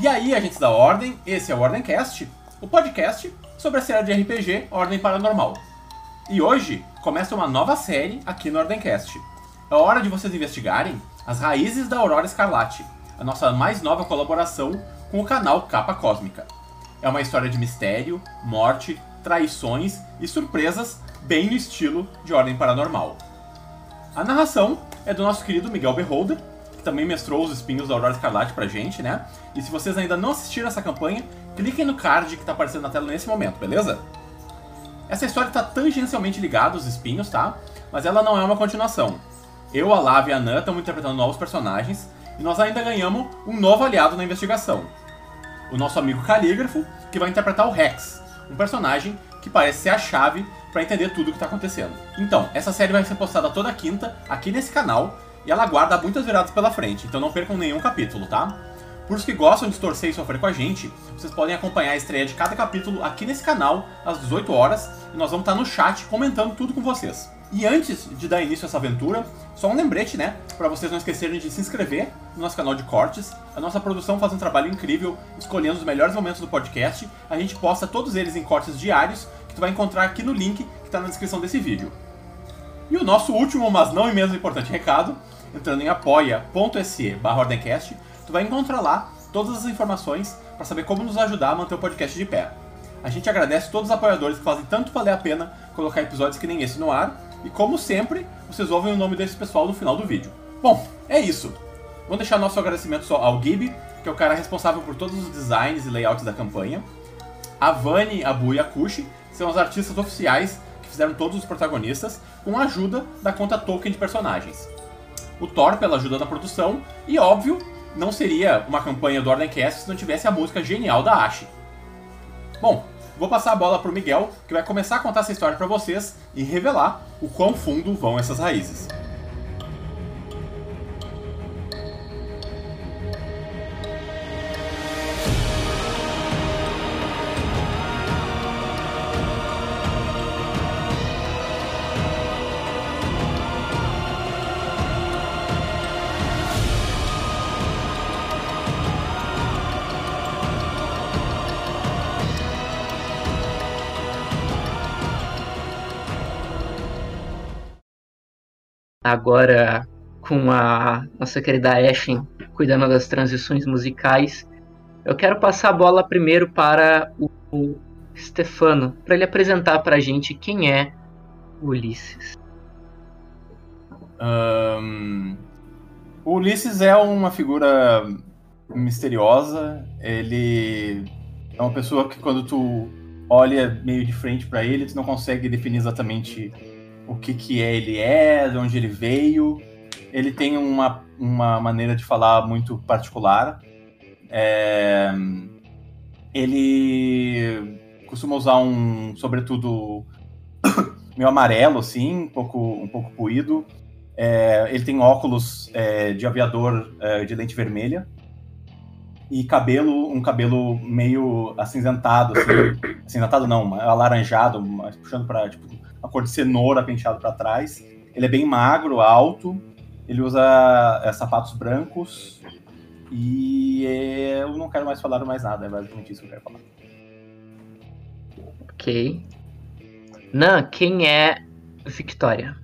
E aí, agentes da Ordem, esse é o Ordemcast, o podcast sobre a série de RPG Ordem Paranormal. E hoje começa uma nova série aqui no Ordemcast. É hora de vocês investigarem as raízes da Aurora Escarlate, a nossa mais nova colaboração com o canal Capa Cósmica. É uma história de mistério, morte, traições e surpresas bem no estilo de Ordem Paranormal. A narração é do nosso querido Miguel Beholder, também mestrou os espinhos da Aurora Escarlate pra gente, né? E se vocês ainda não assistiram essa campanha, cliquem no card que tá aparecendo na tela nesse momento, beleza? Essa história tá tangencialmente ligada aos espinhos, tá? Mas ela não é uma continuação. Eu, a Lava e a Nan estamos interpretando novos personagens e nós ainda ganhamos um novo aliado na investigação. O nosso amigo Calígrafo, que vai interpretar o Rex, um personagem que parece ser a chave para entender tudo o que está acontecendo. Então, essa série vai ser postada toda quinta aqui nesse canal e ela guarda muitas viradas pela frente, então não percam nenhum capítulo, tá? Por os que gostam de torcer e sofrer com a gente, vocês podem acompanhar a estreia de cada capítulo aqui nesse canal às 18 horas e nós vamos estar no chat comentando tudo com vocês. E antes de dar início a essa aventura, só um lembrete, né? Para vocês não esquecerem de se inscrever no nosso canal de cortes. A nossa produção faz um trabalho incrível escolhendo os melhores momentos do podcast. A gente posta todos eles em cortes diários que tu vai encontrar aqui no link que está na descrição desse vídeo. E o nosso último, mas não menos importante recado, entrando em apoia.se barra tu vai encontrar lá todas as informações para saber como nos ajudar a manter o podcast de pé. A gente agradece todos os apoiadores que fazem tanto valer a pena colocar episódios que nem esse no ar e como sempre, vocês ouvem o nome desse pessoal no final do vídeo. Bom, é isso. Vamos deixar nosso agradecimento só ao Gibi, que é o cara responsável por todos os designs e layouts da campanha. A Vani, a Bu e a Kushi são os artistas oficiais que fizeram todos os protagonistas, com a ajuda da conta token de personagens. O Thor pela ajuda na produção, e óbvio, não seria uma campanha do Ordencast se não tivesse a música genial da Ashi. Bom, vou passar a bola pro Miguel, que vai começar a contar essa história para vocês e revelar o quão fundo vão essas raízes. Agora com a nossa querida Ashen cuidando das transições musicais. Eu quero passar a bola primeiro para o, Stefano, para ele apresentar para a gente quem é Ulisses. Um, o Ulisses é uma figura misteriosa. Ele é uma pessoa que quando tu olha meio de frente para ele, tu não consegue definir exatamente o que, que é, ele é, de onde ele veio. Ele tem uma, uma maneira de falar muito particular. É, ele costuma usar um, sobretudo, meio amarelo, assim, um pouco, um pouco puído. É, ele tem óculos é, de aviador é, de lente vermelha e cabelo, um cabelo meio acinzentado, assim, acinzentado não, alaranjado, mas puxando para tipo, a cor de cenoura penteado para trás. Ele é bem magro, alto. Ele usa é, sapatos brancos. E é, eu não quero mais falar mais nada, é basicamente isso que eu quero falar. Ok. Nan, quem é Victoria?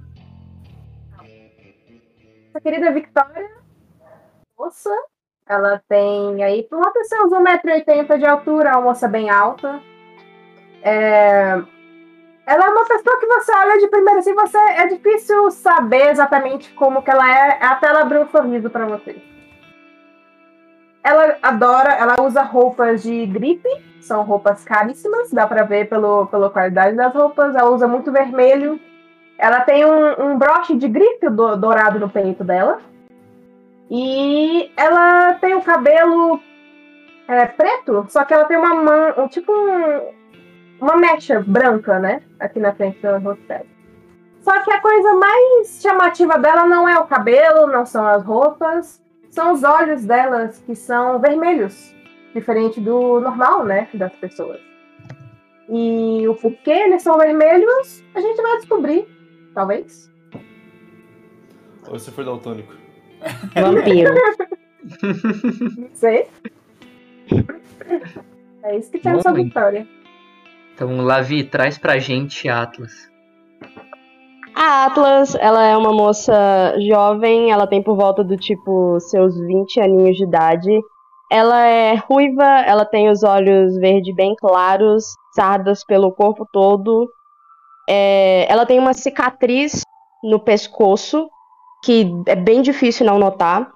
Essa querida Victoria, moça, ela tem aí, por uma pessoa, 1,80m de altura, uma moça bem alta. É, ela é uma pessoa que você olha de primeira assim, você é difícil saber exatamente como que ela é até ela abrir um sorriso para você. Ela adora, ela usa roupas de gripe, são roupas caríssimas, dá para ver pelo, pela qualidade das roupas. Ela usa muito vermelho. Ela tem um, um broche de gripe do, dourado no peito dela. E ela tem o cabelo é, preto, só que ela tem uma mão, tipo um, uma mecha branca, né? Aqui na frente do rosto dela. Só que a coisa mais chamativa dela não é o cabelo, não são as roupas, são os olhos delas que são vermelhos, diferente do normal, né, das pessoas. E o porquê eles são vermelhos, a gente vai descobrir, talvez. Ou se for daltônico. Vampiro. Não sei. É isso que tem essa vitória. Então, Lavi, traz pra gente Atlas. A Atlas, ela é uma moça jovem, ela tem por volta do tipo seus 20 aninhos de idade. Ela é ruiva, ela tem os olhos verde bem claros, sardas pelo corpo todo. É, ela tem uma cicatriz no pescoço, que é bem difícil não notar.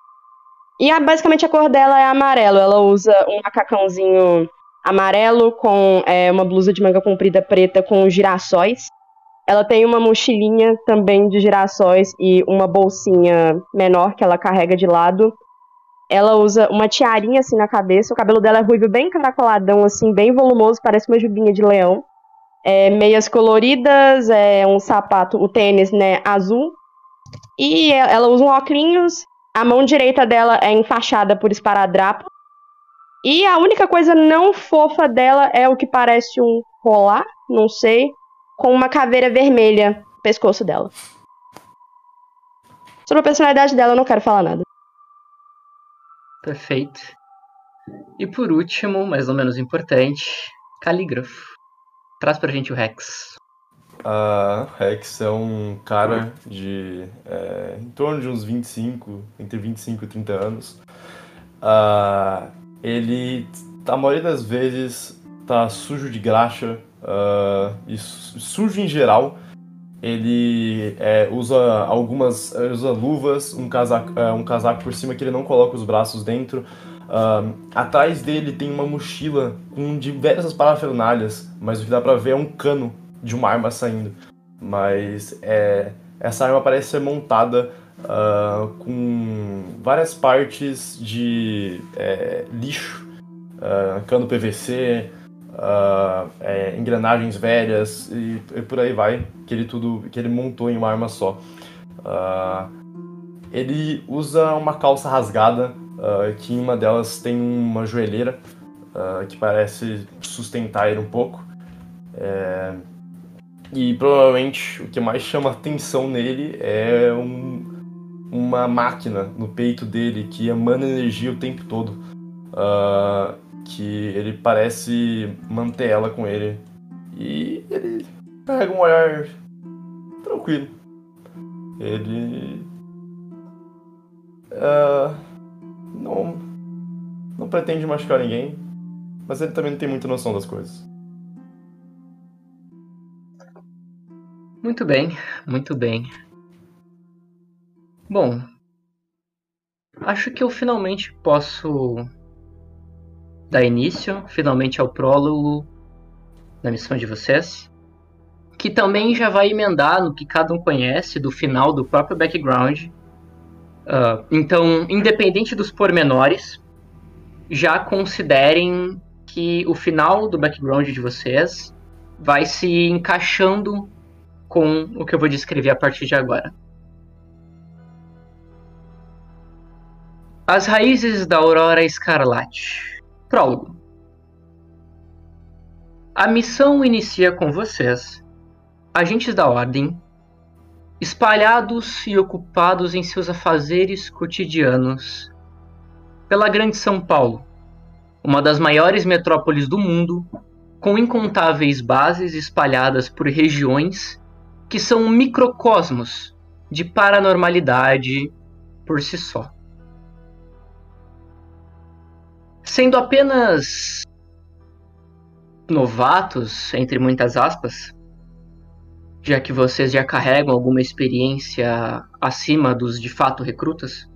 E a- basicamente a cor dela é amarelo. Ela usa um macacãozinho amarelo com é, uma blusa de manga comprida preta com girassóis. Ela tem uma mochilinha também de girassóis e uma bolsinha menor que ela carrega de lado. Ela usa uma tiarinha assim na cabeça. O cabelo dela é ruivo, bem caracoladão, assim, bem volumoso, parece uma jubinha de leão. É, meias coloridas, é um sapato, o tênis, né, azul. E ela usa um óculos. A mão direita dela é enfaixada por esparadrapo. E a única coisa não fofa dela é o que parece um colar, não sei, com uma caveira vermelha no pescoço dela. Sobre a personalidade dela, eu não quero falar nada. Perfeito. E por último, mas não menos importante, Calígrafo. Traz pra gente o Rex. A Rex é um cara de é, em torno de uns 25, entre 25 e 30 anos. Ah, ele, a maioria das vezes, tá sujo de graxa ah, e su- sujo em geral. Ele é, usa algumas, usa luvas, um casaco, é, um casaco por cima que ele não coloca os braços dentro. Ah, atrás dele tem uma mochila com diversas parafernálias, mas o que dá pra ver é um cano de uma arma saindo. Mas é, essa arma parece ser montada ah, com várias partes de é, lixo, ah, cano PVC, ah, é, engrenagens velhas e, e por aí vai, que ele tudo que ele montou em uma arma só. Ele usa uma calça rasgada, que em uma delas tem uma joelheira que parece sustentar ele um pouco. É, e provavelmente o que mais chama atenção nele é um- uma máquina no peito dele que emana energia o tempo todo. Ah, que ele parece manter ela com ele. E ele carrega um olhar tranquilo. Ele. ah, não. Não pretende machucar ninguém, mas ele também não tem muita noção das coisas. Muito bem, muito bem. Bom, acho que eu finalmente posso dar início, finalmente, ao prólogo da missão de vocês, que também já vai emendar no que cada um conhece do final do próprio background. Ah, então, independente dos pormenores, já considerem que o final do background de vocês vai se encaixando com o que eu vou descrever a partir de agora. As raízes da Aurora Escarlate. Prólogo. A missão inicia com vocês, agentes da Ordem, espalhados e ocupados em seus afazeres cotidianos pela Grande São Paulo, uma das maiores metrópoles do mundo, com incontáveis bases espalhadas por regiões que são microcosmos de paranormalidade por si só. Sendo apenas novatos, entre muitas aspas, já que vocês já carregam alguma experiência acima dos de fato recrutas,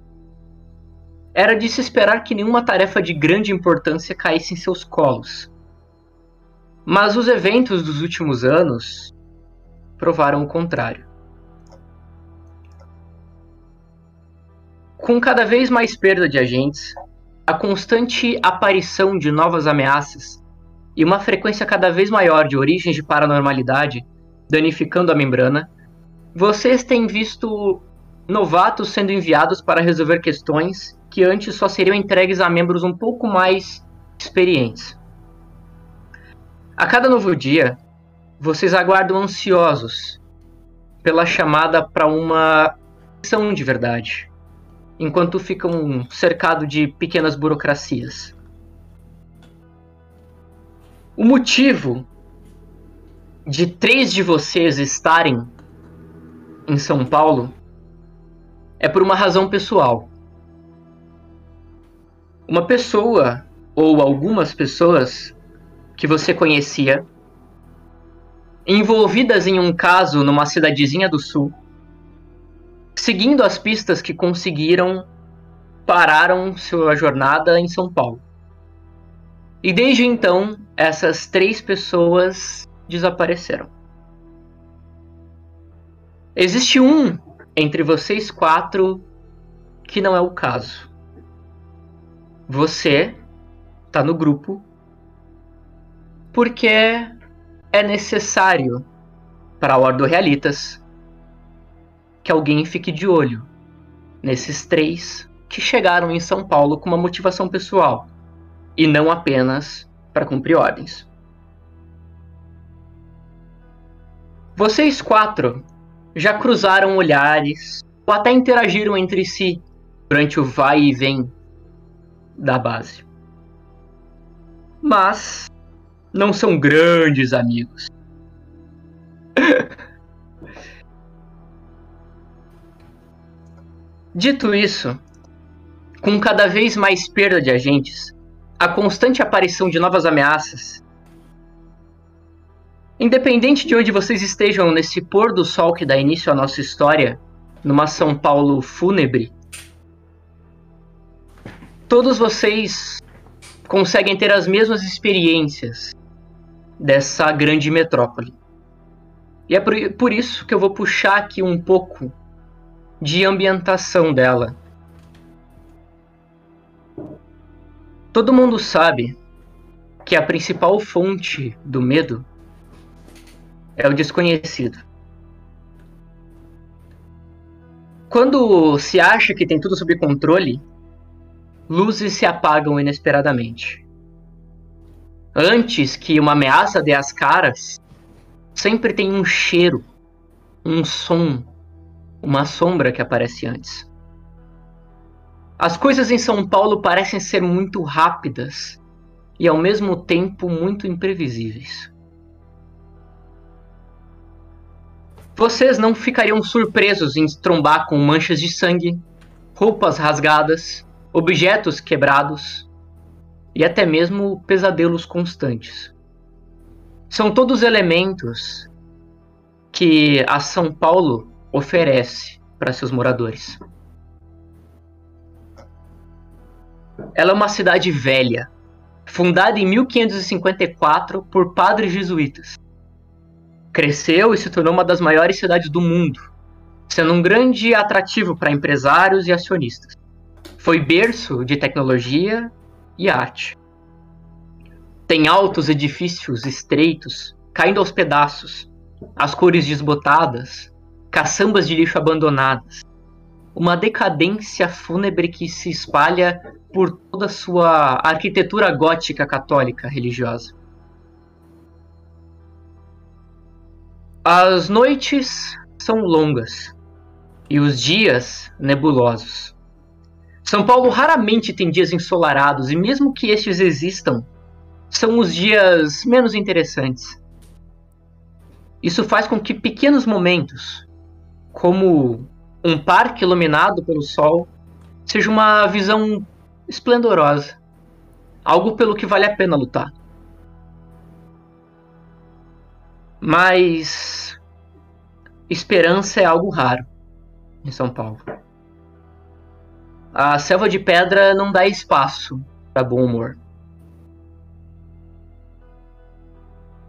era de se esperar que nenhuma tarefa de grande importância caísse em seus colos. Mas os eventos dos últimos anos provaram o contrário. Com cada vez mais perda de agentes, a constante aparição de novas ameaças e uma frequência cada vez maior de origens de paranormalidade danificando a membrana, vocês têm visto novatos sendo enviados para resolver questões que antes só seriam entregues a membros um pouco mais experientes. A cada novo dia, vocês aguardam ansiosos pela chamada para uma missão de verdade, enquanto ficam cercados de pequenas burocracias. O motivo de três de vocês estarem em São Paulo é por uma razão pessoal. Uma pessoa ou algumas pessoas que você conhecia envolvidas em um caso numa cidadezinha do sul, seguindo as pistas que conseguiram, pararam sua jornada em São Paulo. E desde então, essas três pessoas desapareceram. Existe um entre vocês quatro que não é o caso. Você tá no grupo porque é necessário para a Ordo Realitas que alguém fique de olho nesses três que chegaram em São Paulo com uma motivação pessoal e não apenas para cumprir ordens. Vocês quatro já cruzaram olhares ou até interagiram entre si durante o vai e vem da base. Mas não são grandes amigos. Dito isso, com cada vez mais perda de agentes, a constante aparição de novas ameaças Independente de onde vocês estejam nesse pôr do sol que dá início à nossa história, numa São Paulo fúnebre, todos vocês conseguem ter as mesmas experiências dessa grande metrópole. E é por, isso que eu vou puxar aqui um pouco de ambientação dela. Todo mundo sabe que a principal fonte do medo é o desconhecido. Quando se acha que tem tudo sob controle, luzes se apagam inesperadamente. Antes que uma ameaça dê as caras, sempre tem um cheiro, um som, uma sombra que aparece antes. As coisas em São Paulo parecem ser muito rápidas e ao mesmo tempo muito imprevisíveis. Vocês não ficariam surpresos em trombar com manchas de sangue, roupas rasgadas, objetos quebrados e até mesmo pesadelos constantes. São todos elementos que a São Paulo oferece para seus moradores. Ela é uma cidade velha, fundada em 1554 por padres jesuítas cresceu e se tornou uma das maiores cidades do mundo, sendo um grande atrativo para empresários e acionistas. Foi berço de tecnologia e arte. Tem altos edifícios estreitos, caindo aos pedaços, as cores desbotadas, caçambas de lixo abandonadas. Uma decadência fúnebre que se espalha por toda a sua arquitetura gótica católica religiosa. As noites são longas e os dias nebulosos. São Paulo raramente tem dias ensolarados e, mesmo que estes existam, são os dias menos interessantes. Isso faz com que pequenos momentos, como um parque iluminado pelo sol, seja uma visão esplendorosa, algo pelo que vale a pena lutar. Mas esperança é algo raro em São Paulo. A selva de pedra não dá espaço para bom humor.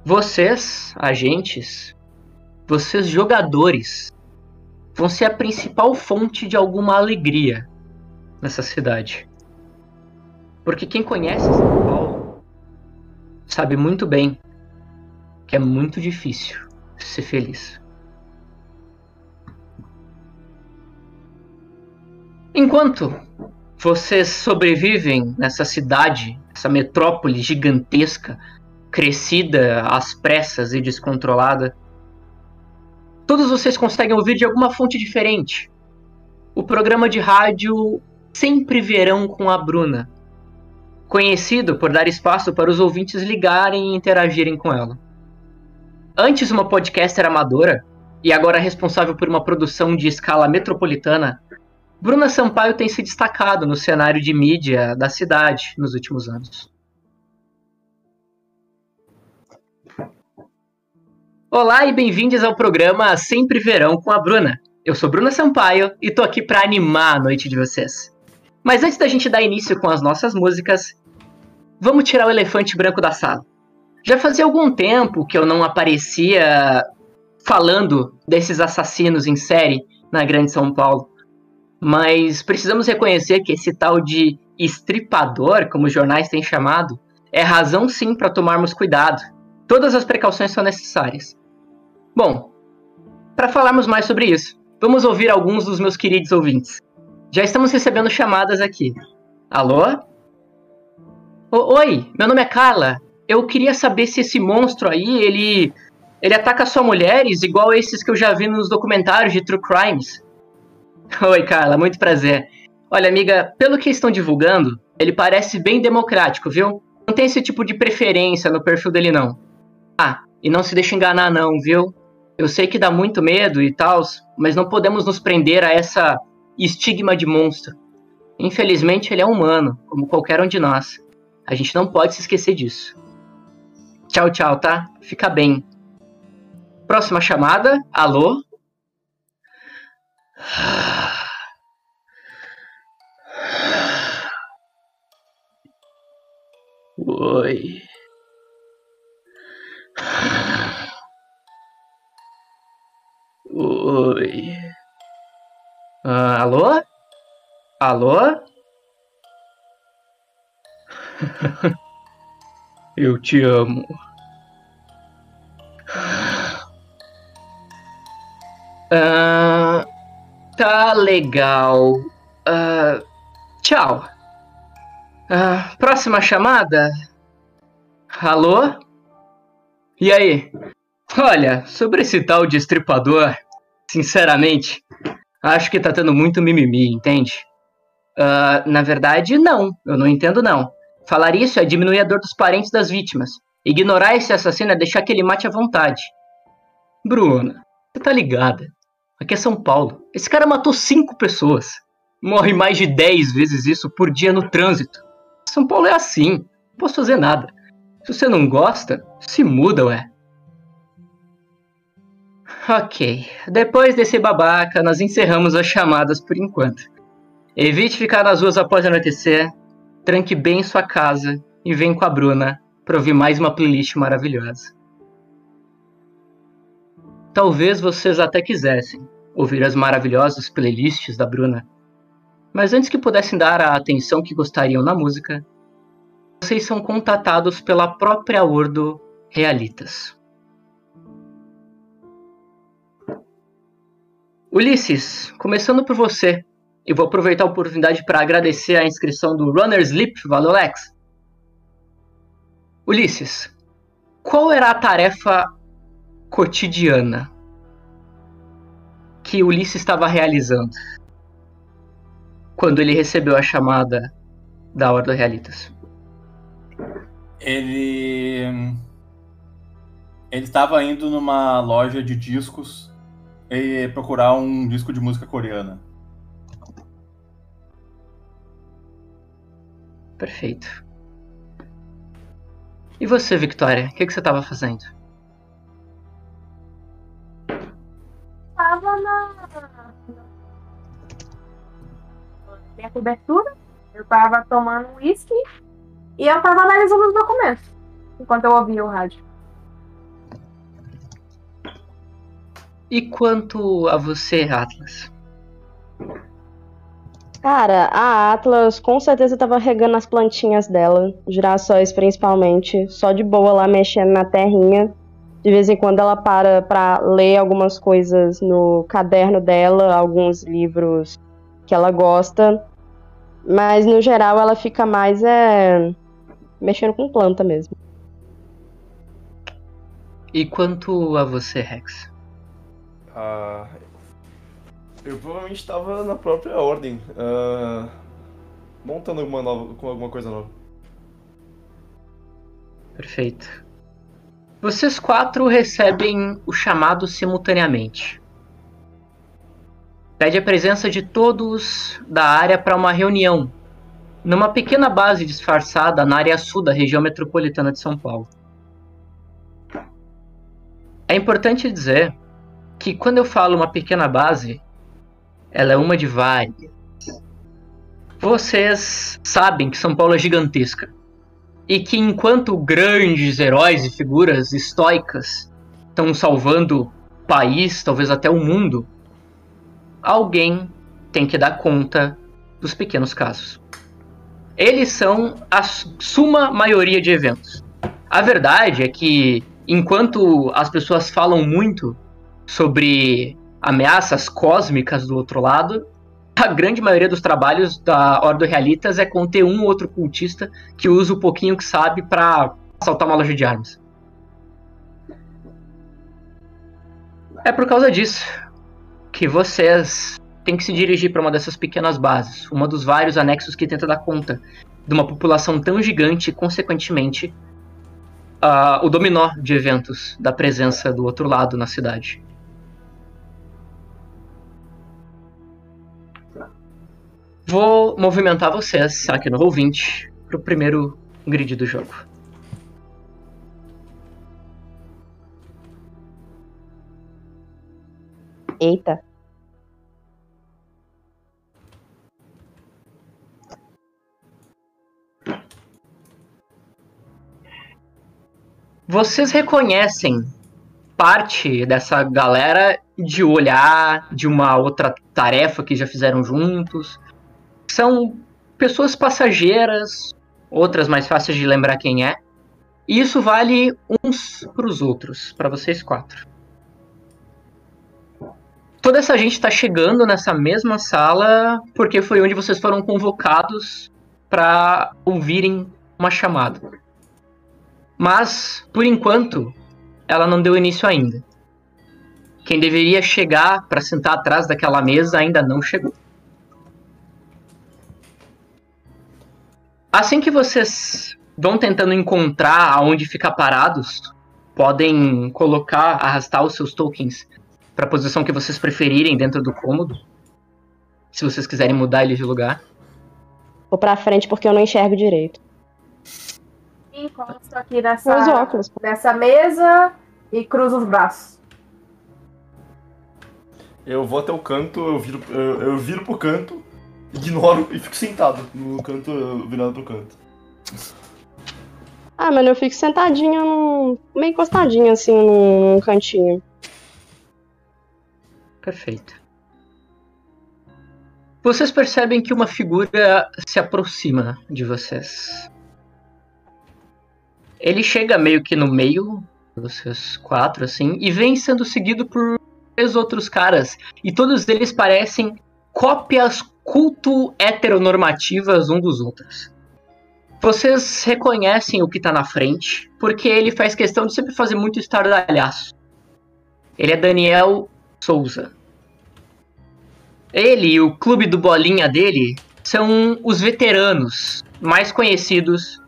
Vocês, agentes, vocês jogadores, vão ser a principal fonte de alguma alegria nessa cidade. Porque quem conhece São Paulo sabe muito bem que é muito difícil ser feliz. Enquanto vocês sobrevivem nessa cidade, essa metrópole gigantesca, crescida às pressas e descontrolada, todos vocês conseguem ouvir de alguma fonte diferente. O programa de rádio Sempre Verão com a Bruna, conhecido por dar espaço para os ouvintes ligarem e interagirem com ela. Antes uma podcaster amadora e agora responsável por uma produção de escala metropolitana, Bruna Sampaio tem se destacado no cenário de mídia da cidade nos últimos anos. Olá e bem-vindos ao programa Sempre Verão com a Bruna. Eu sou Bruna Sampaio e tô aqui para animar a noite de vocês. Mas antes da gente dar início com as nossas músicas, vamos tirar o elefante branco da sala. Já fazia algum tempo que eu não aparecia falando desses assassinos em série na Grande São Paulo. Mas precisamos reconhecer que esse tal de estripador, como os jornais têm chamado, é razão sim para tomarmos cuidado. Todas as precauções são necessárias. Bom, para falarmos mais sobre isso, vamos ouvir alguns dos meus queridos ouvintes. Já estamos recebendo chamadas aqui. Alô? O Oi, meu nome é Carla. Eu queria saber se esse monstro aí, ele ele ataca só mulheres igual esses que eu já vi nos documentários de True Crimes. Oi, Carla, muito prazer. Olha, amiga, pelo que estão divulgando, ele parece bem democrático, viu? Não tem esse tipo de preferência no perfil dele, não. Ah, e não se deixe enganar, não, viu? Eu sei que dá muito medo e tal, mas não podemos nos prender a essa estigma de monstro. Infelizmente, ele é humano, como qualquer um de nós. A gente não pode se esquecer disso. Tchau, tchau, tá? Fica bem. Próxima chamada. Alô? Oi. Oi. Ah, alô? Alô? Eu te amo. Ah, tá legal. Ah, tchau. Ah, próxima chamada? Alô? E aí? Olha, sobre esse tal de estripador, sinceramente, acho que tá tendo muito mimimi, entende? Uh, na verdade, não. Eu não entendo, não. Falar isso é diminuir a dor dos parentes das vítimas. Ignorar esse assassino é deixar que ele mate à vontade. Bruna, você tá ligada? Aqui é São Paulo. Esse cara matou cinco pessoas. Morre mais de dez vezes isso por dia no trânsito. São Paulo é assim. Não posso fazer nada. Se você não gosta, se muda, ué. Ok. Depois desse babaca, nós encerramos as chamadas por enquanto. Evite ficar nas ruas após anoitecer. Tranque bem sua casa e vem com a Bruna para ouvir mais uma playlist maravilhosa. Talvez vocês até quisessem ouvir as maravilhosas playlists da Bruna, mas antes que pudessem dar a atenção que gostariam na música, vocês são contatados pela própria Ordo Realitas. Ulisses, começando por você, e vou aproveitar a oportunidade para agradecer a inscrição do Runner Sleep Valolex. Ulisses, qual era a tarefa cotidiana que Ulisses estava realizando quando ele recebeu a chamada da Ordem Realitas? Ele. Ele estava indo numa loja de discos e procurar um disco de música coreana. Perfeito. E você, Victoria? O que, que você estava fazendo? Tava na. Minha cobertura. Eu tava tomando uísque e eu tava analisando os documentos enquanto eu ouvia o rádio. E quanto a você, Atlas? Cara, a Atlas com certeza tava regando as plantinhas dela, girassóis principalmente, só de boa lá mexendo na terrinha. De vez em quando ela para pra ler algumas coisas no caderno dela, alguns livros que ela gosta. Mas no geral ela fica mais é, mexendo com planta mesmo. E quanto a você, Rex? Ah, eu provavelmente estava na própria ordem, ah, montando alguma, nova, com alguma coisa nova. Perfeito. Vocês quatro recebem o chamado simultaneamente. Pede a presença de todos da área para uma reunião numa pequena base disfarçada na área sul da região metropolitana de São Paulo. É importante dizer que quando eu falo uma pequena base, ela é uma de várias. Vocês sabem que São Paulo é gigantesca e que enquanto grandes heróis e figuras estoicas estão salvando o país, talvez até o mundo, alguém tem que dar conta dos pequenos casos. Eles são a suma maioria de eventos. A verdade é que enquanto as pessoas falam muito sobre ameaças cósmicas do outro lado, a grande maioria dos trabalhos da Ordo Realitas é conter um ou outro cultista que usa o pouquinho que sabe para assaltar uma loja de armas. É por causa disso que vocês têm que se dirigir para uma dessas pequenas bases, uma dos vários anexos que tenta dar conta de uma população tão gigante e, consequentemente, uh, o dominó de eventos da presença do outro lado na cidade. Vou movimentar vocês aqui no Roll20 para o primeiro grid do jogo. Eita. Vocês reconhecem parte dessa galera de olhar de uma outra tarefa que já fizeram juntos. São pessoas passageiras, outras mais fáceis de lembrar quem é. E isso vale uns para os outros, para vocês quatro. Toda essa gente está chegando nessa mesma sala porque foi onde vocês foram convocados para ouvirem uma chamada. Mas, por enquanto, ela não deu início ainda. Quem deveria chegar para sentar atrás daquela mesa ainda não chegou. Assim que vocês vão tentando encontrar aonde ficar parados, podem colocar, arrastar os seus tokens para a posição que vocês preferirem dentro do cômodo. Se vocês quiserem mudar ele de lugar. Vou para frente porque eu não enxergo direito. Encosto aqui nessa, nessa mesa e cruzo os braços. Eu vou até o canto, eu viro, eu, eu viro pro canto, ignoro e fico sentado no canto, virado pro canto. Ah, mano, eu fico sentadinha, num, meio encostadinha assim num, num cantinho. Perfeito. Vocês percebem que uma figura se aproxima de vocês. Ele chega meio que no meio, vocês quatro, assim, e vem sendo seguido por três outros caras. E todos eles parecem cópias culto heteronormativas um dos outros. Vocês reconhecem o que tá na frente, porque ele faz questão de sempre fazer muito estardalhaço. Ele é Daniel Souza. Ele e o clube do bolinha dele são os veteranos mais conhecidos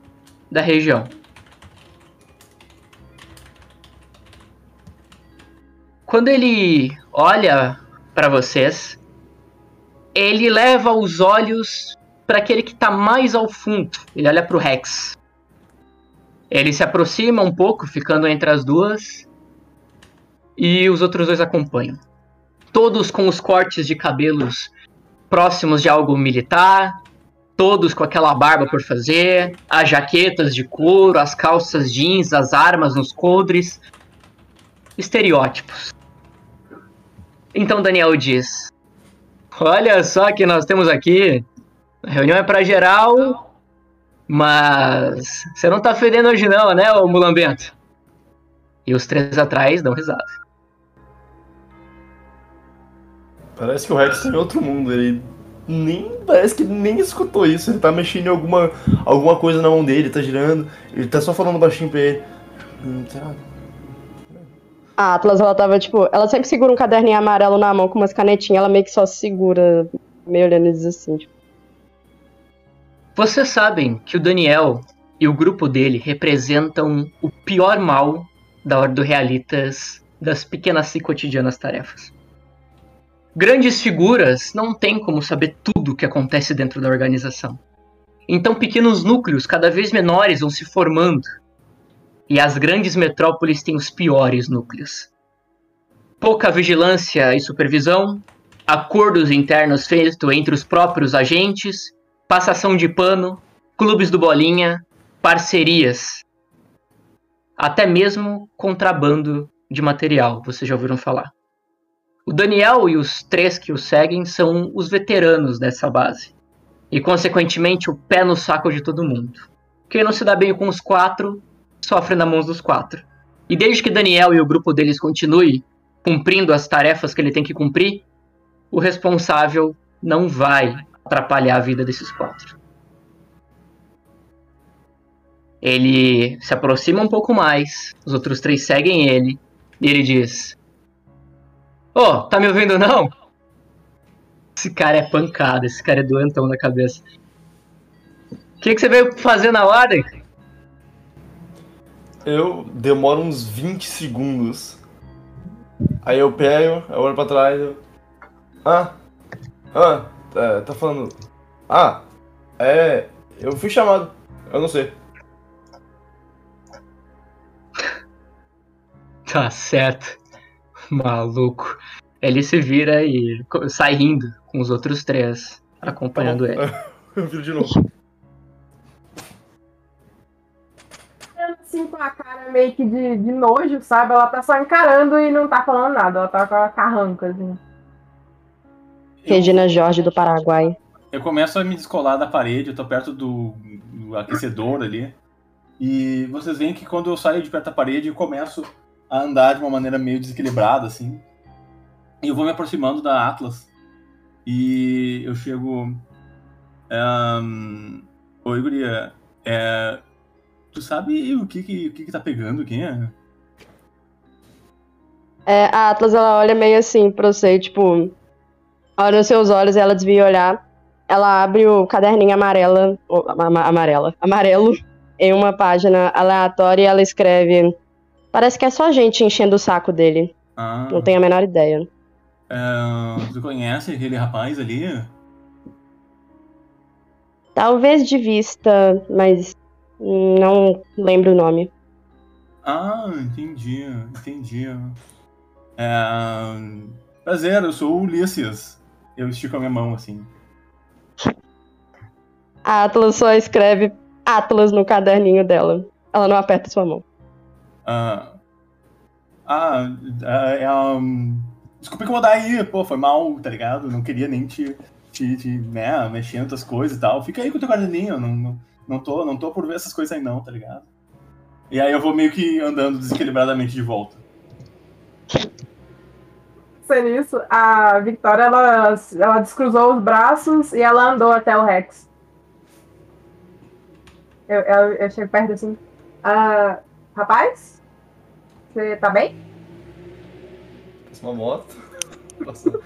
da região. Quando ele olha para vocês, ele leva os olhos para aquele que está mais ao fundo. Ele olha para o Rex. Ele se aproxima um pouco, ficando entre as duas, e os outros dois acompanham. Todos com os cortes de cabelos próximos de algo militar, todos com aquela barba por fazer, as jaquetas de couro, as calças jeans, as armas nos coldres. Estereótipos. Então Daniel diz: Olha só que nós temos aqui. A reunião é para geral, mas você não tá fedendo hoje não, né, ô mulambento? E os três atrás dão risada. Parece que o Rex tá em outro mundo, ele nem parece que nem escutou isso, ele tá mexendo em alguma, alguma coisa na mão dele, tá girando, ele tá só falando baixinho pra ele. Hum, será? A Atlas, ela tava, tipo, ela sempre segura um caderninho amarelo na mão com umas canetinhas, ela meio que só segura, meio olhando eles assim, tipo. Vocês sabem que o Daniel e o grupo dele representam o pior mal da Ordem do Realitas das pequenas e cotidianas tarefas. Grandes figuras não têm como saber tudo o que acontece dentro da organização. Então pequenos núcleos cada vez menores vão se formando. E as grandes metrópoles têm os piores núcleos. Pouca vigilância e supervisão, acordos internos feitos entre os próprios agentes, passação de pano, clubes do bolinha, parcerias, até mesmo contrabando de material, vocês já ouviram falar. O Daniel e os três que o seguem são os veteranos dessa base. E, consequentemente, o pé no saco de todo mundo. Quem não se dá bem com os quatro, sofre na mão dos quatro. E desde que Daniel e o grupo deles continue cumprindo as tarefas que ele tem que cumprir, o responsável não vai atrapalhar a vida desses quatro. Ele se aproxima um pouco mais, os outros três seguem ele, e ele diz: Ô, oh, tá me ouvindo não? Esse cara é pancada, esse cara é doentão na cabeça. O que, que você veio fazer na ordem? Eu demoro uns 20 segundos. Aí eu pego, eu olho pra trás eu. Ah! Ah! É, tá falando. Ah! É. Eu fui chamado. Eu não sei. Tá certo. Maluco. Ele se vira e sai rindo com os outros três, acompanhando ele. Eu viro de novo. Com a cara meio que de, de nojo, sabe? Ela tá só encarando e não tá falando nada. Ela tá com a carranca, assim. Regina Jorge do Paraguai. Eu começo a me descolar da parede, eu tô perto do, do aquecedor ali. E vocês veem que quando eu saio de perto da parede, eu começo a andar de uma maneira meio desequilibrada, assim. E eu vou me aproximando da Atlas. E eu chego. Um, Oi, Guria. É, tu sabe o que que, o que que tá pegando aqui? É, a Atlas, ela olha meio assim pra você, tipo... Olha nos seus olhos, ela desvia olhar. Ela abre o caderninho amarela... Amarela. Amarelo. Em uma página aleatória e ela escreve... Parece que é só gente enchendo o saco dele. Ah, Não tenho a menor ideia. é, tu conhece aquele rapaz ali? Talvez de vista, mas não lembro o nome. Ah, entendi, entendi. É, prazer, eu sou o Ulisses. Eu estico a minha mão assim. A Atlas só escreve Atlas no caderninho dela. Ela não aperta sua mão. Ah, ah, é, é, um, desculpa incomodar aí, pô, foi mal, tá ligado? Não queria nem te, te, te né, mexer em outras coisas e tal. Fica aí com o teu caderninho, não, não, não, tô, não tô por ver essas coisas aí não, tá ligado? E aí eu vou meio que andando desequilibradamente de volta. Sendo isso, a Victoria, ela, ela descruzou os braços e ela andou até o Rex. Eu, eu, eu chego perto assim. Ah, rapaz? Você tá bem? Uma moto.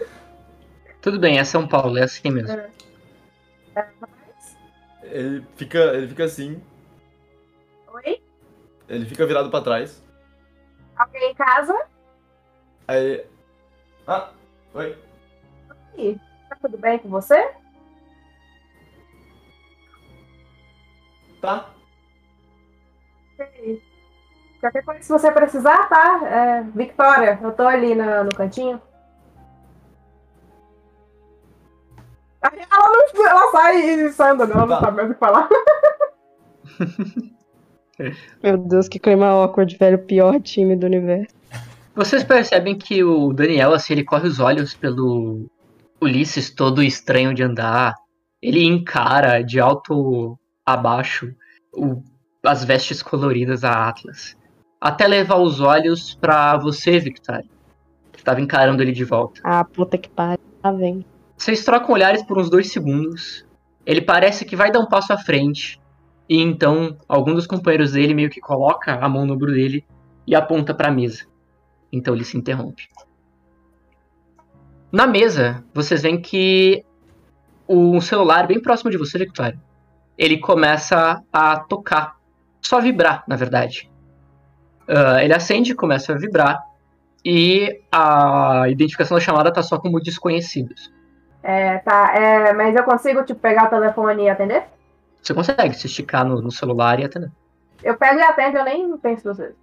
Tudo bem, é São Paulo, é assim mesmo. É, rapaz? Ele fica, ele fica assim, Oi? ele fica virado pra trás. Alguém em casa? Aí. Ah, oi. Ih, Tá tudo bem com você? Tá. Qualquer coisa, se você precisar, tá? É, Victoria, eu tô ali na- no cantinho. Ela, não, ela sai e sai andando, ela não Tá. sabe mais o que falar. Meu Deus, que clima awkward, velho. Pior time do universo. Vocês percebem que o Daniel, assim, ele corre os olhos pelo Ulisses todo estranho de andar. Ele encara de alto a baixo o- as vestes coloridas da Atlas. Até levar os olhos pra você, Victoria. Que tava encarando ele de volta. Ah, puta que pariu. Tá vendo? Vocês trocam olhares por uns dois segundos. Ele parece que vai dar um passo à frente. E então, algum dos companheiros dele meio que coloca a mão no ombro dele e aponta pra mesa. Então ele se interrompe. Na mesa, vocês veem que um celular bem próximo de você, Victoria, ele começa a tocar só vibrar, na verdade. Uh, ele acende, começa a vibrar e a identificação da chamada tá só como desconhecidos. É, tá. É, mas eu consigo, tipo, pegar o telefone e atender? Você consegue se esticar no, no celular e atender. Eu pego e atendo, eu nem penso duas vezes.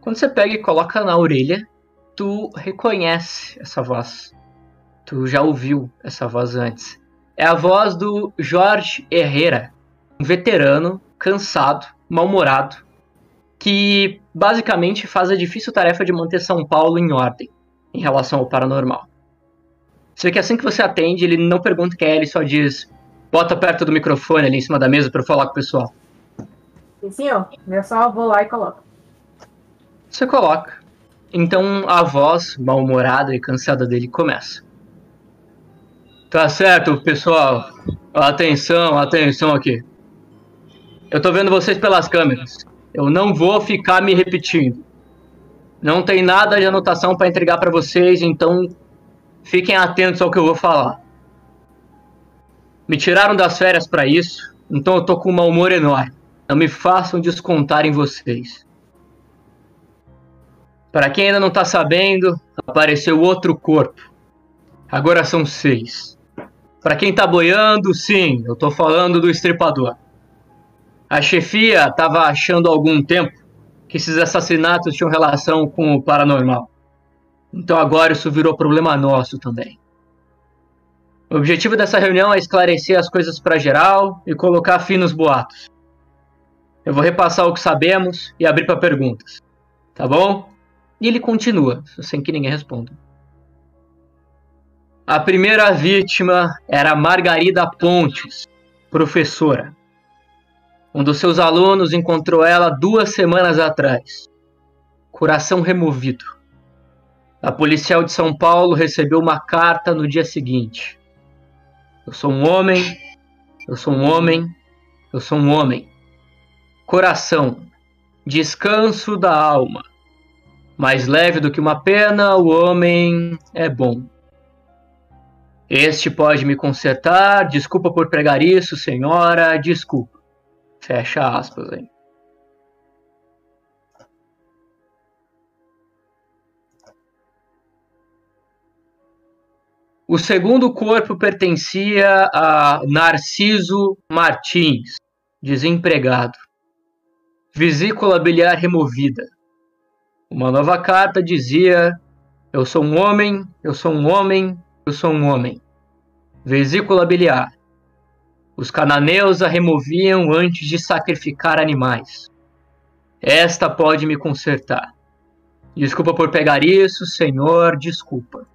Quando você pega e coloca na orelha, tu reconhece essa voz. Tu já ouviu essa voz antes. É a voz do Jorge Herrera, um veterano, cansado, mal-humorado, que basicamente faz a difícil tarefa de manter São Paulo em ordem em relação ao paranormal. Você vê que assim que você atende, ele não pergunta quem é, ele só diz: bota perto do microfone ali em cima da mesa para eu falar com o pessoal. Sim, senhor. Eu só vou lá e coloco. Você coloca. Então a voz mal-humorada e cansada dele começa. Tá certo, pessoal. Atenção, atenção aqui. Eu tô vendo vocês pelas câmeras. Eu não vou ficar me repetindo. Não tem nada de anotação para entregar para vocês, então fiquem atentos ao que eu vou falar. Me tiraram das férias para isso, então eu tô com um mau humor enorme. Não me façam descontar em vocês. Para quem ainda não tá sabendo, apareceu outro corpo. Agora são seis. Para quem tá boiando, sim, eu tô falando do estripador. A chefia estava achando há algum tempo que esses assassinatos tinham relação com o paranormal. Então agora isso virou problema nosso também. O objetivo dessa reunião é esclarecer as coisas para geral e colocar fim nos boatos. Eu vou repassar o que sabemos e abrir para perguntas. Tá bom? E ele continua, sem que ninguém responda. A primeira vítima era Margarida Pontes, professora. Um dos seus alunos encontrou ela duas semanas atrás. Coração removido. A policial de São Paulo recebeu uma carta no dia seguinte. Eu sou um homem, eu sou um homem, eu sou um homem. Coração, descanso da alma. Mais leve do que uma pena, o homem é bom. Este pode me consertar, desculpa por pregar isso, senhora, desculpa. Fecha aspas aí. O segundo corpo pertencia a Narciso Martins, desempregado. Vesícula biliar removida. Uma nova carta dizia: Eu sou um homem, eu sou um homem, eu sou um homem. Vesícula biliar. Os cananeus a removiam antes de sacrificar animais. Esta pode me consertar. Desculpa por pegar isso, senhor, desculpa.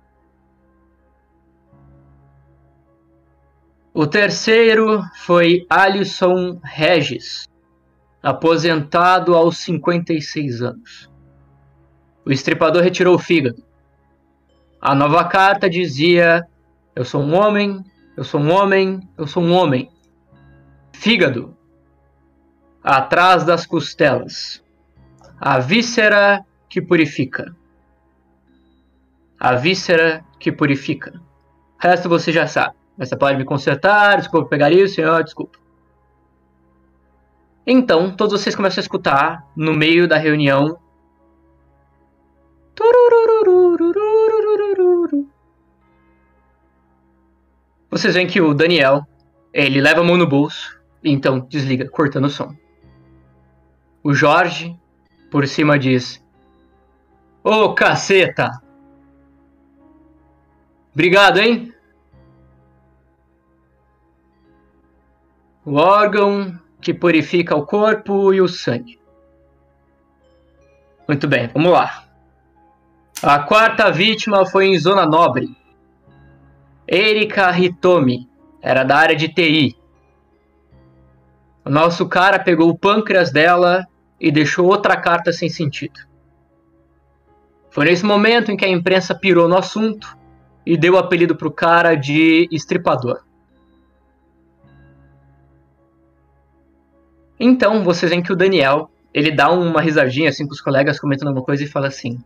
O terceiro foi Alisson Regis, aposentado aos 56 anos. O estripador retirou o fígado. A nova carta dizia: Eu sou um homem, eu sou um homem, eu sou um homem. Fígado. Atrás das costelas. A víscera que purifica. A víscera que purifica. O resto você já sabe. Mas você pode me consertar, desculpa pegar isso, senhor, desculpa. Então, todos vocês começam a escutar no meio da reunião vocês veem que o Daniel, ele leva a mão no bolso, e então desliga, cortando o som. O Jorge, por cima, diz: Ô oh, caceta! Obrigado, hein? O órgão que purifica o corpo e o sangue. Muito bem, vamos lá. A quarta vítima foi em Zona Nobre. Erika Hitomi, era da área de TI. O nosso cara pegou o pâncreas dela e deixou outra carta sem sentido. Foi nesse momento em que a imprensa pirou no assunto e deu o apelido pro cara de estripador. Então, vocês veem que o Daniel, ele dá uma risadinha assim com os colegas comentando alguma coisa e fala assim: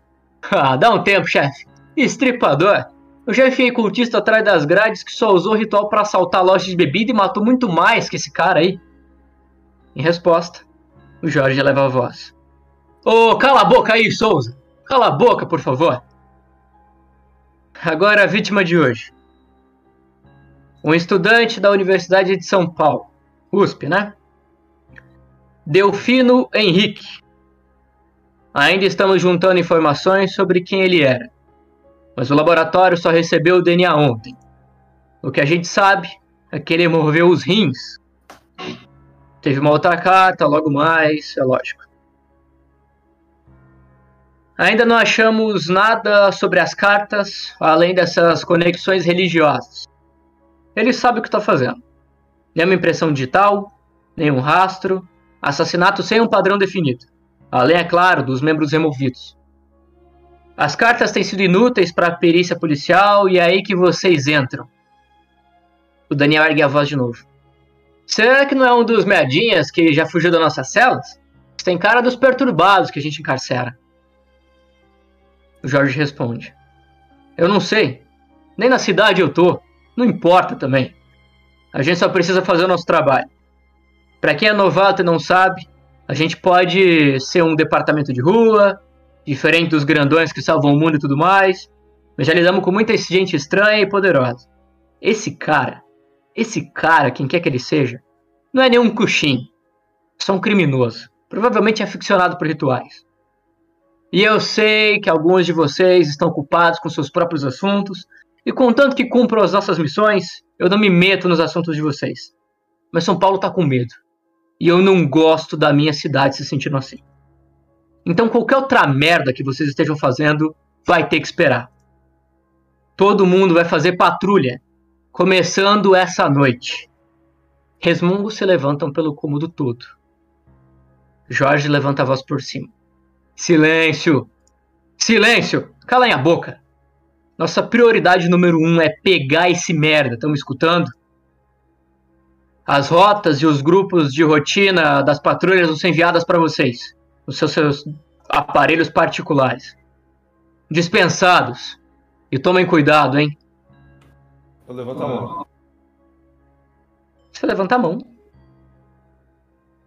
ah, dá um tempo, chefe. Estripador? Eu já enfiei cultista atrás das grades que só usou ritual para assaltar lojas de bebida e matou muito mais que esse cara aí. Em resposta, O Jorge eleva a voz. Ô, oh, cala a boca aí, Souza! Cala a boca, por favor! Agora a vítima de hoje. Um estudante da Universidade de São Paulo. USP, né? Delfino Henrique. Ainda estamos juntando informações sobre quem ele era. Mas o laboratório só recebeu o DNA ontem. O que a gente sabe é que ele moveu os rins. Teve uma outra carta, logo mais, é lógico. Ainda não achamos nada sobre as cartas, além dessas conexões religiosas. Ele sabe o que está fazendo. Nenhuma impressão digital, nenhum rastro, assassinato sem um padrão definido. Além, é claro, dos membros removidos. As cartas têm sido inúteis para a perícia policial e é aí que vocês entram. O Daniel ergue a voz de novo. Será que não é um dos meadinhas que já fugiu das nossas celas? Tem cara dos perturbados que a gente encarcera. O Jorge responde. Eu não sei. Nem na cidade eu tô. Não importa também. A gente só precisa fazer o nosso trabalho. Para quem é novato e não sabe, a gente pode ser um departamento de rua, diferente dos grandões que salvam o mundo e tudo mais, mas já lidamos com muita gente estranha e poderosa. Esse cara, esse cara, quem quer que ele seja, não é nenhum coxim. É só um criminoso. Provavelmente é aficionado por rituais. E eu sei que alguns de vocês estão ocupados com seus próprios assuntos, e contanto que cumpram as nossas missões, eu não me meto nos assuntos de vocês. Mas São Paulo tá com medo. E eu não gosto da minha cidade se sentindo assim. Então qualquer outra merda que vocês estejam fazendo vai ter que esperar. Todo mundo vai fazer patrulha, começando essa noite. Resmungos se levantam pelo cômodo todo. Jorge levanta a voz por cima. Silêncio! Silêncio! Calem a boca! Nossa prioridade número um é pegar esse merda, estão me escutando? As rotas e os grupos de rotina das patrulhas vão ser enviadas para vocês, os seus, seus aparelhos particulares. Dispensados. E tomem cuidado, hein? Eu levanto a mão. Você levanta a mão.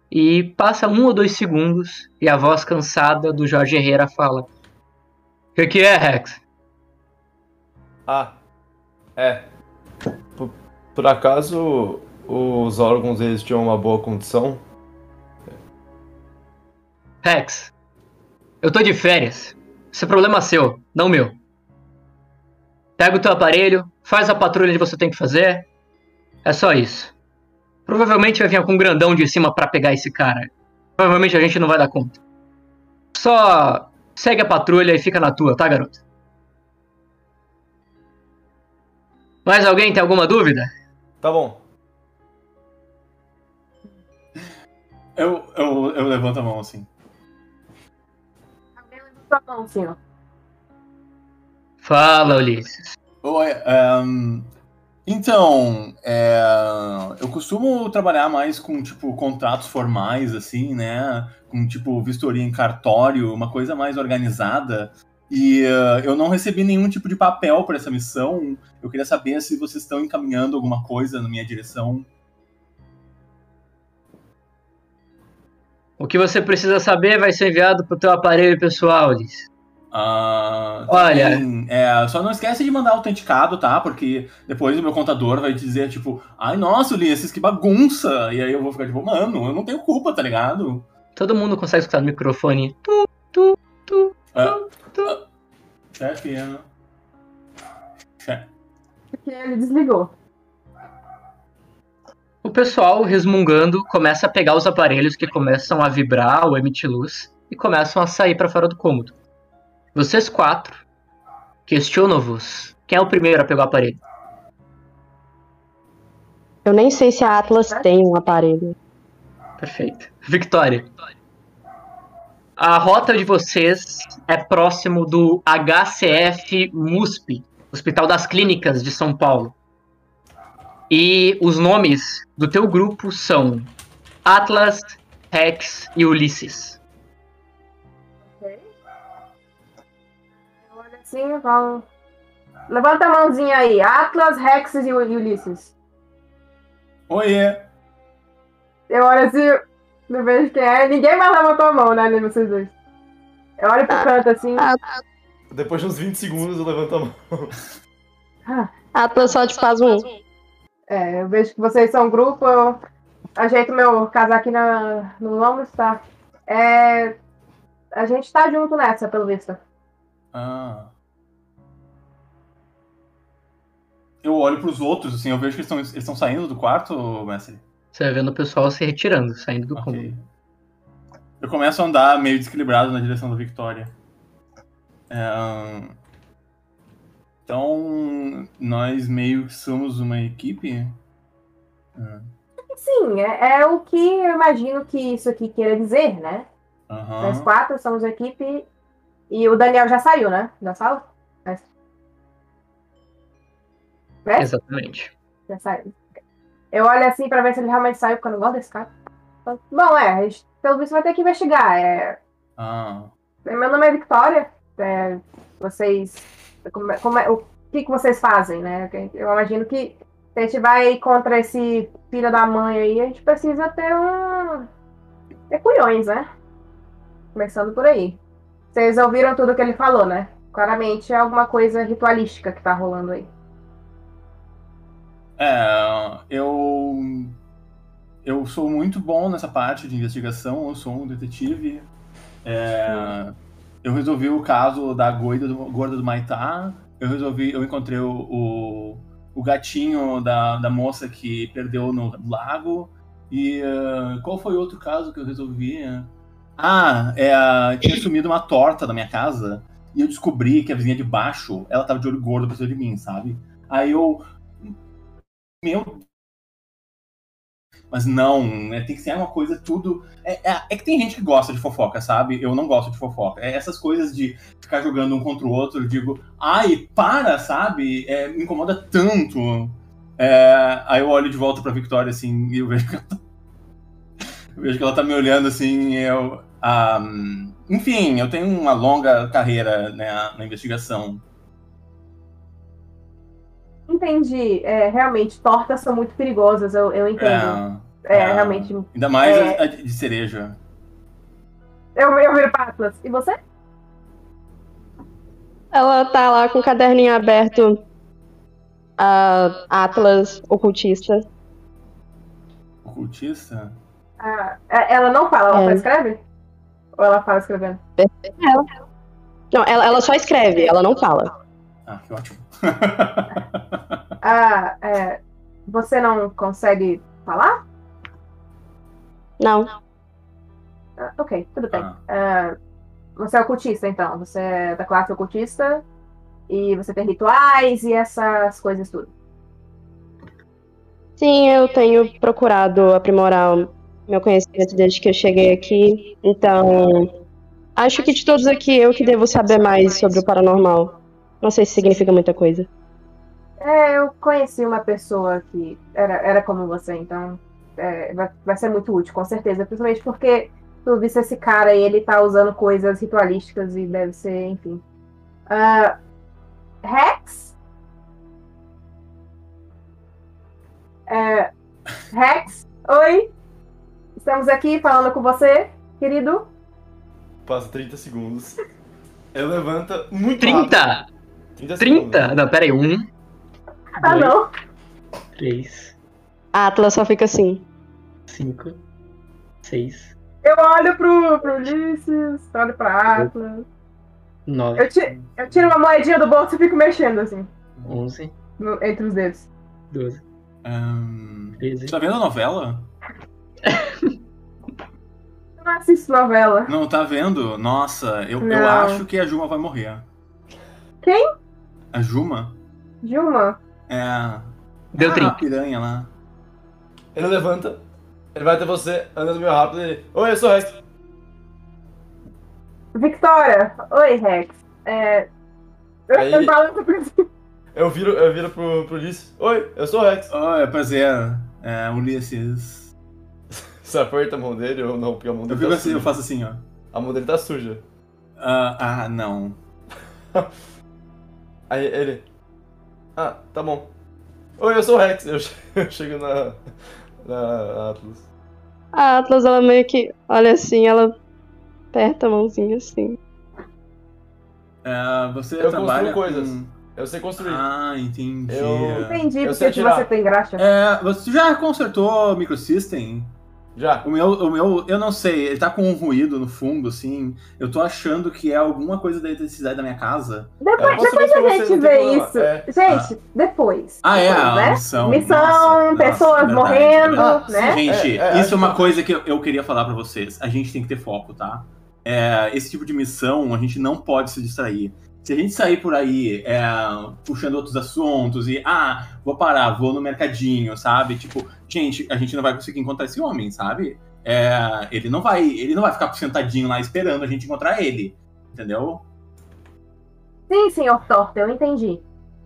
E passa um ou dois segundos e a voz cansada do Jorge Herrera fala: O que, que, é, Rex? Ah, é. Por, por, acaso os órgãos eles tinham uma boa condição? Rex, eu tô de férias. Isso é problema seu, não meu. Pega o teu aparelho, faz a patrulha que você tem que fazer. É só isso. Provavelmente vai vir com um grandão de cima para pegar esse cara. Provavelmente a gente não vai dar conta. Só segue a patrulha e fica na tua, tá, garoto? Mais alguém tem alguma dúvida? Tá bom. Eu, eu, eu levanto a mão assim. Alguém levanta a mão assim, ó. Fala, Ulisses. Oi, um, então, é, eu costumo trabalhar mais com, tipo, contratos formais, assim, né? Com, tipo, vistoria em cartório, uma coisa mais organizada. E uh, eu não recebi nenhum tipo de papel para essa missão. Eu queria saber se vocês estão encaminhando alguma coisa na minha direção. O que você precisa saber vai ser enviado para o teu aparelho pessoal, Ulisses. Uh, Olha. Também, é, só não esquece de mandar autenticado, tá? Porque depois o meu contador vai dizer, tipo, ai, nossa, Ulisses, que bagunça! E aí eu vou ficar tipo, mano, eu não tenho culpa, tá ligado? Todo mundo consegue escutar no microfone. Tu, tu, tu, É. tu, tu. Chefe, é. Chefe. Porque ele desligou. O pessoal, resmungando, começa a pegar os aparelhos que começam a vibrar ou emitir luz e começam a sair para fora do cômodo. Vocês quatro, questiono-vos. Quem é o primeiro a pegar o aparelho? Eu nem sei se a Atlas tem um aparelho. Perfeito. Victória. A rota de vocês é próximo do HCF MUSP, Hospital das Clínicas de São Paulo. E os nomes do teu grupo são Atlas, Rex e Ulisses. Ok. Eu olho assim falo. Levanta a mãozinha aí. Atlas, Rex e Ulisses. Oiê! Eu olho assim. Não vejo quem é. Ninguém mais levantou a mão, né, ali vocês dois. Eu olho pro canto assim. Ah, Depois de uns 20 segundos eu levanto a mão. Atlas só te faz um. É, eu vejo que vocês são um grupo, eu ajeito meu casaco na, no ombro, tá? É, a gente tá junto nessa, pelo visto. Ah. Eu olho pros outros, assim, eu vejo que eles estão saindo do quarto, mestre. Você vai vendo o pessoal se retirando, saindo do Ok. cômodo. Eu começo a andar meio desequilibrado na direção da Victoria. É, Então, nós meio que somos uma equipe? Ah, Sim, é, é o que eu imagino que isso aqui queira dizer, né? Aham. Nós quatro somos a equipe. E o Daniel já saiu, né? Da sala? Mas- Né? Exatamente. Já saiu. Eu olho assim pra ver se ele realmente saiu, porque eu não gosto desse cara. Bom, é, a gente, pelo visto vai ter que investigar. É, Ah, meu nome é Victoria. É, vocês. Como, é- como é- o que, que vocês fazem, né? Eu imagino que se a gente vai contra esse filho da mãe aí, a gente precisa ter um. ter culhões, né? Começando por aí. Vocês ouviram tudo que ele falou, né? Claramente é alguma coisa ritualística que tá rolando aí. É, eu. Eu sou muito bom nessa parte de investigação, eu sou um detetive. É, eu resolvi o caso da gorda do, gorda do Maitá. Eu resolvi, eu encontrei o, o, o gatinho da, da moça que perdeu no lago. E ah, qual foi outro caso que eu resolvi? Ah, é, tinha sumido uma torta da minha casa. E eu descobri que a vizinha de baixo, ela tava de olho gordo pra cima de mim, sabe? Aí eu. Meu. Mas não, né, tem que ser uma coisa tudo. É, é- é que tem gente que gosta de fofoca, sabe? Eu não gosto de fofoca. É essas coisas de ficar jogando um contra o outro, eu digo, ai, para, sabe? É, me incomoda tanto. É, aí eu olho de volta pra Victoria assim e eu vejo que ela tá, eu vejo que ela tá me olhando assim. Eu, ah, enfim, eu tenho uma longa carreira né, na investigação. Entendi. É, realmente, tortas são muito perigosas, eu, eu entendo. É, é. realmente. Ainda mais É. a, a de cereja. Eu, eu viro pra Atlas. E você? Ela tá lá com o caderninho aberto. A Atlas ocultista. Ocultista? Ah, é- ela não fala, ela É. só escreve? Ou ela fala escrevendo? Não, ela, ela só escreve, ela não fala. Ah, que ótimo. Ah, é, você não consegue falar? Não. Ah, ok, tudo bem. Ah, Ah, você é ocultista, então. Você é da classe ocultista. E você tem rituais e essas coisas tudo. Sim, eu tenho procurado aprimorar meu conhecimento desde que eu cheguei aqui. Então, acho que de todos aqui eu que devo saber mais sobre o paranormal. Não sei se significa muita coisa. É, eu conheci uma pessoa que era, era como você, então é, vai, vai ser muito útil, com certeza. Principalmente porque tu visse esse cara e ele tá usando coisas ritualísticas e deve ser, enfim. Ah, Rex? É, Rex? Oi? Estamos aqui falando com você, querido. Passa 30 segundos. Ele levanta muito rápido. 30! 30 segundos. 30! Não, pera aí. Um, Ah, dois, não. três, A Atlas só fica assim. cinco, seis, Eu olho pro, pro Ulisses, olho pra Atlas. nove, Eu, ti- eu tiro uma moedinha do bolso e fico mexendo, assim, onze, no- entre os dedos. doze, ahn, treze. você tá vendo a novela? Eu não assisto novela. Não, tá vendo? Nossa, eu, eu acho que a Juma vai morrer. Quem? A Juma? Dilma? É. a- Deu ah, 30. a piranha lá. Ele levanta, ele vai até você, andando meio rápido, ele. Oi, eu sou o Rex. Victoria! Oi, Rex. É. Eu Aí- eu balanço pra cima. Eu viro, eu viro pro, pro Ulisses. Oi, eu sou o Rex. Oi, prazer. É, Ulisses. Você aperta a mão dele ou não? Porque a mão Eu dele fico tá assim, eu suja. faço assim, ó. A mão dele tá suja. Ah, ah, não. Aí ele. Ah, tá bom. Oi, eu sou o Rex. Eu, che- eu chego na. na Atlas. A Atlas, ela meio que olha assim, ela aperta a mãozinha assim. É, você Eu trabalha construo coisas. com- Eu sei construir. Ah, entendi. Eu- Entendi Eu porque sei você tem graxa. É, você já consertou o microsystem? Já. O meu, o meu, eu não sei, ele tá com um ruído no fundo, assim. Eu tô achando que é alguma coisa da eletricidade da minha casa. Depois, É, depois ver a gente vê isso. É. Gente, depois. Ah, é, Depois, a né? missão. Missão, Nossa, nossa, pessoas verdade, morrendo, verdade. né? Gente, É, é, isso é uma coisa que eu, eu queria falar pra vocês. A gente tem que ter foco, tá? É, esse tipo de missão, a gente não pode se distrair. Se a gente sair por aí é, puxando outros assuntos e, ah, vou parar, vou no mercadinho, sabe? Tipo, gente, a gente não vai conseguir encontrar esse homem, sabe? É, ele não vai, ele não vai ficar sentadinho lá esperando a gente encontrar ele, entendeu? Sim, senhor Torta, eu entendi.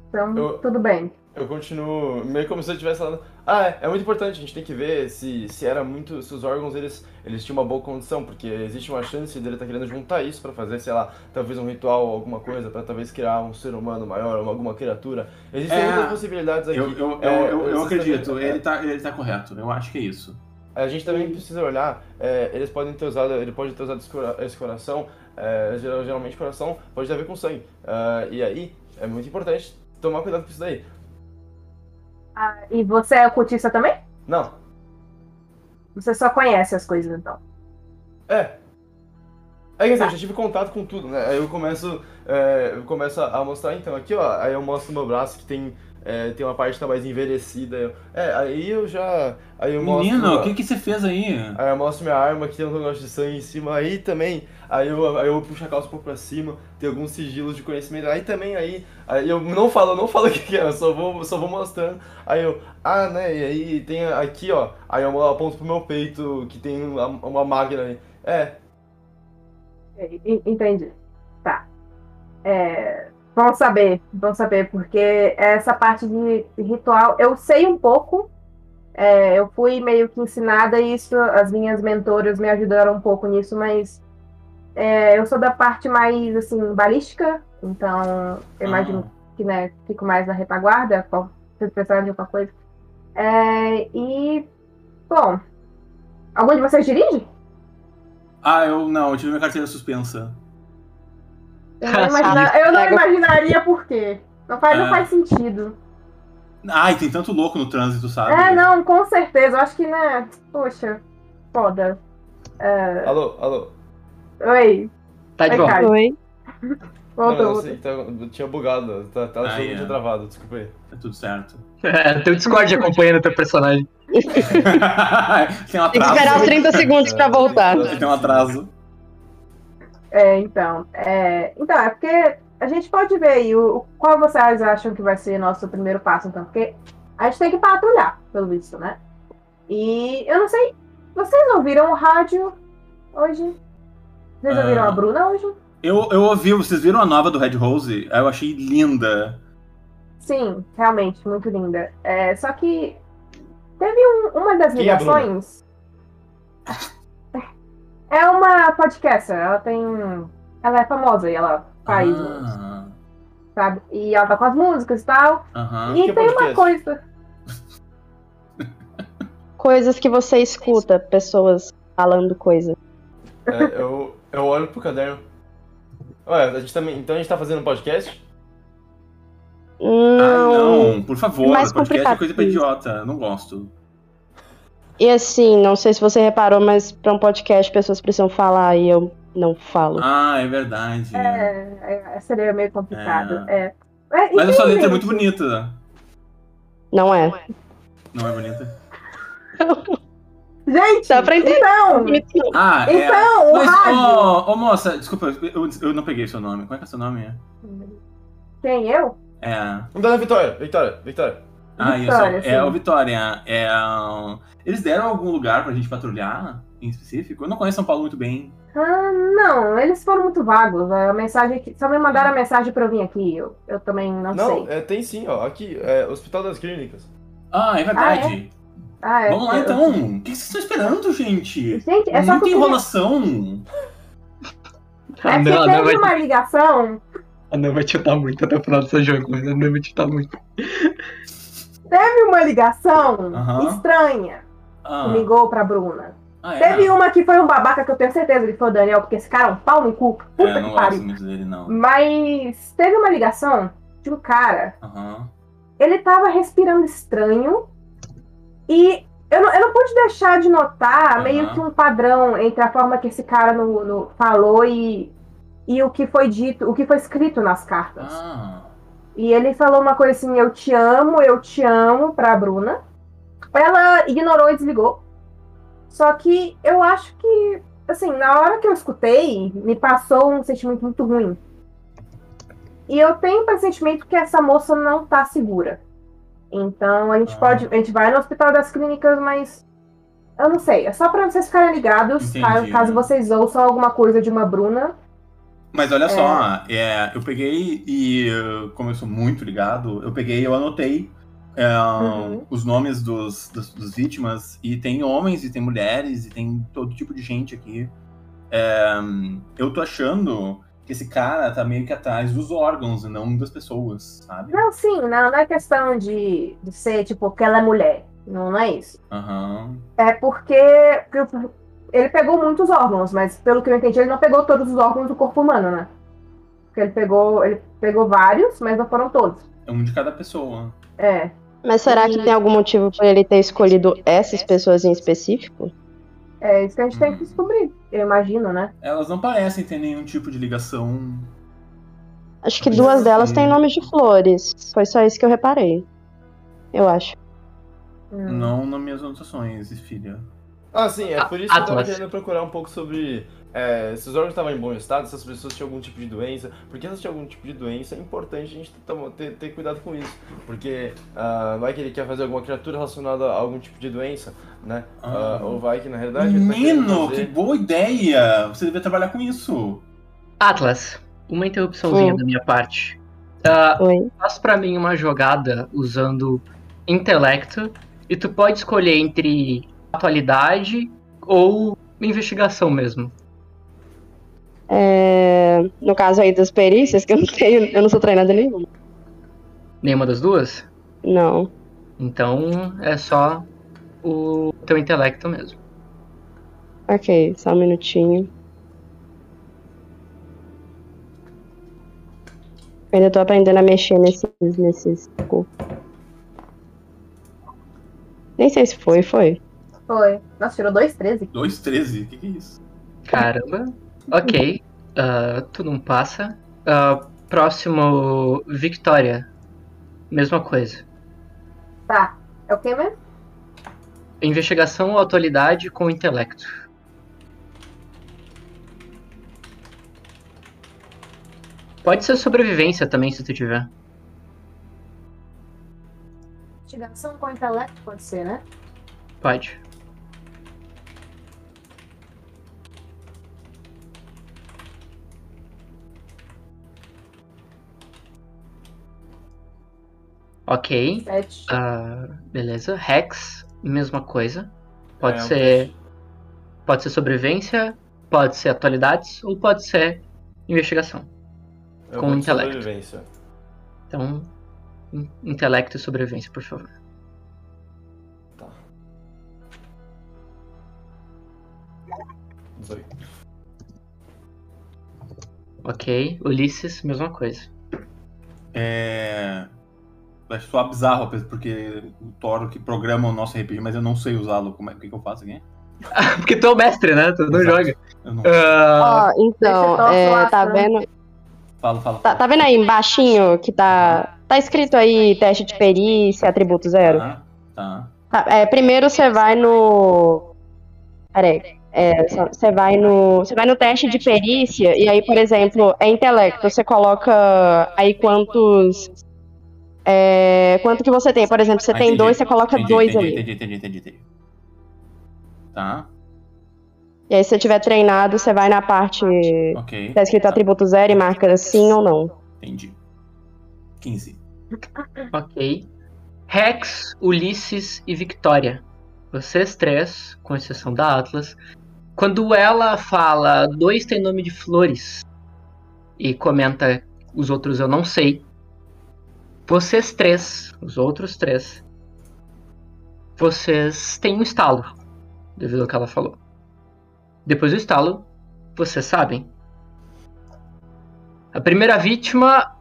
Então, Eu- tudo bem. Eu continuo meio como se eu estivesse falando. Ah, é, é muito importante, a gente tem que ver se, se era muito. Se os órgãos eles, eles tinham uma boa condição, porque existe uma chance dele estar querendo juntar isso pra fazer, sei lá, talvez um ritual ou alguma coisa, pra talvez criar um ser humano maior, uma- alguma criatura. Existem É, muitas possibilidades aqui. Eu, eu, É, eu, eu acredito, também- ele tá, ele tá correto, eu acho que é isso. A gente também precisa olhar, é, eles podem ter usado, ele pode ter usado esse cora- esse coração, é, geral- geralmente coração pode ter a ver com sangue. Ah, e aí, é muito importante tomar cuidado com isso daí. Ah, e você é ocultista também? Não, Você só conhece as coisas, então. É. É assim, eu já tive contato com tudo, né? Aí eu começo, é, eu começo a mostrar, então, aqui, ó, aí eu mostro meu braço que tem, é, tem uma parte que tá mais envelhecida. é, aí eu já. Aí eu mostro. Menino, o que, que você fez aí? Aí eu mostro minha arma que tem um negócio de sangue em cima. Aí também, aí eu, aí eu puxo a calça um pouco pra cima, tem alguns sigilos de conhecimento. Aí também, aí, aí eu não falo, eu não falo o que que é, eu só vou, só vou mostrando. Aí eu, ah, né, e aí tem aqui, ó, aí eu aponto pro meu peito que tem uma, uma máquina aí. É, E- Entendi. Tá. É, vamos saber, vamos saber, porque essa parte de ritual eu sei um pouco. é, eu fui meio que ensinada isso, as minhas mentoras me ajudaram um pouco nisso, mas é, eu sou da parte mais assim balística, então eu imagino que né, fico mais na retaguarda, se precisar de alguma coisa. É, e bom, algum de vocês dirige? Ah, eu não, eu tive minha carteira suspensa. Eu não, imagina- eu não imaginaria por quê. Não faz, não É. faz sentido. Ai, tem tanto louco no trânsito, sabe? É, não, com certeza. Eu acho que, né? Poxa, foda. alô, alô. Oi, Tá de volta. Oi. voltou. não, sei, tá, eu tinha bugado, tá, tava Ah, todo é. travado, desculpa aí. Tá tudo certo. É, teu Discord acompanhando teu personagem. tem um Tem que esperar os 30 segundos pra voltar. Tem um atraso. É, então. É, então, é porque a gente pode ver aí o, o- qual vocês acham que vai ser nosso primeiro passo, então. Porque a gente tem que patrulhar, pelo visto, né? E eu não sei. Vocês ouviram o rádio hoje? Vocês Ah. ouviram a Bruna hoje? Eu, eu ouvi, vocês viram a nova do Red Rose? Eu achei linda. Sim, realmente, muito linda. É, só que teve um- uma das é ligações. É uma podcaster, ela tem. Ela é famosa e ela faz, música, Ah, sabe? E ela tá com as músicas e tal. e que é tem uma podcast? coisa. Coisas que você escuta, pessoas falando coisa. É, eu, eu olho pro caderno. Ué, a gente também. Então a gente tá fazendo um podcast? Ah, Não. não, por favor, Mais podcast é complicado coisa pra idiota, eu não gosto. E assim, não sei se você reparou, mas pra um podcast pessoas precisam falar e eu não falo. Ah, é verdade. É, é, seria meio complicado. É. É, Mas a sua letra é muito bonita. Não é. Não é bonita? Gente, Dá pra entender. então, Ah, é. então, o Mas, rádio. ô, ô, moça, desculpa, eu, eu não peguei seu nome. Como é que é seu nome? Quem, eu? É. Vamos dar na Vitória, Vitória, Vitória. Ah, isso. É, o Vitória. É, eles deram algum lugar pra gente patrulhar em específico? Eu não conheço São Paulo muito bem. Ah, não, eles foram muito vagos. A mensagem que, só me mandaram a mensagem pra eu vir aqui. Eu, eu também não, Não, sei. é, tem sim, ó. Aqui, é Hospital das Clínicas. Ah, é verdade. Ah, é. Vamos lá eu- então. O que vocês estão esperando, gente? Gente, é só Muita porque enrolação. é que a Nan teve vai, uma ligação. a Nan vai chutar muito até o final desse jogo. mas A Nan vai chutar muito. Teve uma ligação Aham. estranha Ah, que ligou pra Bruna. Ah, é? Teve uma que foi um babaca que eu tenho certeza que foi o Daniel, porque esse cara é um pau no cu. É, Puta eu que pariu. dele, não. Mas teve uma ligação de um cara. Aham. Ele tava respirando estranho. E eu não, eu não pude deixar de notar Aham. meio que um padrão entre a forma que esse cara no, no- falou e, e o que foi dito, o que foi escrito nas cartas. Ah. E ele falou uma coisa assim: Eu te amo, eu te amo pra Bruna. Ela ignorou e desligou. Só que eu acho que, assim, na hora que eu escutei, me passou um sentimento muito ruim. E eu tenho um pressentimento que essa moça não tá segura. Então a gente Ah. pode. A gente vai no hospital das clínicas, mas. Eu não sei. É só pra vocês ficarem ligados, Entendi, caso, caso né? vocês ouçam alguma coisa de uma Bruna. Mas olha só, é, eu peguei e, como eu sou muito ligado, eu peguei eu anotei é, Uhum. os nomes dos, dos, dos vítimas, e tem homens, e tem mulheres, e tem todo tipo de gente aqui. É, eu tô achando que esse cara tá meio que atrás dos órgãos e não das pessoas, sabe? Não, sim, não, não é questão de, de ser, tipo, que ela é mulher. Não, não é isso. Aham. É porque ele pegou muitos órgãos, mas pelo que eu entendi, ele não pegou todos os órgãos do corpo humano, né? Porque ele pegou, ele pegou vários, mas não foram todos. É um de cada pessoa. É. Mas será que tem algum motivo por ele ter escolhido essas pessoas em específico? É isso que a gente tem que descobrir, eu imagino, né? Elas não parecem ter nenhum tipo de ligação. Acho que duas delas têm nomes de flores. Foi só isso que eu reparei. Eu acho. Hum. Não nas minhas anotações, filha. Ah, sim, é por isso que eu tava querendo procurar um pouco sobre é, se os órgãos estavam em bom estado, se as pessoas tinham algum tipo de doença. Porque se elas tinham algum tipo de doença, é importante a gente ter, ter, cuidado com isso. Porque ah, vai que ele quer fazer alguma criatura relacionada a algum tipo de doença, né? Ah. Ah, ou vai que na realidade tá Menino, que fazer... boa ideia! Você devia trabalhar com isso. Atlas, uma interrupçãozinha da minha parte. Ah, Oi. faz pra mim uma jogada usando intelecto e tu pode escolher entre atualidade ou investigação mesmo. É, no caso aí das perícias, que eu não tenho, eu não sou treinada nenhuma. Nenhuma das duas? Não. Então é só o teu intelecto mesmo. Ok, só um minutinho. Eu ainda tô aprendendo a mexer nesses. nesses... Nem sei se foi, foi. Foi. Nossa, tirou 2,13. 2,13, o que, que é isso? Caramba. Ok. ah, tu não passa. Ah, próximo, Victoria. Mesma coisa. Tá. É o que mesmo? Investigação ou atualidade com intelecto. Pode ser sobrevivência também, se tu tiver. Investigação com intelecto pode ser, né? Pode. Ok. 7. ah, beleza. Hex, mesma coisa. Pode É, ser. Pode ser sobrevivência, pode ser atualidades ou pode ser investigação. Eu com intelecto. sobrevivência. Então, in- intelecto e sobrevivência, por favor. Tá. 18. Ok. Ulisses, mesma coisa. É. Acho só bizarro, porque o Toro que programa o nosso RPG, mas eu não sei usá-lo. Como é o que, que eu faço aqui? Porque tu é o mestre, né? Tu não Exato. joga. Não. Ah, Ó, então, é, tá vendo? Fala, fala. Tá, tá vendo aí embaixinho que tá. Tá escrito aí teste de perícia, atributo zero? Tá, tá. Tá, é, primeiro você vai no. Peraí. É, você vai no. Você vai no teste de perícia, e aí, por exemplo, é intelecto. Você coloca aí quantos. É, quanto que você tem? Por exemplo, você Ah, tem entendi. dois, você coloca Entendi, dois entendi, ali. Entendi, entendi, entendi, entendi. Tá, E aí, se você tiver treinado, você vai na parte. ok. Tá escrito atributo zero e marca sim ou não. Entendi. 15. ok. Rex, Ulisses e Victoria. Vocês três, com exceção da Atlas. Quando ela fala dois tem nome de flores e comenta os outros eu não sei. Vocês três, os outros três, vocês têm um estalo devido ao que ela falou. Depois do estalo, vocês sabem. A primeira vítima,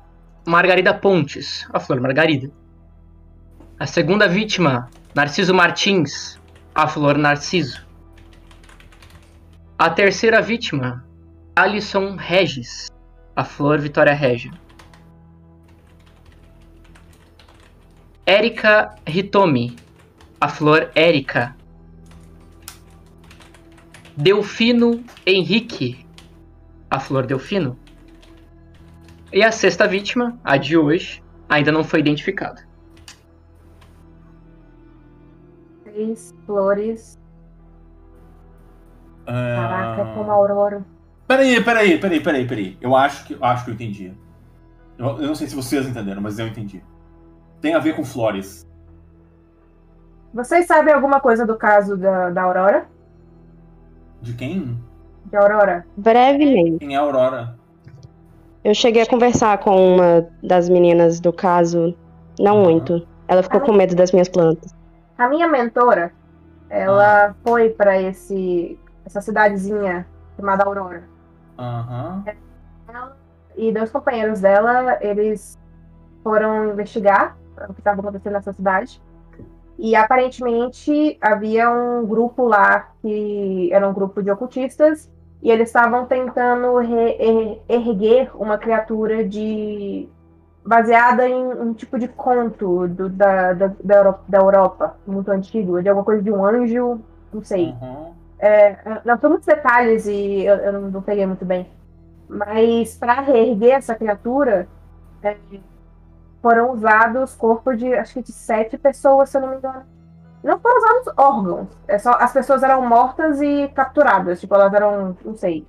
Margarida Pontes, a flor Margarida. A segunda vítima, Narciso Martins, a flor Narciso. A terceira vítima, Alisson Regis, a flor Vitória Regia. Érica Hitomi, a flor Érica. Delfino Henrique, a flor Delfino. E a sexta vítima, a de hoje, ainda não foi identificada. Três flores. Caraca, Ah, como a Aurora. Peraí, peraí, peraí, peraí, peraí. Eu acho que, eu acho que eu entendi. Eu, eu não sei se vocês entenderam, mas eu entendi. Tem a ver com flores. Vocês sabem alguma coisa do caso da, da Aurora? De quem? De Aurora? Brevemente. Quem é a Aurora? Eu cheguei a conversar com uma das meninas do caso, não Aham. muito. Ela ficou com medo das minhas plantas. A minha mentora, ela foi pra esse essa cidadezinha chamada Aurora. Aham. Ela e dois companheiros dela, eles foram investigar o que estava acontecendo nessa cidade. E aparentemente havia um grupo lá que era um grupo de ocultistas e eles estavam tentando er- erguer uma criatura de baseada em um tipo de conto do- da, da, da, Euro- da Europa, muito antigo, de alguma coisa de um anjo, não sei. Uhum. É, não foi muitos detalhes e eu, eu não, não peguei muito bem. Mas para reerguer essa criatura, é, foram usados corpos de acho que de sete pessoas, se eu não me engano. Não foram usados órgãos. É só, as pessoas eram mortas e capturadas. Tipo, elas eram, não sei.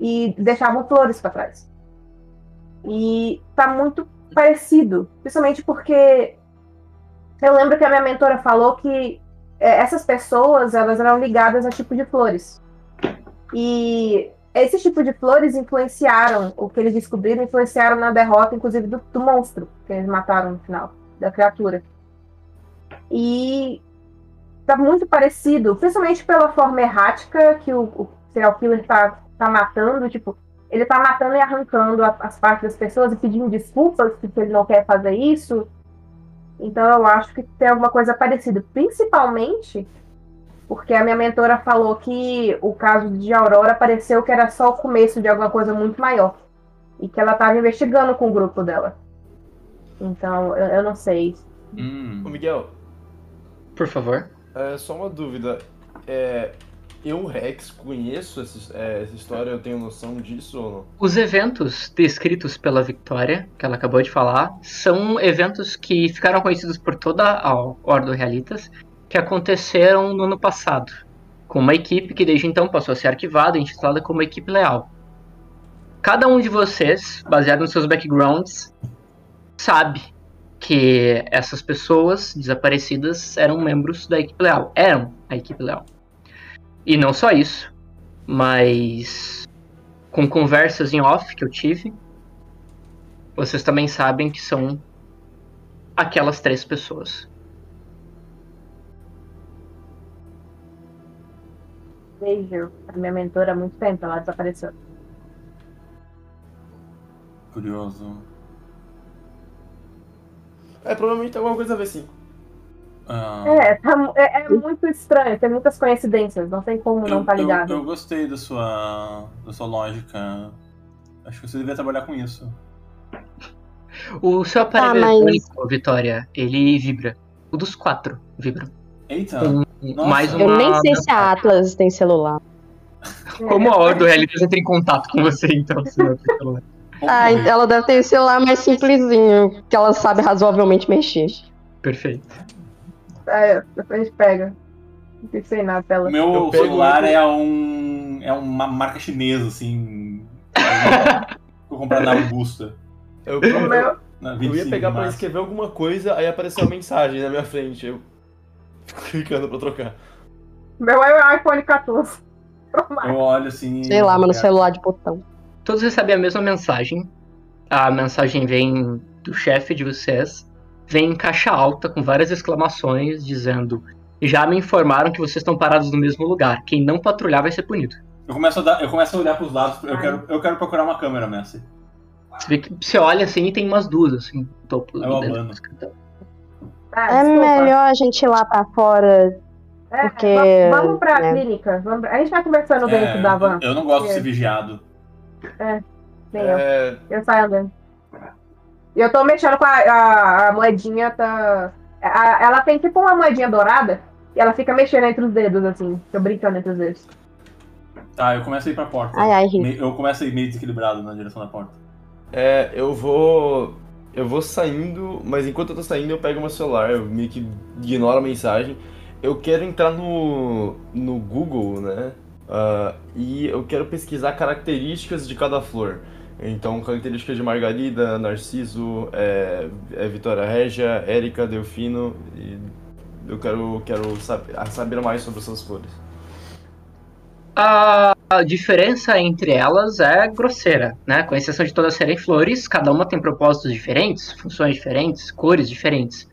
E deixavam flores para trás. E tá muito parecido. Principalmente porque eu lembro que a minha mentora falou que é, essas pessoas elas eram ligadas a tipo de flores. E esse tipo de flores influenciaram o que eles descobriram, influenciaram na derrota, inclusive, do, do monstro que eles mataram no final, da criatura. E tá muito parecido, principalmente pela forma errática que o, o serial killer tá, tá matando, tipo, ele tá matando e arrancando a- as partes das pessoas e pedindo desculpas porque ele não quer fazer isso. Então eu acho que tem alguma coisa parecida, principalmente porque a minha mentora falou que o caso de Aurora pareceu que era só o começo de alguma coisa muito maior. E que ela estava investigando com o grupo dela. Então, eu, eu não sei. Hum. Ô Miguel, Por favor. é, só uma dúvida. É, eu, Rex, conheço essa, é, essa história, eu tenho noção disso ou não? Os eventos descritos pela Victoria, que ela acabou de falar, são eventos que ficaram conhecidos por toda a Ordo Realitas, que aconteceram no ano passado, com uma equipe que desde então passou a ser arquivada e intitulada como Equipe Leal. Cada um de vocês, baseado nos seus backgrounds, sabe que essas pessoas desaparecidas eram membros da Equipe Leal, eram a Equipe Leal. E não só isso, mas com conversas em off que eu tive, vocês também sabem que são aquelas três pessoas. Vejo a minha mentora há muito tempo, ela desapareceu. Curioso. É, provavelmente tem alguma coisa a ver sim. Ah, É, tá é, é muito estranho, tem muitas coincidências, não tem como não eu, tá eu- ligado. eu gostei da sua, da sua lógica. Acho que você devia trabalhar com isso. O seu aparelho Tá, mas- Vitória, ele vibra. O dos quatro vibra. Eita! Com Nossa. mais uma. Eu nem sei se a Atlas tem celular. Como a Ordo Realitas entra em contato com você, então, se não tem celular. Ah, ela deve ter celular mais simplesinho, que ela sabe razoavelmente mexer. Perfeito. É, depois a gente pega. Não pensei na tela. O meu Eu celular é um. é uma marca chinesa, assim. Vou comprar na Augusta. Eu, O eu, eu 25 ia pegar pra escrever alguma coisa, aí apareceu uma mensagem na minha frente. Eu clicando pra trocar. meu é o iPhone 14. Pro Max. Eu olho assim. Sei lá, mano, é, celular de botão. Todos recebem a mesma mensagem. A mensagem vem do chefe de vocês. Vem em caixa alta, com várias exclamações, dizendo: Já me informaram que vocês estão parados no mesmo lugar. Quem não patrulhar vai ser punido. Eu começo a, dar, eu começo a olhar pros lados, eu quero, eu quero procurar uma câmera, Messi. Você vê que você olha assim e tem umas duas, assim, no topo dentro abano. do escritório. Ah, É desculpa. melhor a gente ir lá pra fora. É, porque, va- Vamos pra né. clínica. Vamos- A gente vai conversando dentro É, da van. eu, eu não gosto de É. ser vigiado. Nem eu. É, Eu saio andando. E eu tô mexendo com a, a- a moedinha, tá. a- ela tem tipo uma moedinha dourada e ela fica mexendo entre os dedos, assim. Tô brincando entre os dedos. Tá, eu começo a ir pra porta. Ai, ai, Eu começo a ir meio desequilibrado na direção da porta. é, eu vou. Eu vou saindo, mas enquanto eu tô saindo, eu pego meu celular, eu meio que ignoro a mensagem. Eu quero entrar no, no Google, né? Ah, e eu quero pesquisar características de cada flor. Então, características de Margarida, Narciso, é, é Vitória Régia, Érica, Delfino. Eu quero, quero saber, saber mais sobre essas flores. A diferença entre elas é grosseira, né? Com exceção de todas serem flores, cada uma tem propósitos diferentes, funções diferentes, cores diferentes.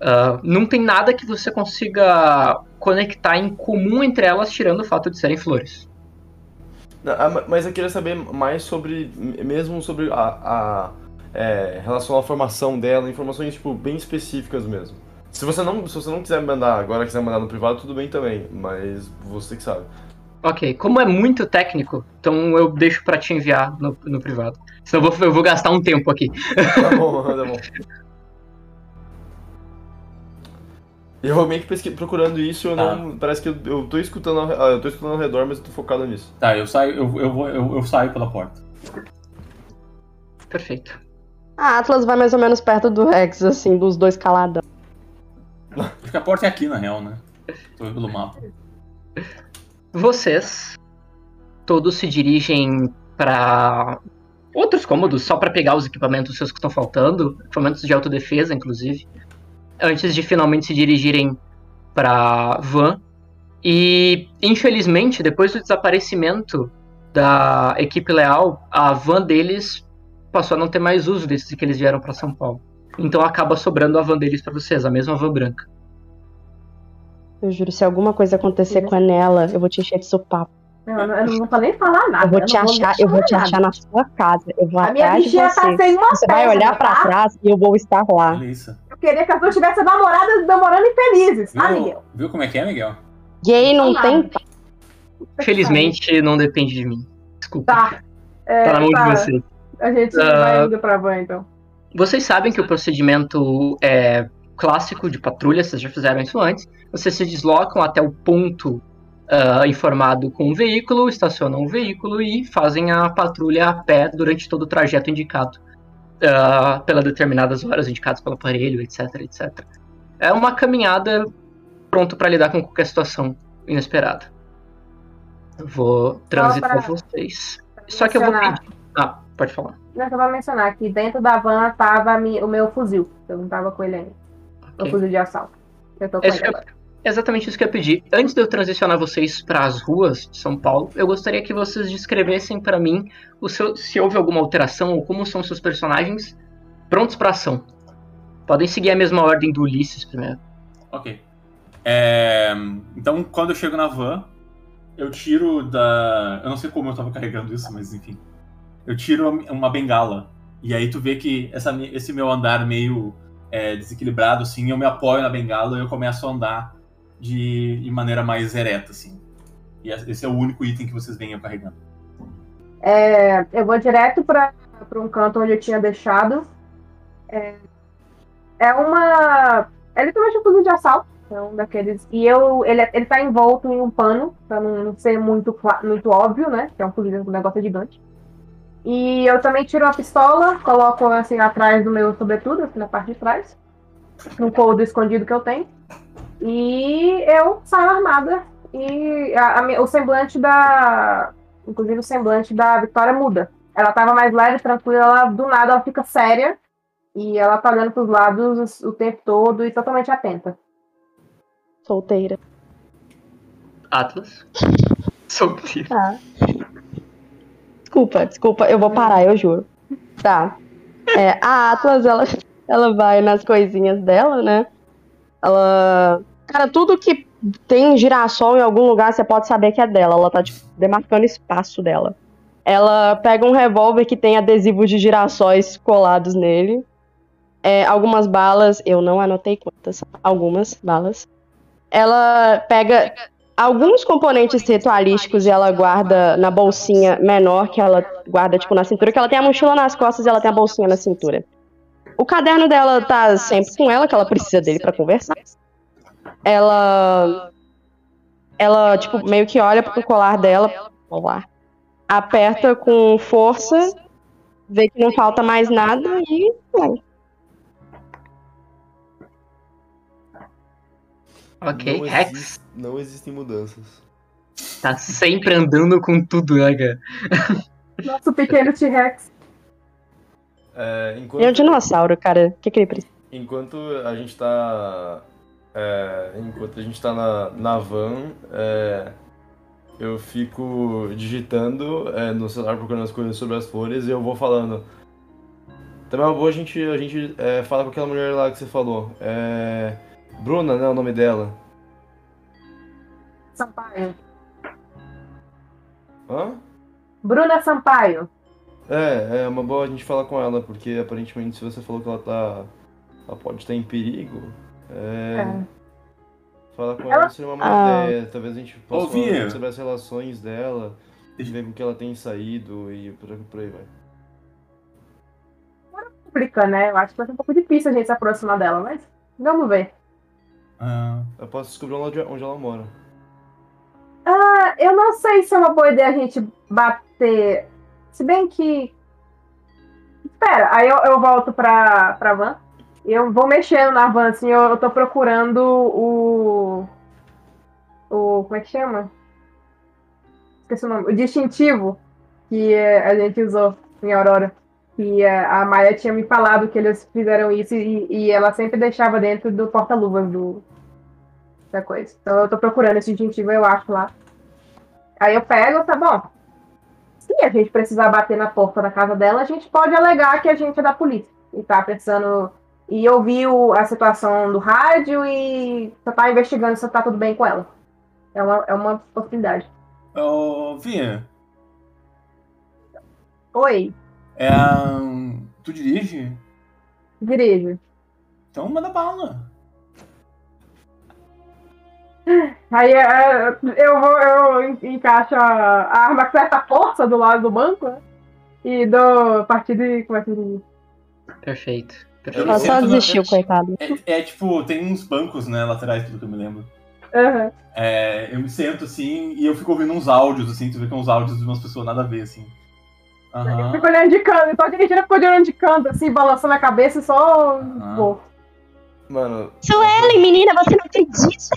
Ah, não tem nada que você consiga conectar em comum entre elas, tirando o fato de serem flores. Ah, ma- Mas eu queria saber mais sobre, mesmo sobre a, a é, relação à formação dela, informações tipo bem específicas mesmo. Se você não, se você não quiser mandar agora, quiser mandar no privado, tudo bem também, mas você que sabe. Ok, como é muito técnico, então eu deixo pra te enviar no, no privado. Senão eu vou, eu vou gastar um tempo aqui. Tá bom, tá bom. Eu vou meio que pesqui- procurando isso, eu Tá. não. Parece que eu, eu tô escutando ao, ah, eu tô escutando ao redor, mas eu tô focado nisso. Tá, eu saio, eu, eu, vou, eu, eu saio pela porta. Perfeito. A Atlas vai mais ou menos perto do Rex, assim, dos dois caladão. Acho que a porta é aqui, na real, né? Tô vendo pelo mapa. Vocês todos se dirigem para outros cômodos só para pegar os equipamentos seus que estão faltando, equipamentos de autodefesa, inclusive, antes de finalmente se dirigirem para van. E infelizmente, depois do desaparecimento da equipe leal, a van deles passou a não ter mais uso desde que eles vieram para São Paulo. Então acaba sobrando a van deles para vocês, a mesma van branca. Eu juro, se alguma coisa acontecer com a Nela, eu vou te encher de sopapo. Eu, não- eu não vou nem falar nada. Eu vou te não achar, deixar eu vou te nada. achar na sua casa. Eu vou A minha bichinha você. tá sem uma Você vai olhar pra tá? trás e eu vou estar lá. Isso. Eu queria que as duas tivessem namoradas namorando infelizes, tá, Viu, Miguel? viu como é que é, Miguel? Gay não Tá tem. Felizmente não depende de mim. Desculpa. Tá. É, Tá na mão tá. de vocês. A gente Ah. vai indo pra van, então. Vocês sabem que o procedimento é clássico de patrulha, vocês já fizeram isso antes. Vocês se deslocam até o ponto ah, informado com o veículo, estacionam o veículo e fazem a patrulha a pé durante todo o trajeto indicado. ah, pelas determinadas horas indicadas pelo aparelho, etc, etc. É uma caminhada pronto para lidar com qualquer situação inesperada. Eu vou transitar pra- vocês. Só que eu vou pedir. Ah, pode falar. Não, só pra mencionar que dentro da van tava o meu fuzil. Eu não tava com ele ainda. Ok. fuzil de assalto. Eu tô com Esse ele é- agora. Exatamente isso que eu ia pedir. Antes de eu transicionar vocês para as ruas de São Paulo, eu gostaria que vocês descrevessem para mim o seu, se houve alguma alteração ou como são seus personagens prontos para ação. Podem seguir a mesma ordem do Ulisses primeiro. Ok. É, então, quando eu chego na van, eu tiro da. Eu não sei como eu tava carregando isso, mas enfim. Eu tiro uma bengala. E aí tu vê que essa, esse meu andar meio é, desequilibrado, assim, eu me apoio na bengala e eu começo a andar de, de maneira mais ereta, assim. E esse é o único item que vocês eu carregando. É, eu vou direto pra um canto onde eu tinha deixado. É, é uma. É literalmente um fuzil de assalto. É um daqueles. E eu, ele, ele tá envolto em um pano, pra não, não ser muito, muito óbvio, né? Que é um fuzil, um negócio gigante. E eu também tiro uma pistola, coloco assim atrás do meu sobretudo, assim, na parte de trás. No couro escondido que eu tenho. E eu saio armada. E a- a o semblante da. Inclusive o semblante da Vitória muda. Ela tava mais leve, tranquila, ela, do nada ela fica séria. E ela tá olhando pros lados o tempo todo e totalmente atenta. Solteira. Atlas. Solteiro. Tá. Desculpa, desculpa, eu vou parar, eu juro. Tá. É, a Atlas, ela, ela vai nas coisinhas dela, né? Ela Cara, tudo que tem girassol em algum lugar, você pode saber que é dela. Ela tá, tipo, demarcando espaço dela. Ela pega um revólver que tem adesivos de girassóis colados nele. É, algumas balas, eu não anotei quantas, algumas balas. Ela pega alguns componentes ritualísticos e ela guarda na bolsinha menor que ela guarda tipo na cintura, que ela tem a mochila nas costas e ela tem a bolsinha na cintura. O caderno dela tá sempre com ela, que ela precisa dele para conversar. Ela ela tipo meio que olha pro colar dela, colar. Aperta com força, vê que não falta mais nada e vai. Ok, Rex existe- não existem mudanças. tá sempre andando com tudo, né, cara? Nosso pequeno T-Rex. É, enquanto, Ele é um dinossauro, cara. O que, que ele precisa? enquanto a gente tá. é, enquanto a gente tá na, na van, é, eu fico digitando é, no celular procurando as coisas sobre as folhas e eu vou falando. Também é uma boa a gente, a gente é, falar com aquela mulher lá que você falou. É, Bruna, né? O nome dela. Sampaio. Hã? Bruna Sampaio. É, é uma boa a gente falar com ela, porque aparentemente se você falou que ela tá. Ela pode estar em perigo. É. É. Falar com Ela- ela seria uma boa Ah. ideia. Talvez a gente possa Ô, falar sobre as relações dela, ver com que ela tem saído e por, por aí vai. Pública, né? Eu acho que vai ser um pouco difícil a gente se aproximar dela, mas vamos ver. Ah, Eu posso descobrir onde ela mora. Ah, eu não sei se é uma boa ideia a gente bater. Se bem que. Espera, aí eu, eu volto pra, pra van. Eu vou mexendo na van, assim, eu, eu tô procurando o. O. Como é que chama? Esqueci o nome. O distintivo que eh, a gente usou em Aurora. Que eh, a Maia tinha me falado que eles fizeram isso e, e ela sempre deixava dentro do porta-luvas do. Da coisa. Então eu tô procurando esse distintivo, eu acho lá. Aí eu pego, tá bom. Se a gente precisar bater na porta da casa dela, a gente pode alegar que a gente é da polícia. E tá pensando. E ouviu a situação do rádio e só tá investigando se tá tudo bem com ela. É uma, é uma possibilidade. Ô, Vinha, Oi, é, ahn, tu dirige? dirige. Então manda bala. Aí é, eu vou, eu en- encaixo a, a arma com certa força do lado do banco, né? E dou partida e começo a. Perfeito. Eu Ela só eu desistiu, coitado. É, é tipo, tem uns bancos, né, laterais, pelo que eu me lembro. Aham. É, eu me sento assim e eu fico ouvindo uns áudios, assim, tu vê que é uns áudios de umas pessoas nada a ver, assim. Eu Aham. fico olhando de canto, eu tô dirigindo, eu fico olhando de canto, assim, balançando a cabeça e só vou. Mano, Suelen, menina, você não acredita? essa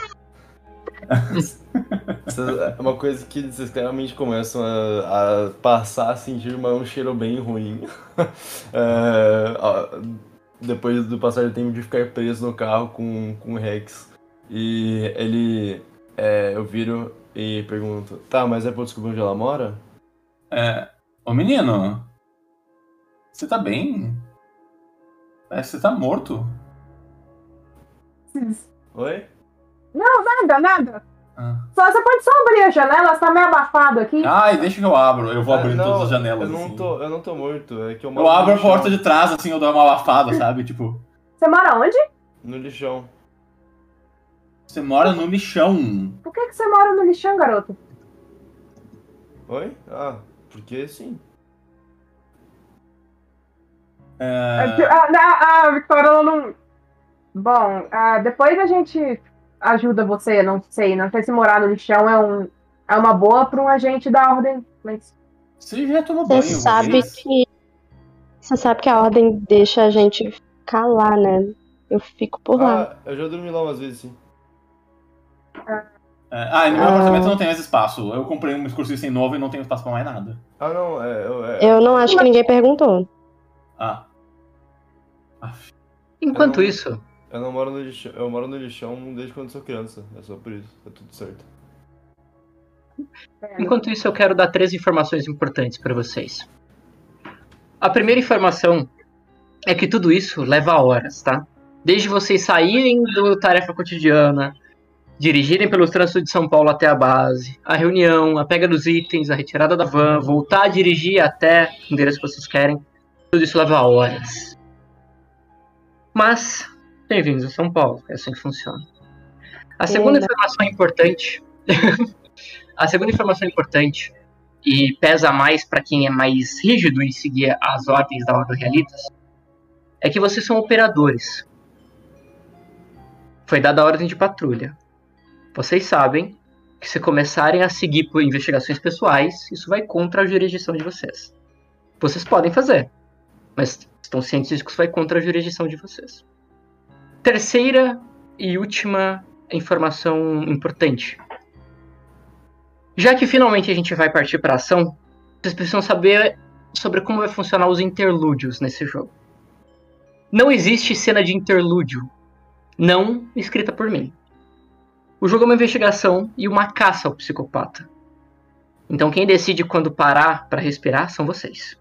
é uma coisa que vocês claramente começam a, a passar a sentir uma- um cheiro bem ruim. É, ó, depois do passar do tempo de ficar preso no carro com, com o Rex. E ele. é, eu viro e pergunto: Tá, mas é pra eu descobrir onde ela mora? É, ô menino, você tá bem? Parece que você tá morto. Oi? Nada, nada. Ah. Só, você pode só abrir a janela, tá meio abafado aqui. Ai, deixa que eu abro. Eu vou Ah, abrir não, todas as janelas. Eu não, assim. tô, eu não tô morto, é que eu Eu abro a porta de trás, assim, eu dou uma abafada, sabe? Tipo, Você mora onde? No lixão. você mora no lixão. Por que, que você mora no lixão, garoto? Oi? Ah, porque sim. É, A, a, a Victoria ela não. Bom, ah, depois a gente ajuda você, não sei, não sei se morar no lixão é, um, é uma boa para um agente da ordem, mas você já tomou Você banho. uma sabe vez? que. Você sabe que a ordem deixa a gente ficar lá, né? Eu fico por lá. Ah, eu já dormi lá umas vezes sim. É, ah, e no meu Ah. apartamento não tem mais espaço. Eu comprei um excursista novo e não tenho espaço pra mais nada. Ah, não, é. eu- é- Eu não acho que ninguém perguntou. Ah. Enquanto Eu não- isso, Eu não moro no lixão, eu moro no lixão desde quando sou criança. É só por isso, tá tudo certo. é, enquanto isso eu quero dar três informações importantes pra vocês. A primeira informação é que tudo isso leva horas, tá? Desde vocês saírem do tarefa cotidiana, dirigirem pelos trânsitos de São Paulo até a base, a reunião, a pega dos itens, a retirada da van, voltar a dirigir até o endereço que vocês querem, tudo isso leva horas. Mas, bem-vindos a São Paulo, é assim que funciona. A segunda Pena. informação importante. a segunda informação importante e pesa mais para quem é mais rígido em seguir as ordens da Ordem Realitas é que vocês são operadores. Foi dada a ordem de patrulha. Vocês sabem que se começarem a seguir por investigações pessoais, isso vai contra a jurisdição de vocês. Vocês podem fazer, mas estão cientes de que isso vai contra a jurisdição de vocês. Terceira e última informação importante. Já que finalmente a gente vai partir para ação, vocês precisam saber sobre como vai funcionar os interlúdios nesse jogo. Não existe cena de interlúdio, não escrita por mim. O jogo é uma investigação e uma caça ao psicopata. Então quem decide quando parar para respirar são vocês.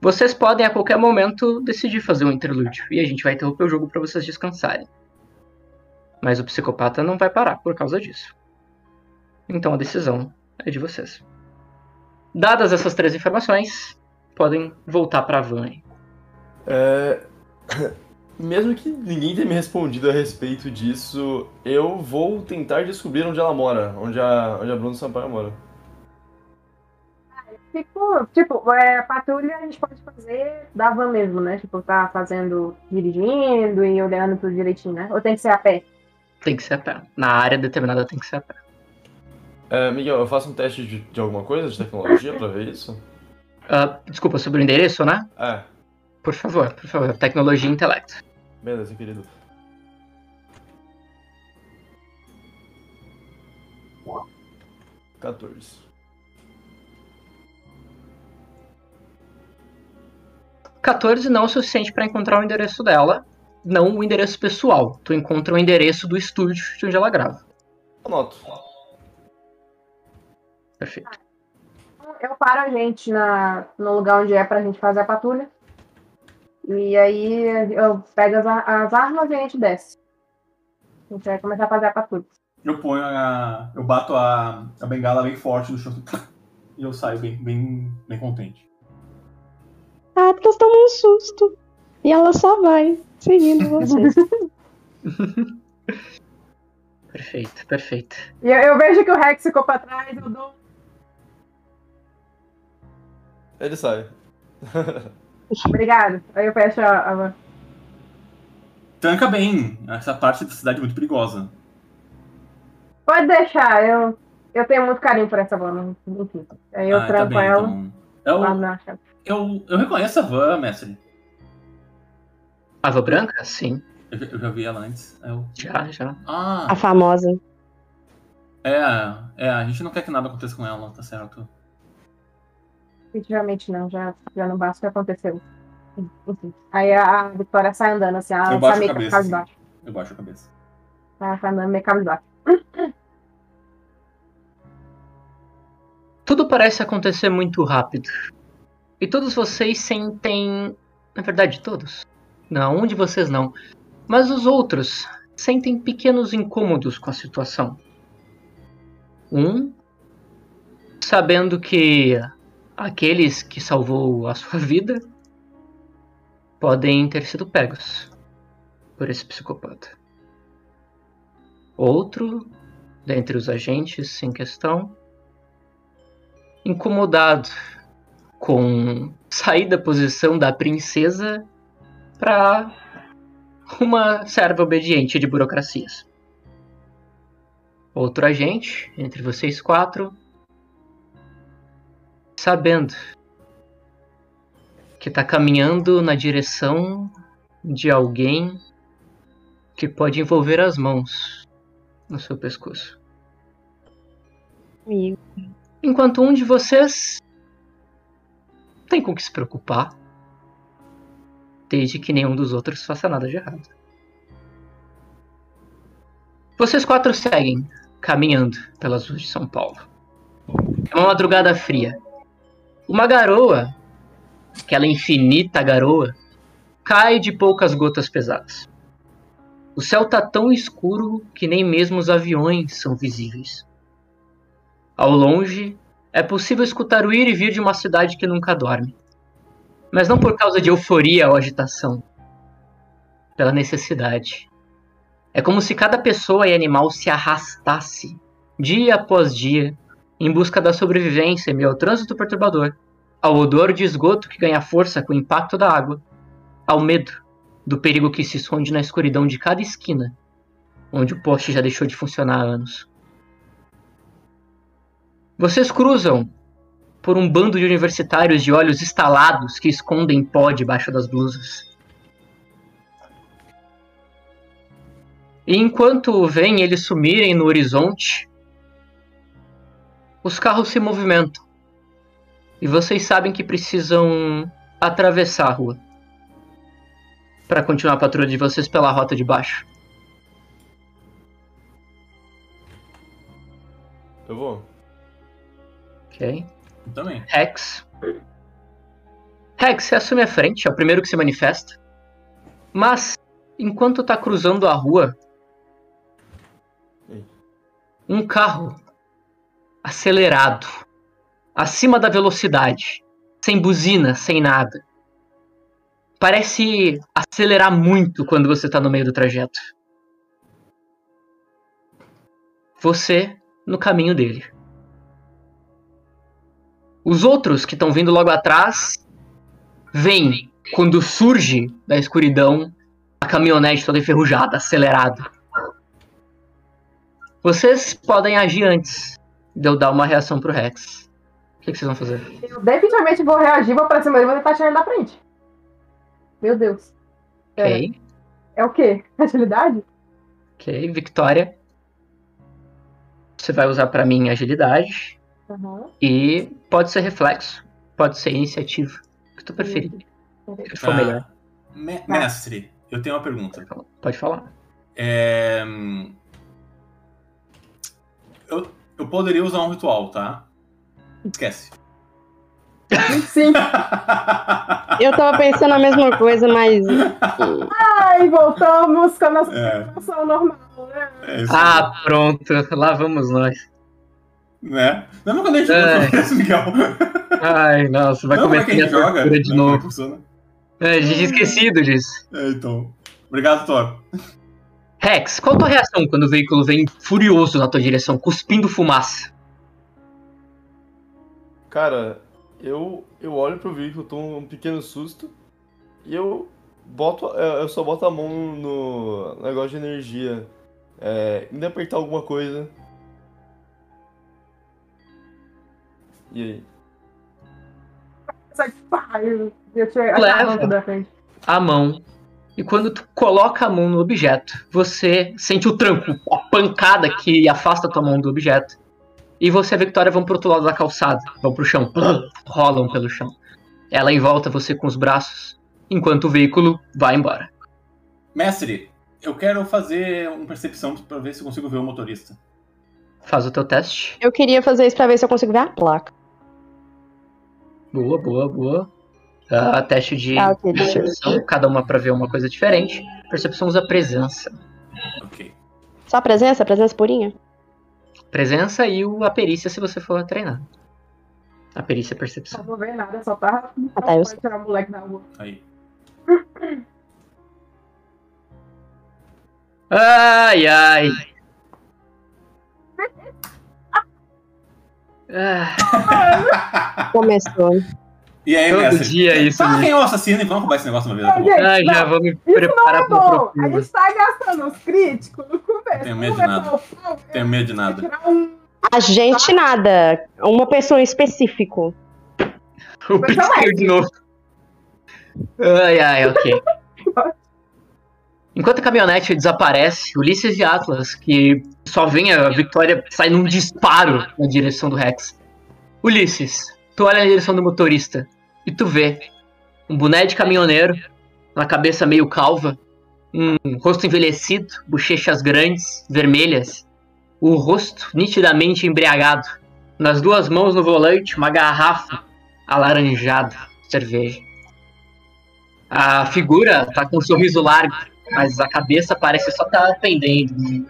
Vocês podem a qualquer momento decidir fazer um interlúdio e a gente vai interromper o jogo para vocês descansarem. Mas o psicopata não vai parar por causa disso. Então a decisão é de vocês. Dadas essas três informações, podem voltar para a van. É, Mesmo que ninguém tenha me respondido a respeito disso, eu vou tentar descobrir onde ela mora, onde a, onde a Bruno Sampaio mora. Tipo, tipo, é, patrulha a gente pode fazer da van mesmo, né? Tipo, tá fazendo, dirigindo e olhando tudo direitinho, né? Ou tem que ser a pé? Tem que ser a pé. Na área determinada tem que ser a pé. É, Miguel, eu faço um teste de, de alguma coisa, de tecnologia, pra ver isso? Ah, desculpa, sobre o endereço, né? É, Por favor, por favor. Tecnologia e intelecto. beleza, querido. Quatorze. 14 não é o suficiente para encontrar o endereço dela, não o endereço pessoal. Tu encontra o endereço do estúdio de onde ela grava. Anoto. Perfeito. Eu paro a gente na, no lugar onde é pra gente fazer a patrulha. E aí eu pego as, as armas e a gente desce. A gente vai começar a fazer a patrulha. Eu ponho a. Eu bato a, a bengala bem forte no chão. E eu saio bem, bem, bem contente. A Atlas toma um susto. E ela só vai seguindo vocês. Perfeito, perfeito. E eu, eu vejo que o Rex ficou pra trás, eu dou. Ele sai. Obrigado. Aí eu fecho a. a... Tranca bem. Essa parte da cidade é muito perigosa. Pode deixar, eu, eu tenho muito carinho por essa van. Enfim. Aí eu Ah, tá tranco bem, ela então. Eu, lá na chave. Eu, eu reconheço a van, mestre. Ava branca? Sim. Eu, já- eu já vi ela antes. Eu... Já, já. Ah, A famosa. é, é, a gente não quer que nada aconteça com ela, tá certo? Definitivamente não, já, já não basta o que aconteceu. Enfim. Aí a, a Vitória sai andando assim, ela Eu baixo a meio cabeça, cabisbaixa. Eu baixo a cabeça. Ela tá andando meio cabisbaixa. Tudo parece acontecer muito rápido. E todos vocês sentem. Na verdade, todos. Não, um de vocês não. Mas os outros sentem pequenos incômodos com a situação. Um, sabendo que aqueles que salvou a sua vida podem ter sido pegos por esse psicopata. Outro, dentre os agentes em questão, incomodado com sair da posição da princesa para uma serva obediente de burocracias. Outro agente, entre vocês quatro, sabendo que está caminhando na direção de alguém que pode envolver as mãos no seu pescoço. Enquanto um de vocês tem com que se preocupar, desde que nenhum dos outros faça nada de errado. Vocês quatro seguem caminhando pelas ruas de São Paulo. É uma madrugada fria. Uma garoa, aquela infinita garoa, cai de poucas gotas pesadas. O céu tá tão escuro que nem mesmo os aviões são visíveis. Ao longe, é possível escutar o ir e vir de uma cidade que nunca dorme. Mas não por causa de euforia ou agitação. Pela necessidade. É como se cada pessoa e animal se arrastasse, dia após dia, em busca da sobrevivência em meio ao trânsito perturbador, ao odor de esgoto que ganha força com o impacto da água, ao medo do perigo que se esconde na escuridão de cada esquina, onde o poste já deixou de funcionar há anos. Vocês cruzam por um bando de universitários de olhos estalados que escondem pó debaixo das blusas. E enquanto veem eles sumirem no horizonte, os carros se movimentam. E vocês sabem que precisam atravessar a rua para continuar a patrulha de vocês pela rota de baixo. Eu vou. Ok. Eu também. Rex. Rex, você assume a frente, é o primeiro que se manifesta. Mas, enquanto tá cruzando a rua, Ei. um carro acelerado, acima da velocidade, sem buzina, sem nada. Parece acelerar muito quando você tá no meio do trajeto. Você no caminho dele. Os outros que estão vindo logo atrás veem quando surge da escuridão a caminhonete toda enferrujada, acelerada. Vocês podem agir antes de eu dar uma reação pro Rex. O que, que vocês vão fazer? Eu definitivamente vou reagir, vou pra cima dele e vou tentar tirar ele da frente. Meu Deus. Ok, É o quê? Agilidade? ok, Victoria. Você vai usar pra mim agilidade Aham. e pode ser reflexo, pode ser iniciativa, o que tu preferir. O que for Tá. melhor. Me- mestre, eu tenho uma pergunta. Pode falar. É, hum, Eu, eu poderia usar um ritual, tá? Esquece. 25. Eu tava pensando a mesma coisa, mas. Ai, voltamos com a nossa É. situação normal, né? É Ah, pronto, lá vamos nós. Né? Lembra quando a gente É. jogou isso, Miguel? Ai, nossa, vai Não, é começar que a a joga? tortura de é novo. É, a gente tinha esquecido disso. É, então. Obrigado, Thor. Rex, qual a tua reação quando o veículo vem furioso na tua direção, cuspindo fumaça? Cara, eu, eu olho pro veículo, tomo um pequeno susto e eu boto. Eu eu só boto a mão no negócio de energia. É, indo apertar alguma coisa. E aí? Sai, pá, eu, eu a Leva. mão da frente. A mão. E quando tu coloca a mão no objeto, você sente o tranco, a pancada que afasta tua mão do objeto. E você e a Victoria vão pro outro lado da calçada, vão pro chão, rolam pelo chão. Ela em volta, você com os braços, enquanto o veículo vai embora. Mestre, eu quero fazer uma percepção pra ver se eu consigo ver o motorista. Faz o teu teste. Eu queria fazer isso pra ver se eu consigo ver a placa. Boa, boa, boa. Ah, teste de Ah, percepção, cada uma pra ver uma coisa diferente. Percepção usa presença. Ok. Só a presença? Presença purinha? Presença e o, a perícia se você for treinar. A perícia é Não percepção. vou ver nada, só tá. Ah, tá, eu pode tirar o moleque da rua. Aí. Ai, ai. Ah, Começou. E aí, todo mestre? dia isso. Fala né? quem é o assassino e vamos roubar esse negócio uma vez. tá bom? Gente, Ai, já vou me Isso não preparar é pro bom. A gente tá gastando os críticos no começo. Tenho medo de nada. Tenho medo de eu nada. A gente nada. Uma pessoa em específico. O é. caiu de novo. Ai, ai, ok. Enquanto a caminhonete desaparece, Ulisses e Atlas, que só vem a Victoria sair num disparo na direção do Rex. Ulisses, tu olha na direção do motorista e tu vê um boné de caminhoneiro, uma cabeça meio calva, um rosto envelhecido, bochechas grandes, vermelhas, o rosto nitidamente embriagado. Nas duas mãos no volante, uma garrafa alaranjada de cerveja. A figura tá com um sorriso largo, mas a cabeça parece só estar tá pendendo.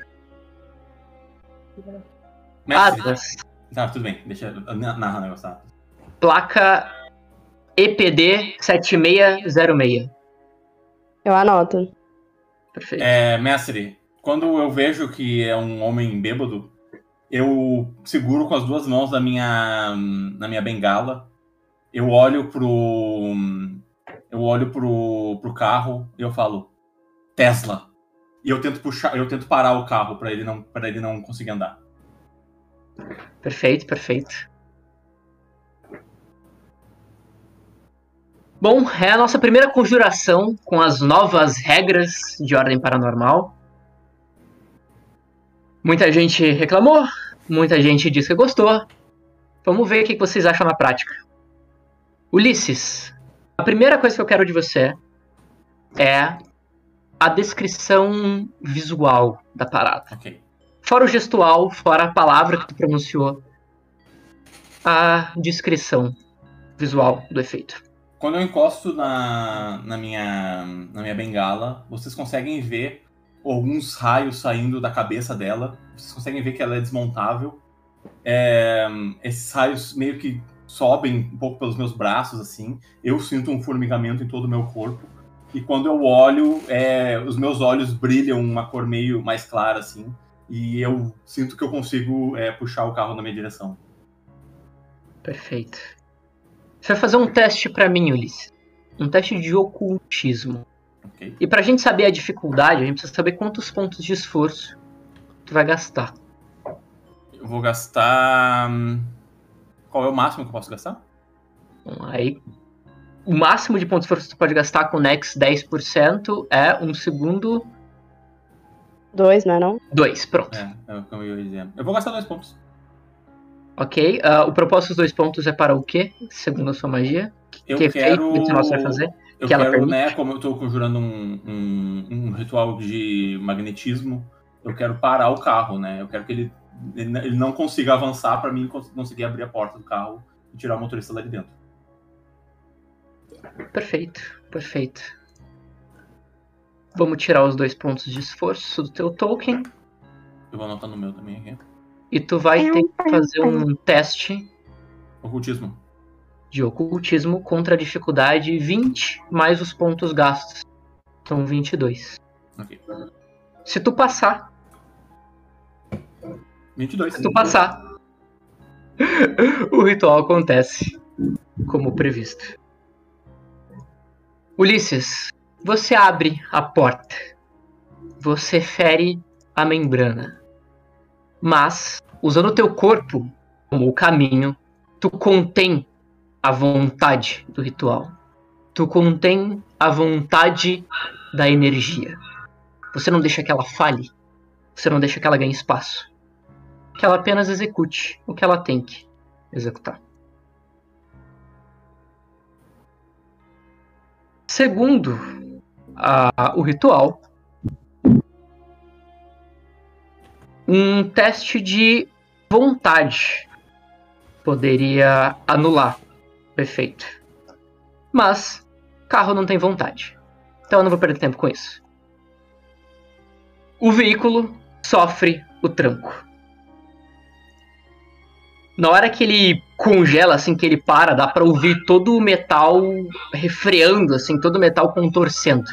Atlas, Tá, tudo bem. Deixa eu narrar o negócio. Tá? placa EPD 7606. Eu anoto. Perfeito. É, mestre, quando eu vejo que é um homem bêbado, eu seguro com as duas mãos na minha, na minha bengala. Eu olho pro. Eu olho pro, pro carro e eu falo, Tesla. E eu tento puxar, eu tento parar o carro pra ele não, para ele não conseguir andar. Perfeito, perfeito. Bom, é a nossa primeira conjuração com as novas regras de ordem paranormal. Muita gente reclamou, muita gente disse que gostou. Vamos ver o que vocês acham na prática. Ulisses, a primeira coisa que eu quero de você é a descrição visual da parada. Ok. Fora o gestual, fora a palavra que tu pronunciou, a descrição visual do efeito. Quando eu encosto na, na, minha, na minha bengala, vocês conseguem ver alguns raios saindo da cabeça dela. Vocês conseguem ver que ela é desmontável. É, esses raios meio que sobem um pouco pelos meus braços, assim. Eu sinto um formigamento em todo o meu corpo. E quando eu olho, é, os meus olhos brilham uma cor meio mais clara, assim. E eu sinto que eu consigo é, puxar o carro na minha direção. Perfeito. Você vai fazer um teste pra mim, Ulisses. Um teste de ocultismo. Ok? E pra gente saber a dificuldade, a gente precisa saber quantos pontos de esforço tu vai gastar. Eu vou gastar. hum, Qual é o máximo que eu posso gastar? Aí, o máximo de pontos de esforço que tu pode gastar com o Nex 10% é um segundo Dois, não é não? 2. Pronto. É, é o que eu ia dizer. Eu vou gastar dois pontos. Ok. ah, o propósito dos dois pontos é para o quê? Segundo a sua magia? Eu que efeito quero. que você vai fazer? Eu que quero, né, como eu tô conjurando um, um, um ritual de magnetismo, eu quero parar o carro, né? Eu quero que ele, ele não consiga avançar pra mim cons- conseguir abrir a porta do carro e tirar o motorista lá de dentro. Perfeito, perfeito. Vamos tirar os dois pontos de esforço do teu token. Eu vou anotar no meu também aqui. E tu vai ter que fazer um teste Ocultismo. de ocultismo contra a dificuldade 20 mais os pontos gastos. São 22. Ok. Se tu passar, 22. se tu passar, o ritual acontece como previsto. Ulisses, você abre a porta. Você fere a membrana. Mas, usando o teu corpo como o caminho, tu contém a vontade do ritual. Tu contém a vontade da energia. Você não deixa que ela fale. Você não deixa que ela ganhe espaço. Que ela apenas execute o que ela tem que executar. Segundo a- o ritual, um teste de vontade poderia anular o efeito. Mas carro não tem vontade. Então eu não vou perder tempo com isso. O veículo sofre o tranco. Na hora que ele congela, assim, que ele para, dá pra ouvir todo o metal refreando, assim, todo o metal contorcendo.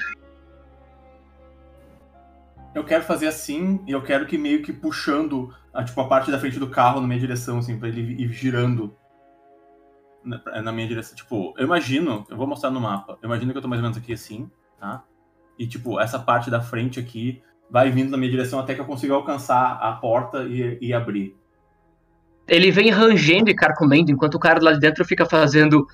Eu quero fazer assim e eu quero que meio que puxando a, tipo, a parte da frente do carro na minha direção, assim, pra ele ir girando na, na minha direção. Tipo, eu imagino, eu vou mostrar no mapa, eu imagino que eu tô mais ou menos aqui assim, tá? E, tipo, essa parte da frente aqui vai vindo na minha direção até que eu consiga alcançar a porta e, e abrir. Ele vem rangendo e carcomendo, enquanto o cara lá de dentro fica fazendo.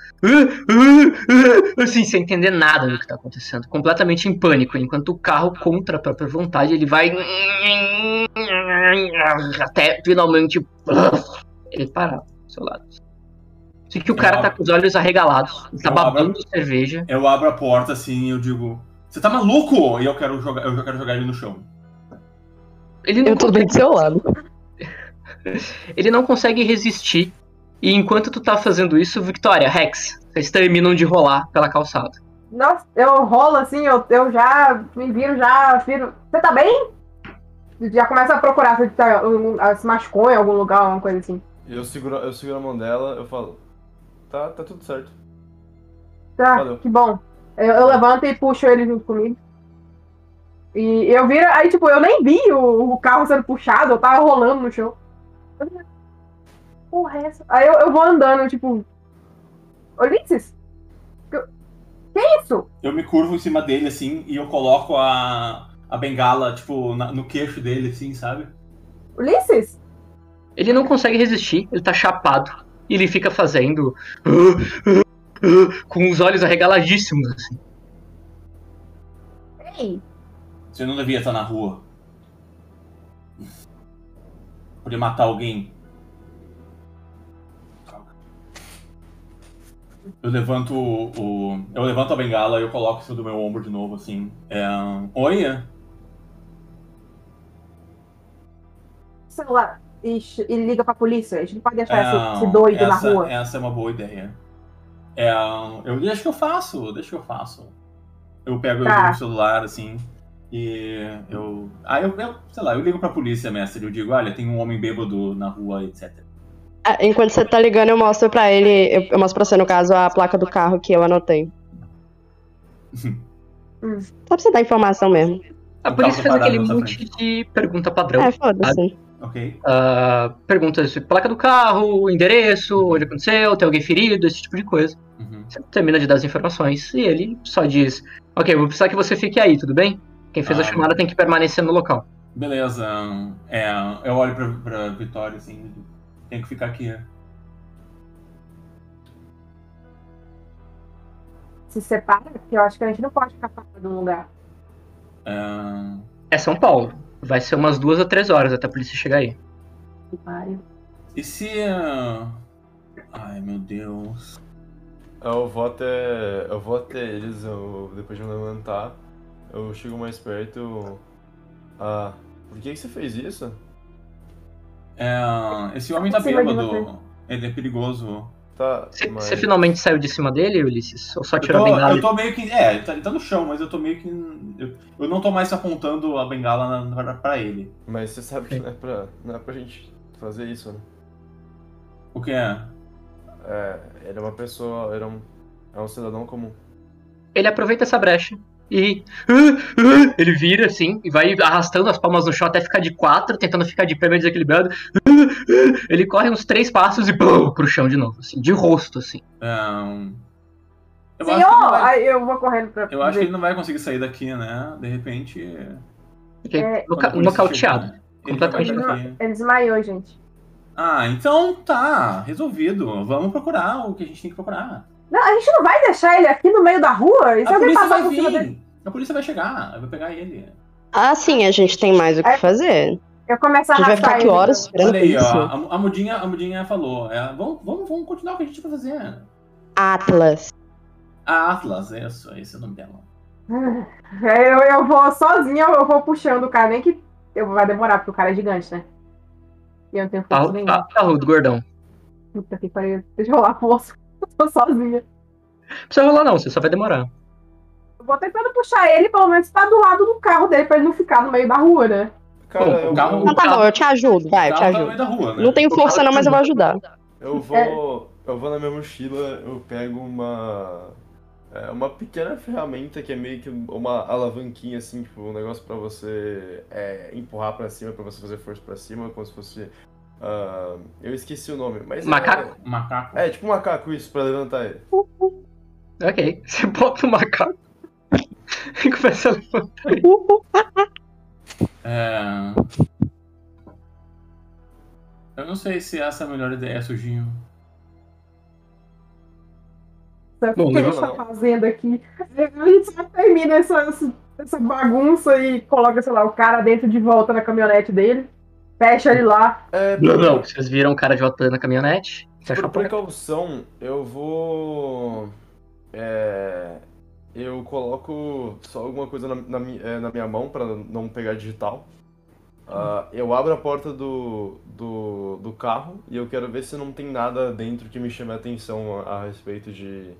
Assim, sem entender nada do que tá acontecendo. Completamente em pânico. Enquanto o carro, contra a própria vontade, ele vai. Até finalmente. Ele parar do seu lado. Assim que o cara tá com os olhos arregalados. Ele tá Eu abro- babando cerveja. Eu abro a porta assim e eu digo: Você tá maluco? E eu quero jogar, eu já quero jogar ele no chão. Ele não Eu tô bem do seu lado. Ele não consegue resistir. E enquanto tu tá fazendo isso, Victoria, Rex, vocês terminam de rolar pela calçada. Nossa, eu rolo assim, eu, eu já me viro, já viro. Você tá bem? Já começa a procurar se, tá, um, se machucou em algum lugar, alguma coisa assim. Eu seguro, eu seguro a mão dela, eu falo, tá, tá tudo certo. Tá, Valeu. que bom. Eu, eu levanto e puxo ele junto comigo. E eu viro, aí tipo, eu nem vi o, o carro sendo puxado, eu tava rolando no chão. Porra, é essa? Aí eu, eu vou andando, tipo. Ulisses? Que, é isso? Eu me curvo em cima dele, assim, e eu coloco a, a bengala, tipo, na- no queixo dele, assim, sabe? Ulisses? Ele não consegue resistir, ele tá chapado. E ele fica fazendo. Com os olhos arregaladíssimos, assim. Ei, Você não devia estar na rua. Podia matar alguém. Eu levanto o, o- Eu levanto a bengala e eu coloco cima do meu ombro de novo, assim. É, Oi? celular. Ixi, e liga pra polícia. A gente não pode deixar É, esse, esse doido na essa, rua. Essa é uma boa ideia. É, eu deixa que eu faço, deixa que eu faço. Eu pego Tá. o celular, assim, e eu. Ah, eu, eu, sei lá, eu ligo pra polícia, mestre. Eu digo, olha, tem um homem bêbado na rua, etc. Ah, Enquanto você tá ligando, eu mostro pra ele, eu, eu mostro pra você, no caso, a placa do carro que eu anotei. Hum. Só pra você dar informação mesmo. A O polícia fez aquele monte de pergunta padrão. É, foda-se. Ok? Perguntas de placa do carro, endereço, onde aconteceu, tem alguém ferido, esse tipo de coisa. Uhum. Você termina de dar as informações e ele só diz: Ok, vou precisar que você fique aí, tudo bem? Quem fez a Ah. chamada tem que permanecer no local. Beleza. É, eu olho pra, pra Vitória, assim, tenho que ficar aqui. Se separa, porque eu acho que a gente não pode ficar parado num lugar. É, É São Paulo. Vai ser umas duas a três horas até a polícia chegar aí. E se. ah, Ai, meu Deus. Eu vou até. Eu vou até eles, eu, depois de me levantar, eu chego mais perto. Ah, por que, que você fez isso? É, esse homem tá bêbado. Ele é perigoso. Tá, Você mas. você finalmente saiu de cima dele, Ulisses? Ou só tirou a bengala? eu tô meio que. É, ele tá, ele tá no chão, mas eu tô meio que. Eu, eu não tô mais apontando a bengala na, pra, pra ele. Mas você sabe que não é pra, não é pra gente fazer isso, né? O que é? É, ele é uma pessoa. Ele é um, é um cidadão comum. Ele aproveita essa brecha e. Ele vira assim e vai arrastando as palmas no chão até ficar de quatro, tentando ficar de pé meio desequilibrado. Ele corre uns três passos e pum, pro chão de novo, assim, de rosto, assim. É, eu, acho que ele Senhor! não vai, eu vou correndo pra. eu acho que ele não vai conseguir sair daqui, né? De repente. Fiquei É, noca- nocauteado. vai completamente Ele, ele desmaiou, gente. Ah, então tá, resolvido. Vamos procurar o que a gente tem que procurar. Não, a gente não vai deixar ele aqui no meio da rua? E se A alguém passar por cima dele? A polícia vai chegar, vai pegar ele. Ah, sim, a gente tem mais o que É. fazer. Eu começo a A gente vai ficar aqui horas esperando Olha aí, isso. ó. A, a mudinha, a mudinha falou. é, vamos, vamos, vamos continuar o que a gente vai fazer. Atlas. A Atlas, é isso, esse é o nome dela. É, Eu, eu vou sozinha, eu vou puxando o cara, nem que eu, vai demorar, porque o cara é gigante, né? E eu não tenho força Tá, nenhuma. tá, tá rude, gordão. Puta que pariu. Deixa eu rolar a força. Eu tô sozinha. Não precisa rolar, não, você só vai demorar. Eu vou tentando puxar ele, pelo menos pra do lado do carro dele, pra ele não ficar no meio da rua, né? Cara, Pô, o eu, carro- eu, tá carro- bom, eu te ajudo, vai, eu te tá no ajudo. meio da rua, né? Não tenho força não, mas eu vou ajudar. eu vou. Eu vou na minha mochila, eu pego uma. é, uma pequena ferramenta que é meio que uma alavanquinha, assim, tipo, um negócio pra você é, empurrar pra cima, pra você fazer força pra cima, como se fosse. Ah, eu esqueci o nome, mas. é- Macaco? Macaco. É, tipo um macaco isso, pra levantar ele. Ok, você bota o macaco e começa a levantar ele. É... Eu não sei se essa é a melhor ideia, Sujinho. O Bom, que a não, gente tá não. fazendo aqui? A gente só termina essa, essa bagunça e coloca, sei lá, o cara dentro de volta na caminhonete dele. Fecha ele lá. É, Não, não, vocês viram o cara de na caminhonete? Você achou Por precaução, eu vou. É, eu coloco só alguma coisa na, na é, na minha mão pra não pegar digital. Ah, eu abro a porta do, do, do carro e eu quero ver se não tem nada dentro que me chame a atenção a, a respeito de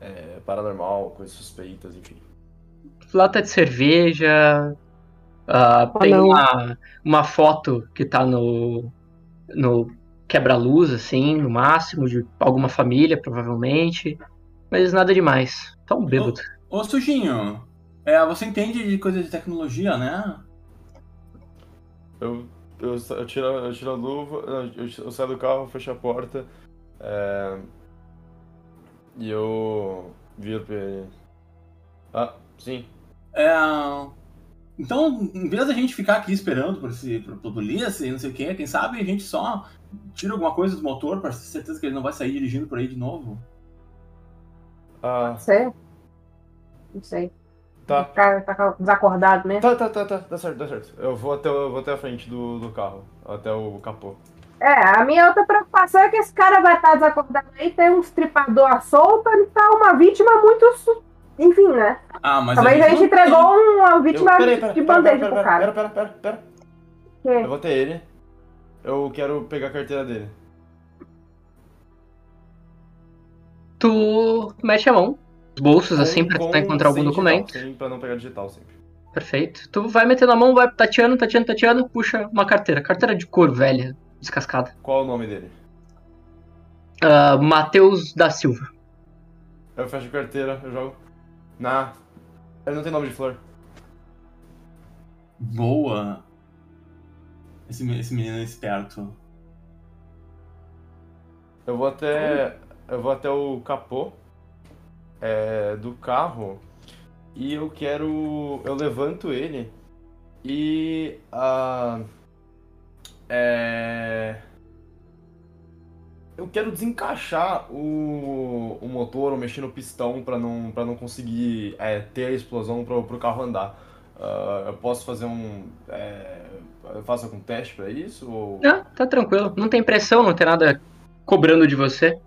é, paranormal, coisas suspeitas, enfim. Lata de cerveja. Ah, Oh, tem não. uma, uma foto que tá no, no quebra-luz, assim, no máximo, de alguma família, provavelmente. Mas nada demais. Tá um bêbado. Ô, Sujinho, é, você entende de coisa de tecnologia, né? Eu, eu, eu, tiro, eu tiro a luva, eu, eu saio do carro, fecho a porta. é, e eu viro pra ele. Ah, sim. É, então, em vez da gente ficar aqui esperando por esse pro, pro polícia e não sei o que, quem sabe a gente só tira alguma coisa do motor pra ter certeza que ele não vai sair dirigindo por aí de novo. Ah, Não sei. Não sei. tá. O cara tá desacordado mesmo. Tá, tá, tá, tá, dá certo, dá certo. Eu vou até, eu vou até a frente do, do carro, até o capô. É, a minha outra preocupação é que esse cara vai estar desacordado aí, tem um estripador à solta, ele tá uma vítima muito. Enfim, né? Ah, mas Talvez a gente não tem- entregou uma Eu, vítima peraí, pera, de bandeja pro cara. pera, pera, pera, pera. Que- Eu vou até ele. Eu quero pegar a carteira dele. Tu mete a mão, os bolsos, assim, pra Com- tentar encontrar algum documento. Digital, sem, pra não pegar digital sempre. Perfeito. Tu vai metendo a mão, vai tateando, tateando, tateando, puxa uma carteira. Carteira de couro velha, descascada. Qual o nome dele? Ah, Matheus da Silva. Eu fecho a carteira, eu jogo. Na. Ele não tem nome de flor. Boa. Esse, me- esse menino é esperto. Eu vou até. Eu vou até o capô é, do carro e eu quero. Eu levanto ele e. ah, é, eu quero desencaixar o, o motor ou mexer no pistão pra não, pra não conseguir é, ter a explosão pro, pro carro andar. Ah, eu posso fazer um. É, eu faço algum teste pra isso? Ou... Não, tá tranquilo. Não tem pressão, não tem nada cobrando de você.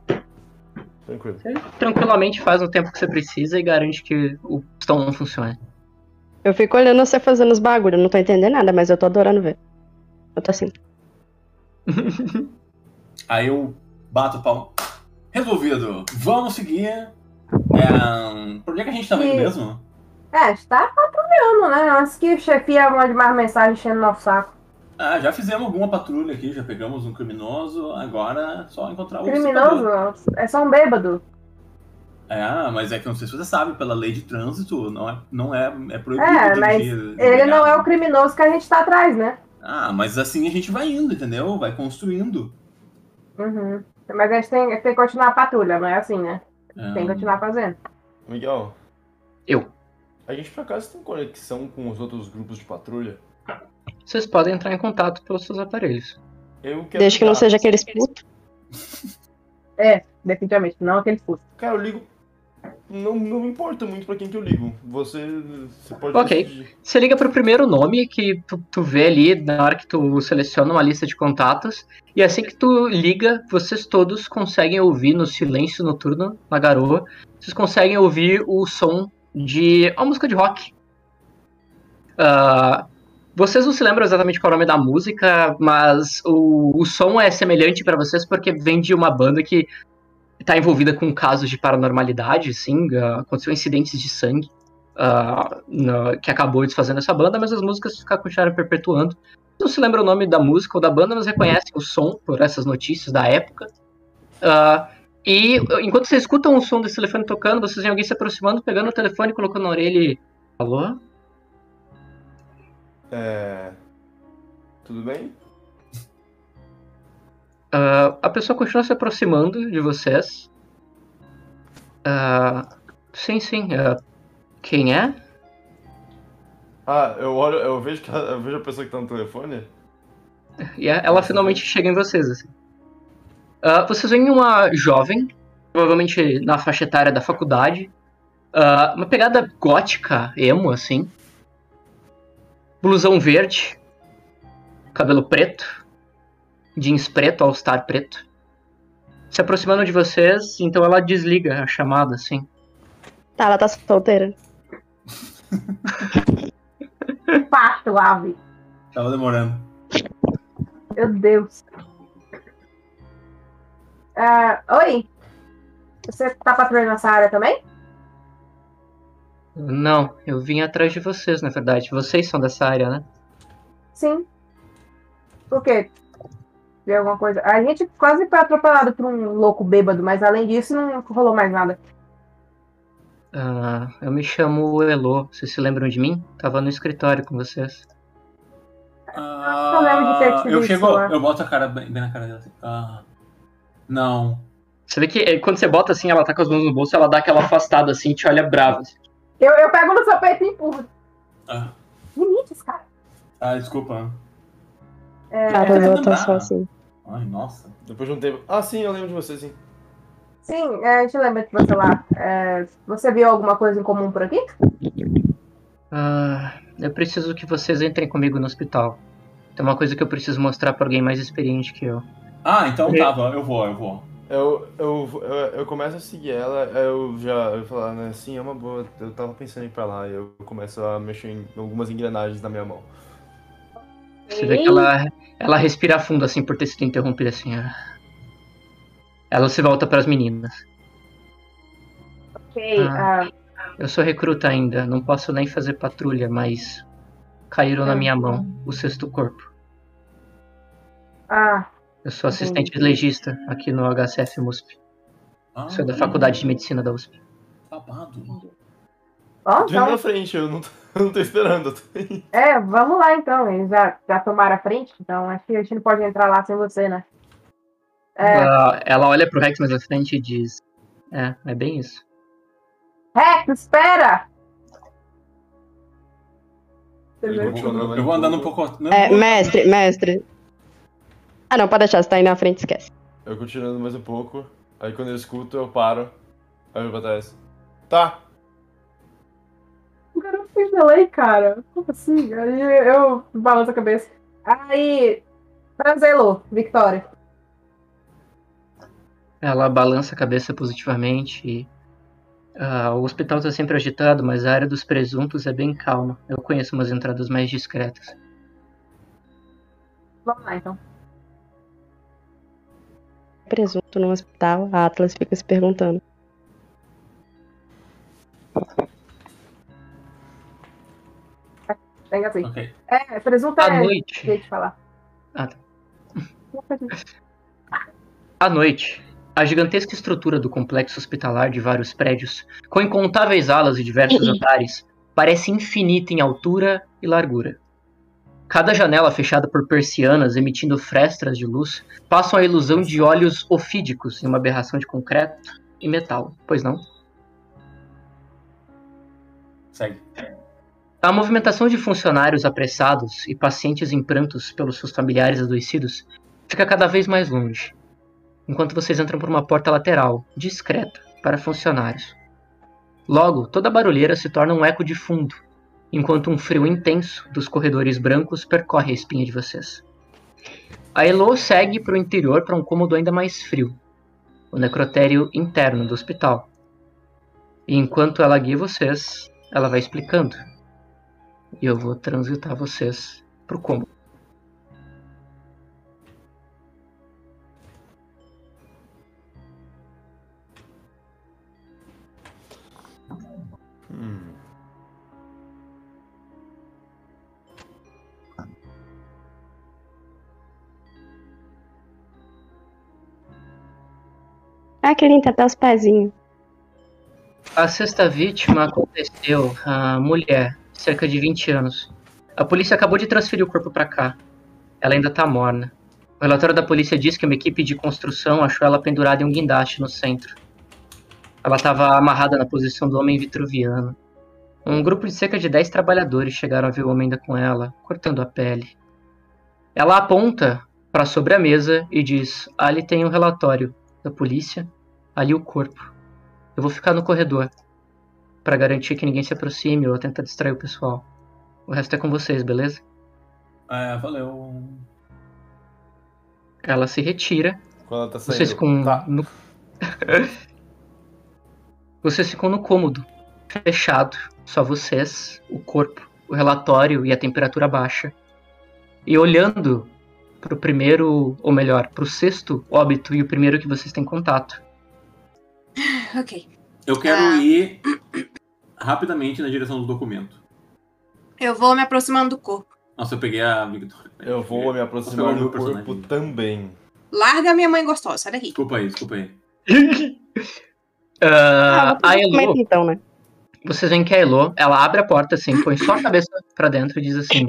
Tranquilo. Você tranquilamente faz no tempo que você precisa e garante que o pistão não funcione. Eu fico olhando você fazendo os bagulhos, não tô entendendo nada, mas eu tô adorando ver. Eu tô assim. Aí eu bato o pau. Resolvido. Vamos seguir. É, por onde é que a gente tá indo mesmo? É, a gente tá patrulhando, né? Antes que o chefia mande mais mensagem enchendo nosso saco. Ah, já fizemos alguma patrulha aqui, já pegamos um criminoso, agora é só encontrar o. Criminoso é só um bêbado. É, mas é que não sei se você sabe, pela lei de trânsito, não é, não é, é proibido É, mas dirigir Ele não é o criminoso que a gente tá atrás, né? Ah, mas assim a gente vai indo, entendeu? Vai construindo. Uhum. Mas a gente tem, tem que continuar a patrulha, não é assim, né? É, Tem que continuar fazendo. Miguel. Eu. A gente por acaso tem conexão com os outros grupos de patrulha? Vocês podem entrar em contato pelos seus aparelhos. Eu quero Desde que não seja aqueles putos. É, definitivamente, não aquele custo. Cara, eu ligo. Não, não me importa muito pra quem que eu ligo. Você, você pode Ok. decidir. Você liga pro primeiro nome que tu, tu vê ali na hora que tu seleciona uma lista de contatos. E assim que tu liga, vocês todos conseguem ouvir no silêncio noturno, na garoa, vocês conseguem ouvir o som de uma música de rock. Ah, vocês não se lembram exatamente qual é o nome da música, mas o, o som é semelhante pra vocês porque vem de uma banda que tá envolvida com casos de paranormalidade, sim, ah, aconteceu incidentes de sangue ah, na- que acabou desfazendo essa banda, mas as músicas ficaram, continuaram perpetuando. Não se lembra o nome da música ou da banda, mas reconhecem o som por essas notícias da época. Ah, e enquanto vocês escutam o som desse telefone tocando, vocês veem alguém se aproximando, pegando o telefone, colocando na orelha e... Alô? É. Tudo bem? Ah, a pessoa continua se aproximando de vocês. Ah, sim, sim. ah, quem é? Ah, eu olho, eu vejo eu vejo a pessoa que tá no telefone. E a- ela finalmente chega em vocês, assim. Ah, vocês veem uma jovem, provavelmente na faixa etária da faculdade. ah, uma pegada gótica, emo, assim. Blusão verde. Cabelo preto. Jeans preto, all-star preto. Se aproximando de vocês, então ela desliga a chamada, assim. Tá, ela tá solteira. Pasto, ave. Tava demorando. Meu Deus. Ah, oi? Você tá patrulhando essa área também? Não, eu vim atrás de vocês, na verdade. Vocês são dessa área, né? Sim. Por quê? Viu alguma coisa? A gente quase foi atropelado por um louco bêbado, mas além disso não rolou mais nada. Ah, eu me chamo Elo. Vocês se lembram de mim? Tava no escritório com vocês. Ah, lembro de ter te eu chego, lá. eu boto a cara bem, bem na cara dela assim. Ah, não. Você vê que eh, quando você bota assim, ela tá com as mãos no bolso, ela dá aquela afastada assim e te olha brava. assim. Eu, eu pego no seu peito e empurro. Ah, Limites, cara. ah, desculpa. É, não voltar dá. só assim. Ai, nossa. Depois de um tempo. Ah, sim, eu lembro de você, sim. sim, é, a gente lembra de você lá. É, você viu alguma coisa em comum por aqui? Ah, eu preciso que vocês entrem comigo no hospital. Tem uma coisa que eu preciso mostrar pra alguém mais experiente que eu. Ah, então Ok. tá, eu vou, eu vou. Eu, eu, eu, eu começo a seguir ela, eu já eu falar, né, sim, é uma boa, eu tava pensando em ir pra lá, e eu começo a mexer em algumas engrenagens na minha mão. Você vê que ela, ela respira fundo assim por ter sido interrompida assim. Ela se volta pras meninas. Ok. Ah. ah, Eu sou recruta ainda, não posso nem fazer patrulha, mas caíram na Ah. minha mão o sexto corpo. ah, Eu sou assistente legista aqui no HCF MUSP. Ah, Sou da Faculdade de Medicina da USP. Babado. Tô indo na então, frente, eu não tô, eu não tô esperando. é, vamos lá então. Eles já, já tomaram a frente, então acho que a gente não pode entrar lá sem você, né? É, Ela, ela olha pro Rex mais à frente e diz: É, é bem isso. Rex, espera! Eu, vou- andando eu vou andando um pouco. É, mestre, mestre. Ah, não, pode deixar, você tá aí na frente, esquece. Eu continuo andando mais um pouco, aí quando eu escuto, eu paro, aí eu vou pra trás. Tá, Fez delay, cara. Como assim? Aí eu balanço a cabeça. Aí, Tranzelo, Victoria. Ela balança a cabeça positivamente e. ah, o hospital tá sempre agitado, mas a área dos presuntos é bem calma. Eu conheço umas entradas mais discretas. Vamos lá, então. Presunto no hospital, a Atlas fica se perguntando. Pega assim. Ok. É, presunto À é noite. jeito de falar. Ah, tá. À noite, a gigantesca estrutura do complexo hospitalar de vários prédios, com incontáveis alas e diversos andares, parece infinita em altura e largura. Cada janela fechada por persianas emitindo frestas de luz passam a ilusão de olhos ofídicos em uma aberração de concreto e metal, pois não? Segue. A movimentação de funcionários apressados e pacientes em prantos pelos seus familiares adoecidos fica cada vez mais longe, enquanto vocês entram por uma porta lateral, discreta, para funcionários. Logo, toda a barulheira se torna um eco de fundo, enquanto um frio intenso dos corredores brancos percorre a espinha de vocês. A Elo segue para o interior para um cômodo ainda mais frio, o necrotério interno do hospital. E enquanto ela guia vocês, ela vai explicando e eu vou transitar vocês pro. Hum. Ah, que limpa até os pezinhos. A sexta vítima aconteceu a mulher, cerca de 20 anos. A polícia acabou de transferir o corpo para cá. Ela ainda tá morna. O relatório da polícia diz que uma equipe de construção achou ela pendurada em um guindaste no centro. Ela estava amarrada na posição do homem vitruviano. Um grupo de cerca de 10 trabalhadores chegaram a ver o homem ainda com ela, cortando a pele. Ela aponta para sobre a mesa e diz: Ali tem um relatório da polícia, ali o corpo. Eu vou ficar no corredor para garantir que ninguém se aproxime ou tentar distrair o pessoal. O resto é com vocês, beleza? É, valeu. Ela se retira. Quando ela tá saindo. Vocês ficam Tá. no... Vocês ficam no cômodo, fechado. Só vocês, o corpo, o relatório e a temperatura baixa. E olhando pro primeiro, ou melhor, pro sexto óbito e o primeiro que vocês têm contato. Ok. Eu quero Ah. ir rapidamente na direção do documento. Eu vou me aproximando do corpo. Nossa, eu peguei a Victoria. Eu vou me aproximar pegou do meu personagem. corpo também. Larga minha mãe gostosa, sai daqui. Desculpa aí, desculpa aí. Ah, Ah, a Elo, então, né? vocês veem que a Elo, ela abre a porta assim, põe só a cabeça pra dentro e diz assim: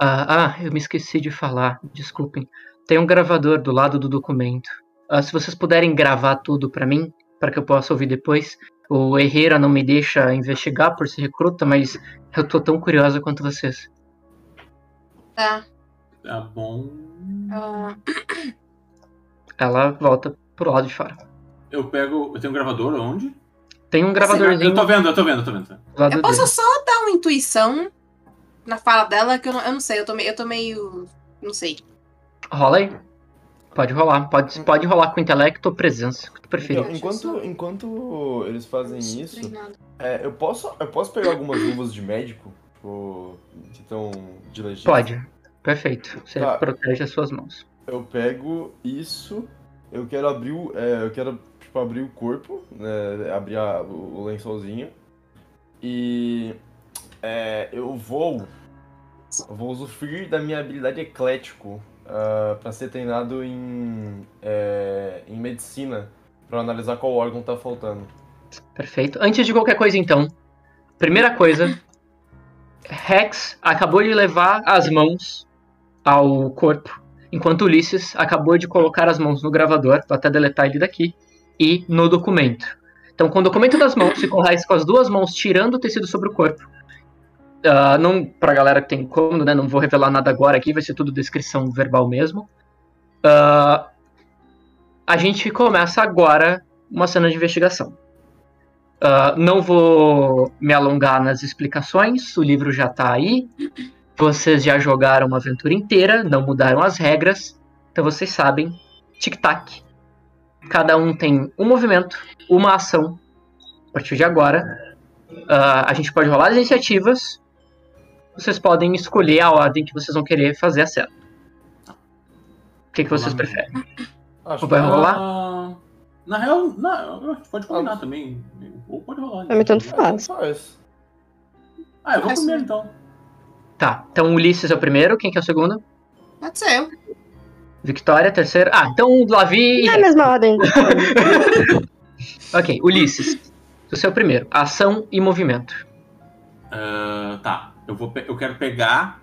ah, ah, eu me esqueci de falar, desculpem. Tem um gravador do lado do documento. Ah, se vocês puderem gravar tudo pra mim, para que eu possa ouvir depois. O Herrera não me deixa investigar por ser recruta, mas eu tô tão curiosa quanto vocês. Tá. Tá bom. Ah, Ela volta pro lado de fora. Eu pego. Eu tenho um gravador onde? Tem um gravadorzinho Eu tô vendo, eu tô vendo, eu tô vendo. eu dele. posso só dar uma intuição na fala dela que eu não, eu não sei, eu tô, meio, eu tô meio. Não sei. Rola aí. Pode rolar. Pode, pode rolar com intelecto ou presença, o que tu preferir. Então, enquanto, enquanto eles fazem isso, é, eu, posso, eu posso pegar algumas luvas de médico tipo, que estão de legista? Pode. Perfeito. Você Tá. protege as suas mãos. Eu pego isso, eu quero abrir o, é, eu quero tipo, abrir o corpo, né, abrir a- o, o lençolzinho e é, eu vou, eu vou usufruir da minha habilidade eclético ah, pra ser treinado em, é, em medicina pra analisar qual órgão tá faltando. Perfeito. Antes de qualquer coisa, então, primeira coisa, Rex acabou de levar as mãos ao corpo, enquanto Ulisses acabou de colocar as mãos no gravador, vou até deletar ele daqui, e no documento. Então, com o documento das mãos o Rex com as duas mãos tirando o tecido sobre o corpo, ah, não galera que tem cômodo, né? Não vou revelar nada agora aqui, vai ser tudo descrição verbal mesmo. Ah, a gente começa agora uma cena de investigação. Ah, não vou me alongar nas explicações, o livro já tá aí. Vocês já jogaram uma aventura inteira, não mudaram as regras, então vocês sabem. Tic-tac. Cada um tem um movimento, uma ação. A partir de agora, ah, a gente pode rolar as iniciativas. Vocês podem escolher a ordem que vocês vão querer fazer a cena. O que, que vocês preferem? Acho Vai rolar? Na real, não, a gente pode combinar também. Ou pode rolar. Pra mim tanto Ah, faz. faz. Ah, eu vou primeiro sim. então. Tá, então Ulisses é o primeiro, quem que é o segundo? Pode ser eu. Victoria, terceiro. Ah, então Lavi e É a mesma ordem. Ok, Ulisses. Você é o primeiro. Ação e movimento. Ah, tá, eu, vou pe- eu quero pegar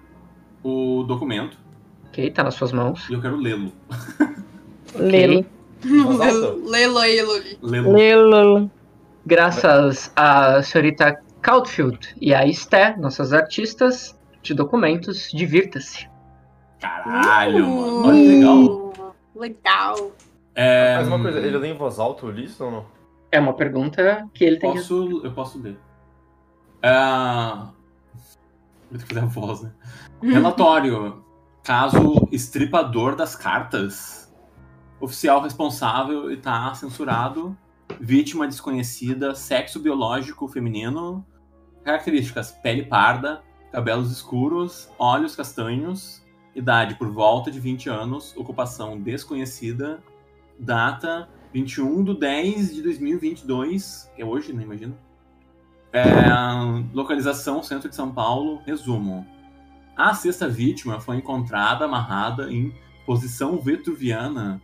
o documento Ok, tá nas suas mãos. e eu quero lê-lo. Voz alta. Lelo aí, Luli. Lê-lo. Lelo. Graças à senhorita Caulfield e à Esté, nossas artistas de documentos, divirta-se. Caralho, mano. Olha que legal. Uh, Legal. É, Mas uma coisa, ele lê em voz alta o Ulisses ou não? É uma pergunta que ele tem que. Posso, eu posso ler. Ah, que fazer a voz, né? Relatório. Caso estripador das cartas. Oficial responsável está censurado. Vítima desconhecida. Sexo biológico feminino. Características: pele parda, cabelos escuros, olhos castanhos. Idade por volta de 20 anos. Ocupação desconhecida. Data 21 de 10 de 2022, que é hoje, né? Imagino. É, localização centro de São Paulo. Resumo. A sexta vítima foi encontrada amarrada em posição vitruviana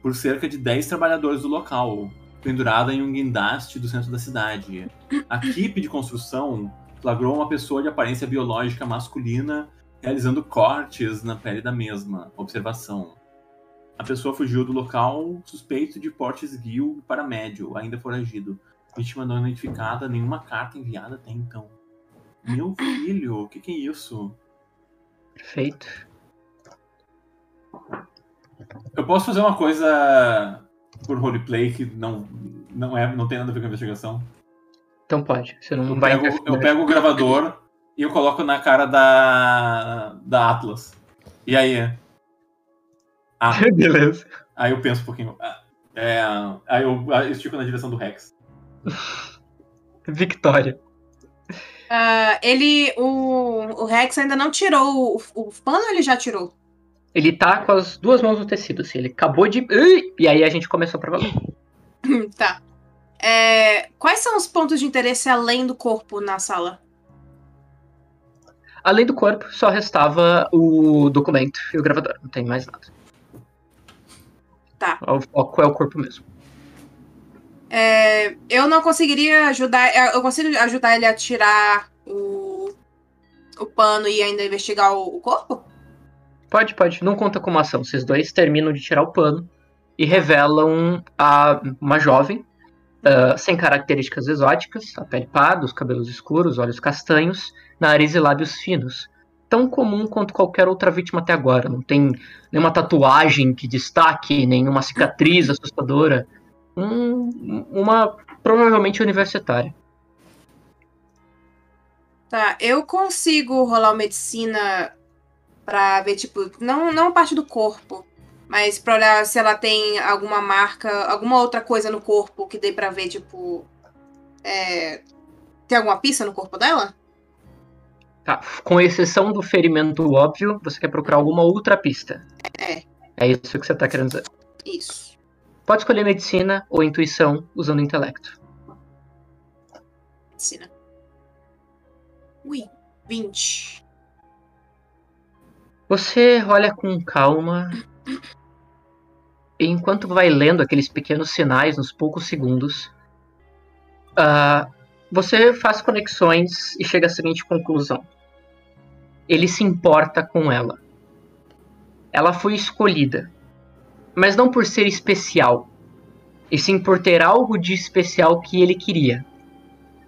por cerca de 10 trabalhadores do local, pendurada em um guindaste do centro da cidade. A equipe de construção flagrou uma pessoa de aparência biológica masculina realizando cortes na pele da mesma. Observação. A pessoa fugiu do local suspeito de porte esguio para médio, ainda foragido. Vítima não identificada, nenhuma carta enviada até então. Meu filho, o que, que é isso? Perfeito. Eu posso fazer uma coisa por roleplay que não, não, é, não tem nada a ver com a investigação? Então pode. Você não Eu vai pego, interferir. eu pego o gravador e eu coloco na cara da, da Atlas. E aí? Ah, Beleza. aí eu penso um pouquinho. Ah, É, aí eu estico na direção do Rex. Victoria. Ah, ele. O, o Rex ainda não tirou o, o pano ou ele já tirou? Ele tá com as duas mãos no tecido, assim. Ele acabou de. E aí a gente começou pra valer. tá. É, quais são os pontos de interesse além do corpo na sala? Além do corpo, só restava o documento e o gravador. Não tem mais nada. Tá. O foco é o corpo mesmo. É, eu não conseguiria ajudar. Eu consigo ajudar ele a tirar o, o pano e ainda investigar o, o corpo? Pode, pode. Não conta como ação. Vocês dois terminam de tirar o pano e revelam a uma jovem uh, sem características exóticas, a pele parda, os cabelos escuros, olhos castanhos, nariz e lábios finos. Tão comum quanto qualquer outra vítima até agora. Não tem nenhuma tatuagem que destaque, nenhuma cicatriz assustadora. Um, uma provavelmente universitária. Tá, eu consigo rolar medicina pra ver, tipo, não, não parte do corpo, mas pra olhar se ela tem alguma marca, alguma outra coisa no corpo que dê pra ver, tipo. É, tem alguma pista no corpo dela? Tá. Com exceção do ferimento óbvio, você quer procurar alguma outra pista. É. É isso que você tá querendo dizer. Isso. Pode escolher medicina ou intuição usando intelecto. Medicina. Ui, 20. Você olha com calma e enquanto vai lendo aqueles pequenos sinais nos poucos segundos, uh, você faz conexões e chega à seguinte conclusão. Ele se importa com ela. Ela foi escolhida, mas não por ser especial, e sim por ter algo de especial que ele queria.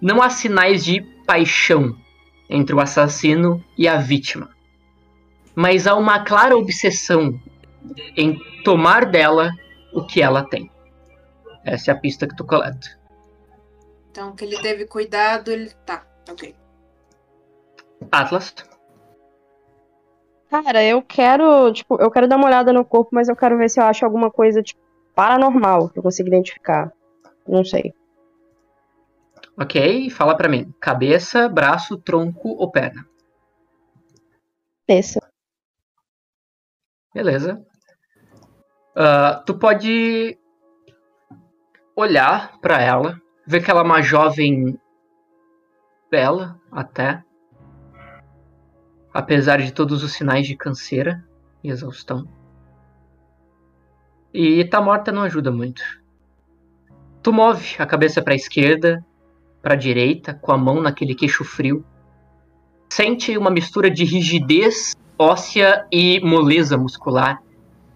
Não há sinais de paixão entre o assassino e a vítima mas há uma clara obsessão em tomar dela o que ela tem. Essa é a pista que tu coleta. Então, que ele teve cuidado, ele. Tá, ok. Atlas. Cara, eu quero, tipo, eu quero dar uma olhada no corpo, mas eu quero ver se eu acho alguma coisa, tipo, paranormal que eu consigo identificar. Não sei. Ok, fala pra mim. Cabeça, braço, tronco ou perna? Cabeça. Beleza. Uh, tu pode olhar para ela, ver que ela é uma jovem bela até, apesar de todos os sinais de canseira e exaustão. E tá morta não ajuda muito. Tu move a cabeça para a esquerda, para a direita, com a mão naquele queixo frio. Sente uma mistura de rigidez óssea e moleza muscular.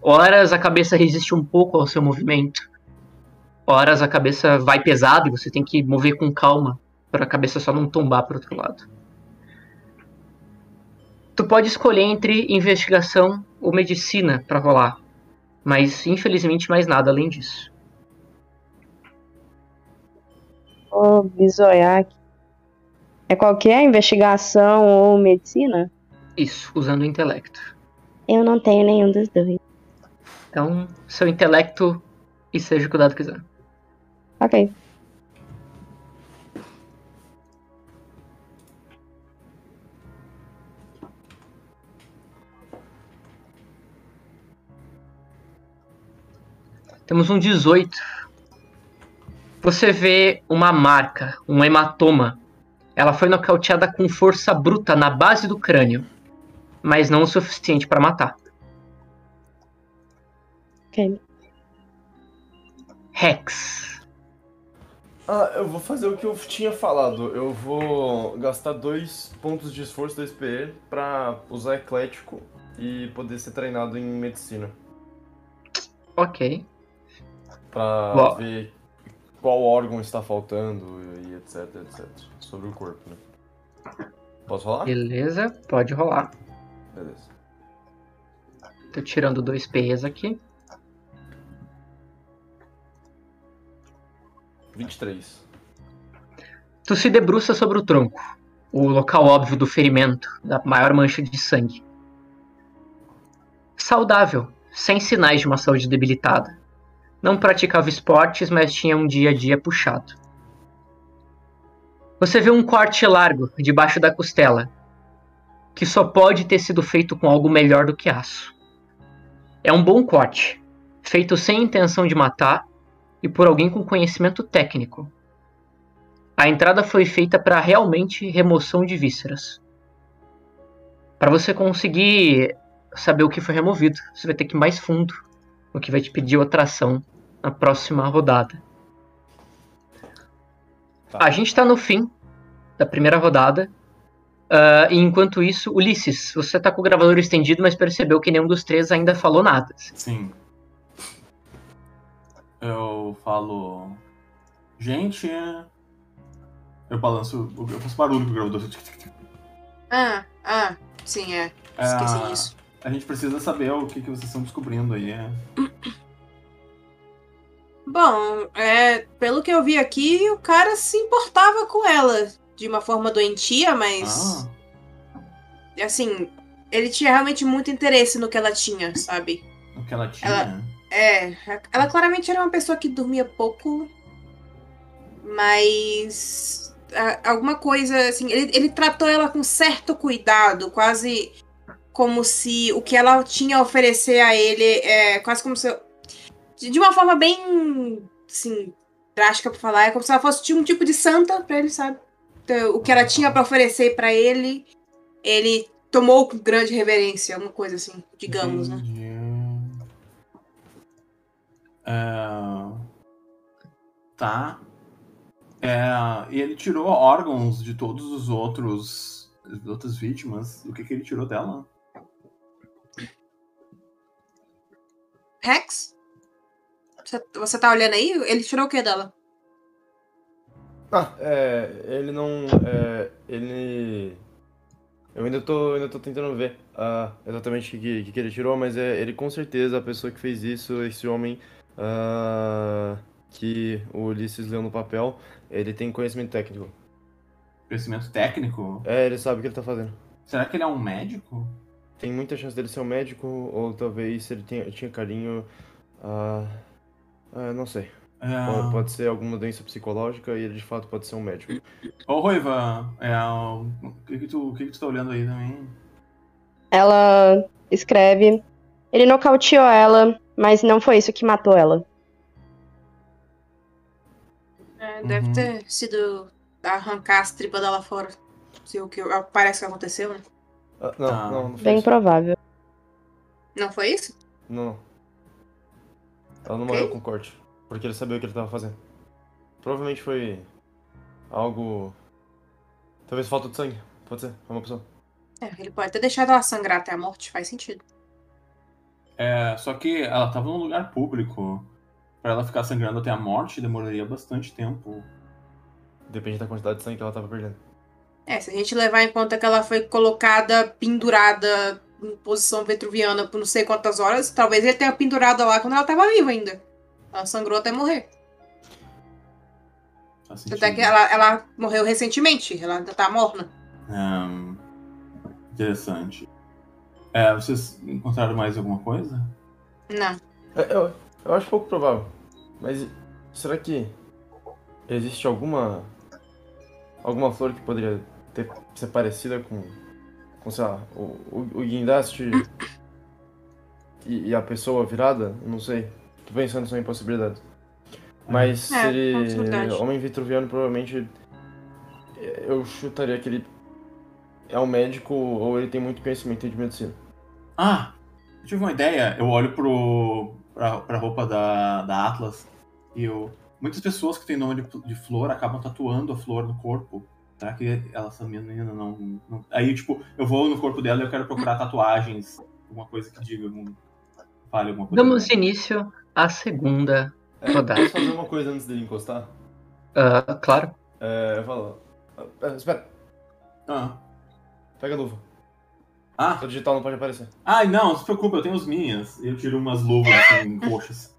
Horas a cabeça resiste um pouco ao seu movimento. Horas a cabeça vai pesado e você tem que mover com calma para a cabeça só não tombar para outro lado. Tu pode escolher entre investigação ou medicina para rolar, mas infelizmente mais nada além disso. Vou bisoiar aqui. É qualquer investigação ou medicina? Isso, usando o intelecto. Eu não tenho nenhum dos dois. Então, seu intelecto e seja o que o dado quiser. Ok. Temos um 18. Você vê uma marca, um hematoma. Ela foi nocauteada com força bruta na base do crânio mas não o suficiente para matar. Ok. Rex. Ah, eu vou fazer o que eu tinha falado. Eu vou gastar dois pontos de esforço da SPE pra usar eclético e poder ser treinado em medicina. Ok. Pra Boa. ver qual órgão está faltando e etc, etc. Sobre o corpo, né? Posso rolar? Beleza, pode rolar. Beleza. Tô tirando dois P's aqui. 23. Tu se debruça sobre o tronco, o local óbvio do ferimento, da maior mancha de sangue. Saudável, sem sinais de uma saúde debilitada. Não praticava esportes, mas tinha um dia a dia puxado. Você vê um corte largo debaixo da costela, que só pode ter sido feito com algo melhor do que aço. É um bom corte, feito sem intenção de matar, e por alguém com conhecimento técnico. A entrada foi feita para realmente remoção de vísceras. Para você conseguir saber o que foi removido, você vai ter que ir mais fundo, o que vai te pedir outra ação na próxima rodada. Tá. A gente está no fim da primeira rodada. ah, e enquanto isso, Ulisses, você tá com o gravador estendido, mas percebeu que nenhum dos três ainda falou nada. Sim. Eu falo. Gente. Eu balanço. Eu faço barulho com o gravador. Ah, ah, sim, é. Esqueci Ah, disso. A gente precisa saber o que, que vocês estão descobrindo aí. é. Bom, é, pelo que eu vi aqui, o cara se importava com ela de uma forma doentia, mas Ah, assim, ele tinha realmente muito interesse no que ela tinha, sabe? o que ela tinha. Ela- É, ela claramente era uma pessoa que dormia pouco, mas a- alguma coisa assim, ele, ele tratou ela com certo cuidado, quase como se o que ela tinha a oferecer a ele é quase como se de uma forma bem assim, drástica pra falar, é como se ela fosse um tipo de santa pra ele, sabe? Então, o que ela tinha pra oferecer pra ele, ele tomou com grande reverência, uma coisa assim, digamos, né? É, Tá. É, E ele tirou órgãos de todos os outros. as outras vítimas. O que, que ele tirou dela? Rex? Você, tá olhando aí? Ele tirou o que dela? Ah, é. Ele não. É, ele. Eu ainda tô, ainda tô tentando ver ah, exatamente o que, que, que ele tirou, mas é ele com certeza a pessoa que fez isso, esse homem ah, que o Ulisses leu no papel, ele tem conhecimento técnico. Conhecimento técnico? É, ele sabe o que ele tá fazendo. Será que ele é um médico? Tem muita chance dele ser um médico, ou talvez se ele tinha, tinha carinho. ah, ah, não sei. É... Pode ser alguma doença psicológica e ele de fato pode ser um médico. Ô, Ruiva, é, o que, que, tu, o que, que tu tá olhando aí também? Ela escreve. Ele nocauteou ela, mas não foi isso que matou ela. É, Uhum. Deve ter sido arrancar as tripas dela fora. Se o que parece que aconteceu, né? Ah, não, Tá. não, não foi Bem isso. provável. Não foi isso? Não. Ela não Ok. morreu com corte, porque ele sabia o que ele tava fazendo. Provavelmente foi algo. Talvez falta de sangue. Pode ser, é uma opção. É, ele pode ter deixado ela sangrar até a morte, faz sentido. É, só que ela tava num lugar público. Pra ela ficar sangrando até a morte demoraria bastante tempo. Depende da quantidade de sangue que ela tava perdendo. É, se a gente levar em conta que ela foi colocada pendurada posição vetruviana por não sei quantas horas, talvez ele tenha pendurado lá quando ela tava viva ainda. Ela sangrou até morrer. Faz Tanto é sentido. que ela, ela morreu recentemente, ela ainda tá morna. Ahn, interessante. É, vocês encontraram mais alguma coisa? Não. É, eu, eu acho pouco provável. Mas será que existe alguma. alguma flor que poderia ter, ser parecida com. Com, sei lá, o, o, o guindaste e, e a pessoa virada? Não sei. Tô pensando só em possibilidades. Mas É, se ele. possibilidade. Homem vitruviano provavelmente. Eu chutaria que ele é um médico ou ele tem muito conhecimento de medicina. Ah, eu tive uma ideia. Eu olho pro, pra, pra roupa da, da Atlas e eu. Muitas pessoas que têm nome de, de flor acabam tatuando a flor no corpo. Será que ela, essa menina não, não. Aí, tipo, eu vou no corpo dela e eu quero procurar tatuagens. Alguma coisa que diga. Algum, fale alguma coisa. Damos início à segunda É, rodada. posso fazer uma coisa antes dele encostar? Ah, claro. É, eu falo. ah, Espera, Ah. pega a luva. Ah, Seu digital não pode aparecer. ai, não, não se preocupe, eu tenho as minhas. Eu tiro umas luvas assim, roxas.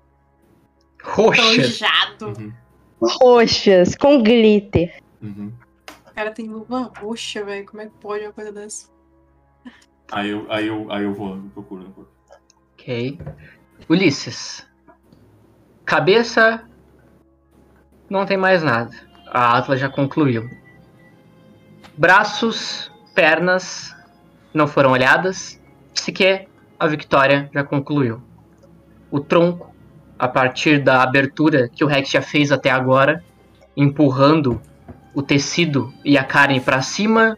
Roxas. Uhum, Roxas, com glitter. uhum. O cara tem luva roxa, velho. Como é que pode uma coisa dessa? Aí eu, aí eu, aí eu vou, eu procuro. eu procuro. Ok. Ulisses. Cabeça. Não tem mais nada. A Atlas já concluiu. Braços, pernas não foram olhadas. Psique, a Victoria já concluiu. O tronco a partir da abertura que o Rex já fez até agora, empurrando o tecido e a carne para cima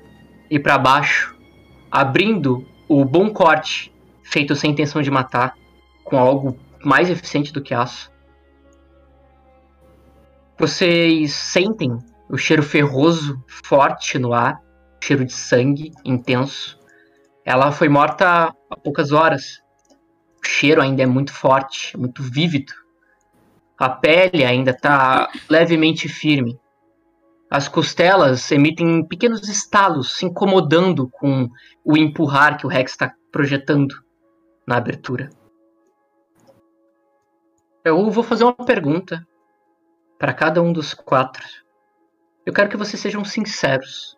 e para baixo, abrindo o bom corte feito sem intenção de matar, com algo mais eficiente do que aço. Vocês sentem o cheiro ferroso forte no ar, cheiro de sangue intenso. Ela foi morta há poucas horas. O cheiro ainda é muito forte, muito vívido. A pele ainda está levemente firme. As costelas emitem pequenos estalos, se incomodando com o empurrar que o Rex está projetando na abertura. Eu vou fazer uma pergunta para cada um dos quatro. Eu quero que vocês sejam sinceros.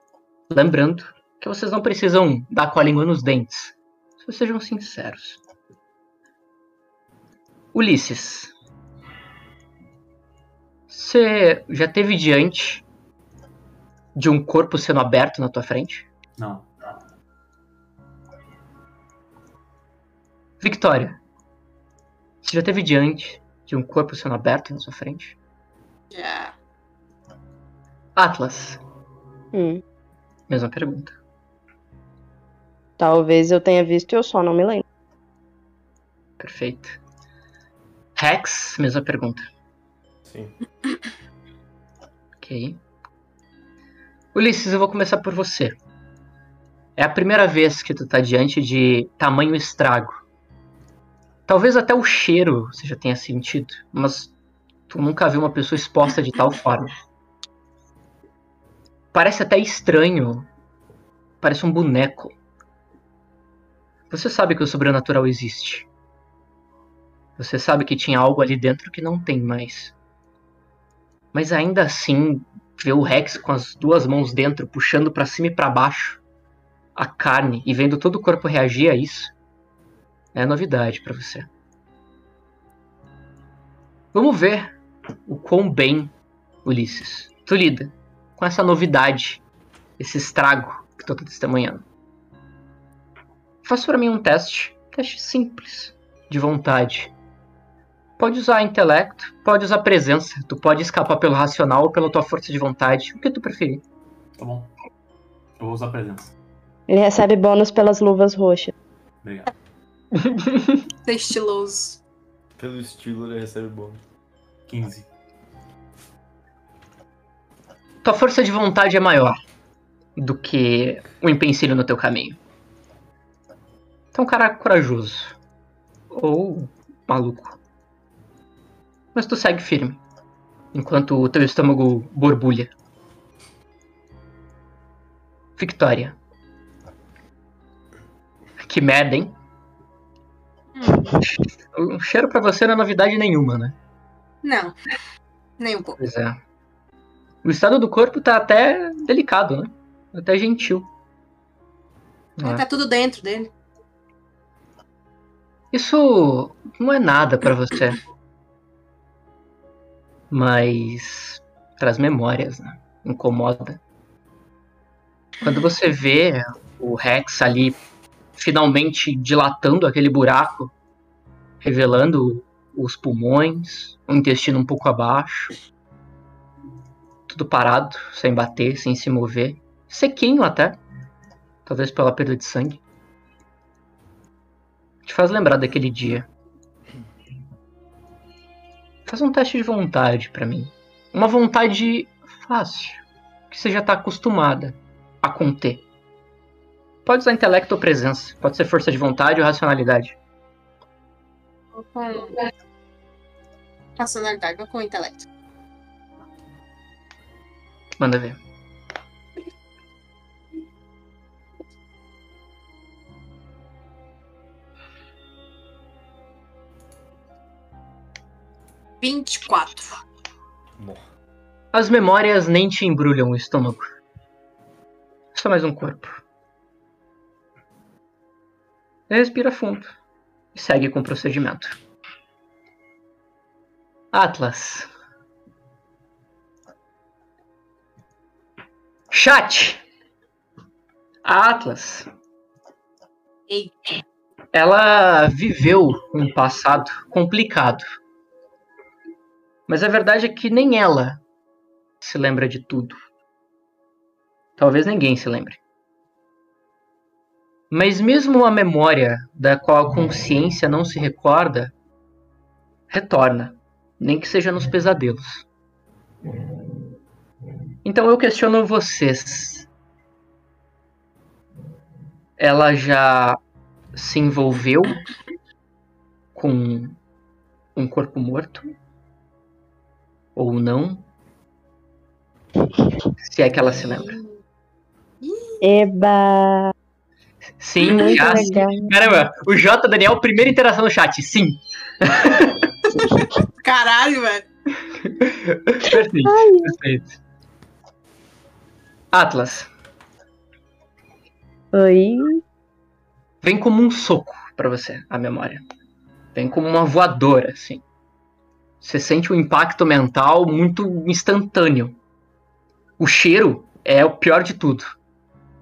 Lembrando que vocês não precisam dar com a língua nos dentes. Só sejam sinceros. Ulisses. Você já teve diante de um corpo sendo aberto na tua frente? Não. Victoria. Você já teve diante de um corpo sendo aberto na sua frente? Já. Atlas. Hum. Mesma pergunta. Talvez eu tenha visto e eu só não me lembro. Perfeito. Rex, mesma pergunta. Sim. Ok. Ulisses, eu vou começar por você. É a primeira vez que tu tá diante de tamanho estrago. Talvez até o cheiro você já tenha sentido, mas tu nunca viu uma pessoa exposta de tal forma. Parece até estranho. Parece um boneco. Você sabe que o sobrenatural existe. Você sabe que tinha algo ali dentro que não tem mais. Mas ainda assim, ver o Rex com as duas mãos dentro, puxando para cima e para baixo a carne e vendo todo o corpo reagir a isso, é novidade para você. Vamos ver o quão bem, Ulisses, tu lida com essa novidade, esse estrago que tu tá testemunhando. Faça para mim um teste, teste simples, de vontade. Pode usar intelecto, pode usar presença, tu pode escapar pelo racional ou pela tua força de vontade, o que tu preferir. Tá bom. Eu vou usar presença. Ele recebe bônus pelas luvas roxas. Obrigado. Estiloso. Pelo estilo, ele recebe bônus. 15. Tua força de vontade é maior do que o empecilho no teu caminho. É um cara corajoso. Ou maluco. Mas tu segue firme. Enquanto o teu estômago borbulha. Victoria. Que merda, hein? O cheiro pra você não é novidade nenhuma, né? Não. Nem um pouco. Pois é. O estado do corpo tá até delicado, né? Até gentil. É. Tá tudo dentro dele. Isso não é nada pra você. Mas traz memórias, né? Incomoda. Quando você vê o Rex ali finalmente dilatando aquele buraco, revelando os pulmões, o intestino um pouco abaixo, tudo parado, sem bater, sem se mover, sequinho até, talvez pela perda de sangue. Te faz lembrar daquele dia. Faz um teste de vontade pra mim. Uma vontade fácil, que você já tá acostumada a conter. Pode usar intelecto ou presença, pode ser força de vontade ou racionalidade. Vou com. Racionalidade, vou com intelecto. Manda ver. Vinte e quatro. Bom. As memórias nem te embrulham o estômago. Só mais um corpo. Respira fundo e segue com o procedimento. Atlas. Chat. A Atlas. Ela viveu um passado complicado Mas a verdade é que nem ela se lembra de tudo. Talvez ninguém se lembre. Mas mesmo a memória da qual a consciência não se recorda, retorna, nem que seja nos pesadelos. Então eu questiono vocês. Ela já se envolveu com um corpo morto? Ou não? Se é que ela se lembra. Eba! Sim, Muito já. legal. Caramba, o J, Daniel, primeira interação no chat. Sim. Caralho, velho. Perfeito, perfeito. Atlas, Oi. vem como um soco pra você, a memória. Vem como uma voadora, assim. Você sente um impacto mental muito instantâneo. O cheiro é o pior de tudo.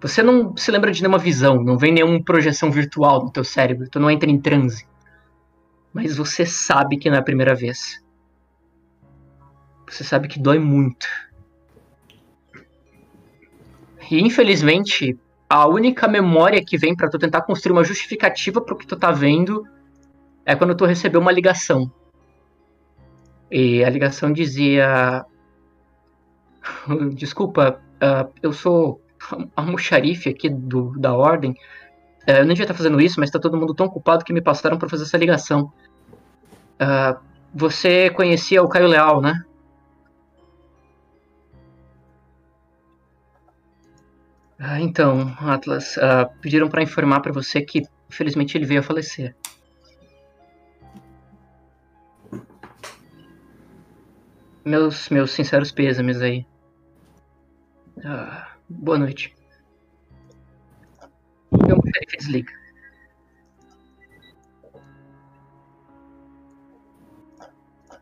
Você não se lembra de nenhuma visão, não vem nenhuma projeção virtual no teu cérebro, tu não entra em transe. Mas você sabe que não é a primeira vez. Você sabe que dói muito. E infelizmente, a única memória que vem pra tu tentar construir uma justificativa pro que tu tá vendo é quando tu recebeu uma ligação. E a ligação dizia: Desculpa, ah, eu sou a Muxarife aqui do, da Ordem. Eh, eu não devia estar fazendo isso, mas tá todo mundo tão ocupado que me passaram pra fazer essa ligação. Ah, você conhecia o Caio Leal, né? Ah, então, Atlas, pediram pra informar pra você que, infelizmente, ele veio a falecer. Meus, meus sinceros pêsames aí. Ah, boa noite. Meu xerife desliga.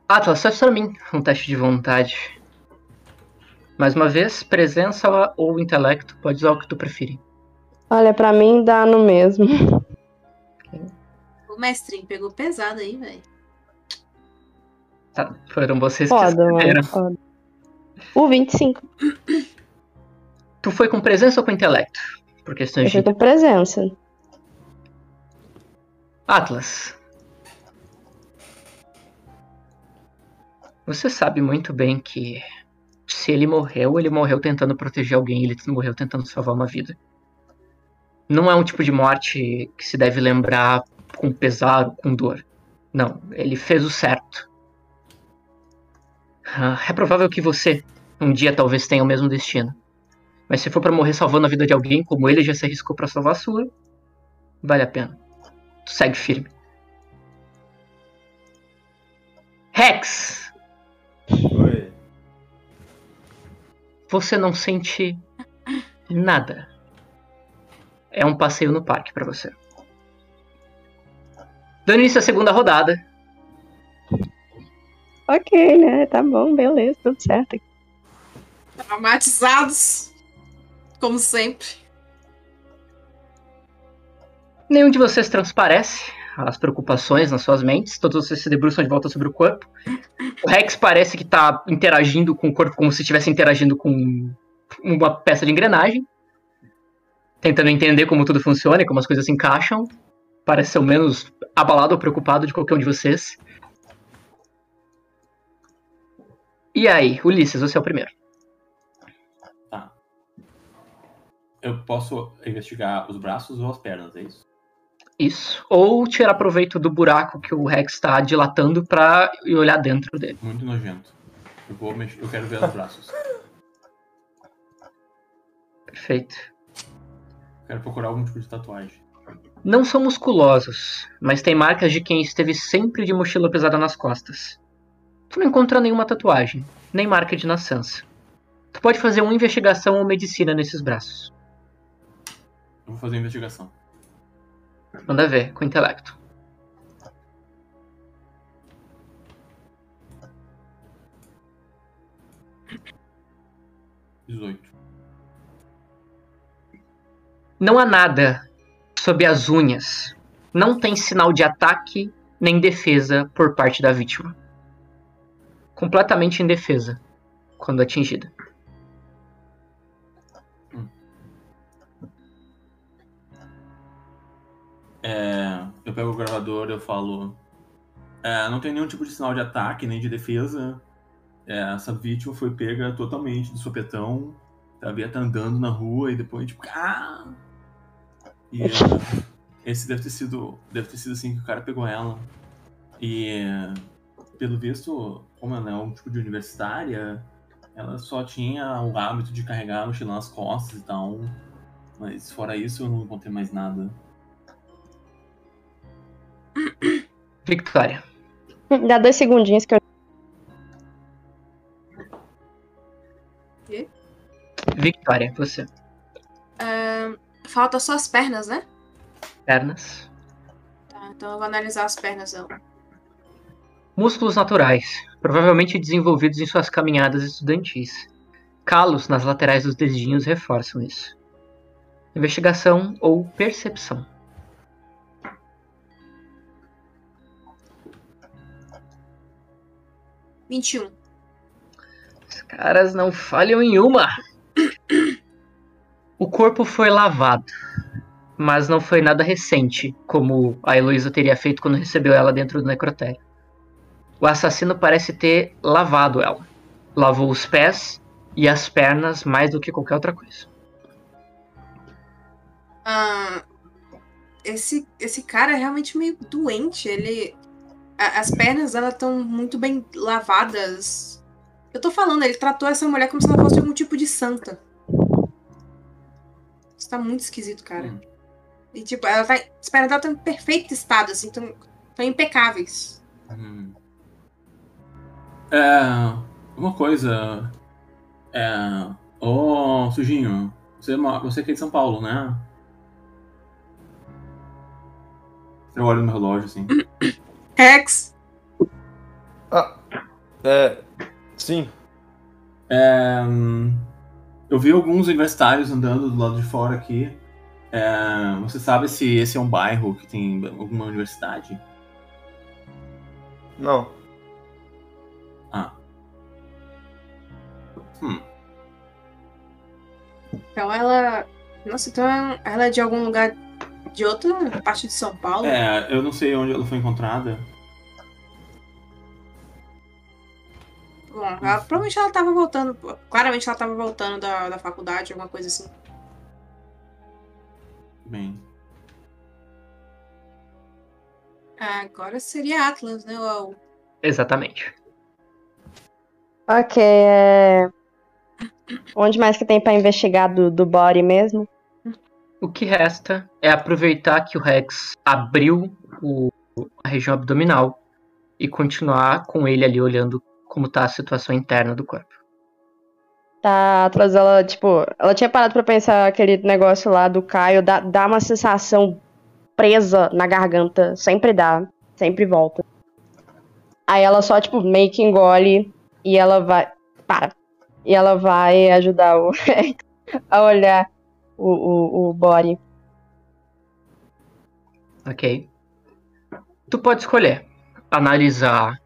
Atlas, faz pra mim um teste de vontade. Mais uma vez, presença ou intelecto, pode usar o que tu preferir. Olha, pra mim dá no mesmo. O mestrinho pegou pesado aí, velho. Tá, foram vocês que Foda, escolheram. mano. O 25. Tu foi com presença ou com intelecto? Por questões Eu de. fui com presença. Atlas. Você sabe muito bem que se ele morreu, ele morreu tentando proteger alguém, ele morreu tentando salvar uma vida. Não é um tipo de morte que se deve lembrar com pesar ou com dor. Não, ele fez o certo. Ah, É provável que você um dia talvez tenha o mesmo destino. Mas se for pra morrer salvando a vida de alguém, como ele já se arriscou pra salvar a sua, vale a pena. Tu segue firme. Rex, Oi. você não sente nada. É um passeio no parque pra você. Dando início à segunda rodada, Ok, né? Tá bom, beleza, tudo certo. Traumatizados. Como sempre. nenhum de vocês transparece as preocupações nas suas mentes, todos vocês se debruçam de volta sobre o corpo. O Rex parece que tá interagindo com o corpo como se estivesse interagindo com uma peça de engrenagem, tentando entender como tudo funciona e como as coisas se encaixam. Parece ser o menos abalado ou preocupado de qualquer um de vocês. E aí, Ulisses, você é o primeiro. Eu posso investigar os braços ou as pernas, é isso? Isso. Ou tirar proveito do buraco que o Rex está dilatando pra olhar dentro dele. Muito nojento. Eu, vou mexer, eu quero ver os braços. Perfeito. Quero procurar algum tipo de tatuagem. Não são musculosos, mas tem marcas de quem esteve sempre de mochila pesada nas costas. Tu não encontra nenhuma tatuagem, nem marca de nascença. Tu pode fazer uma investigação ou medicina nesses braços. Eu vou fazer a investigação. Manda ver, com intelecto. Dezoito. Não há nada sob as unhas. Não tem sinal de ataque nem defesa por parte da vítima. Completamente indefesa quando atingida. É, eu pego o gravador eu falo. é, não tem nenhum tipo de sinal de ataque nem de defesa. É, essa vítima foi pega totalmente de sopetão. A Bia tá andando na rua e depois, tipo, ah! E esse deve ter sido. Deve ter sido assim que o cara pegou ela. E pelo visto, como ela é um tipo de universitária, ela só tinha o hábito de carregar a mochila nas costas e tal. Mas fora isso eu não encontrei mais nada. Victoria. Dá dois segundinhos que eu. Victoria, você. Ah, falta só as pernas, né? Pernas. Tá, então eu vou analisar as pernas dela. Músculos naturais, provavelmente desenvolvidos em suas caminhadas estudantis. Calos nas laterais dos dedinhos reforçam isso. Investigação ou percepção. Vinte e um. Os caras não falham em uma. O corpo foi lavado, mas não foi nada recente, como a Heloísa teria feito quando recebeu ela dentro do necrotério. O assassino parece ter lavado ela. Lavou os pés e as pernas mais do que qualquer outra coisa. Ah, esse, esse cara é realmente meio doente. Ele. a- as pernas dela estão muito bem lavadas. Eu tô falando, ele tratou essa mulher como se ela fosse algum tipo de santa. Isso tá muito esquisito, cara. Hum. E tipo, ela tá. As pernas dela estão em perfeito estado, assim, estão impecáveis. Hum. É. Uma coisa. É. Ô, Sujinho, você, você que é de São Paulo, né? Eu olho no meu relógio assim. Rex! É. Sim. É, eu vi alguns universitários andando do lado de fora aqui. É, você sabe se esse é um bairro que tem alguma universidade? Não. Hum. Então ela. Nossa, então ela é de algum lugar de outra parte de São Paulo? É, eu não sei onde ela foi encontrada. Bom, ela- provavelmente ela tava voltando. Claramente ela tava voltando da, da faculdade, alguma coisa assim. Bem. Ah, Agora seria Atlas, né? O- Exatamente. Ok, é. Onde mais que tem pra investigar do, do body mesmo? O que resta é aproveitar que o Rex abriu o- a região abdominal e continuar com ele ali olhando como tá a situação interna do corpo. Tá, atrás ela, tipo, ela tinha parado pra pensar aquele negócio lá do Caio, dá, dá uma sensação presa na garganta, sempre dá, sempre volta. Aí ela só, tipo, meio que engole e ela vai. Para! E ela vai ajudar o Rex a olhar o, o, o body. Ok? Tu pode escolher analisar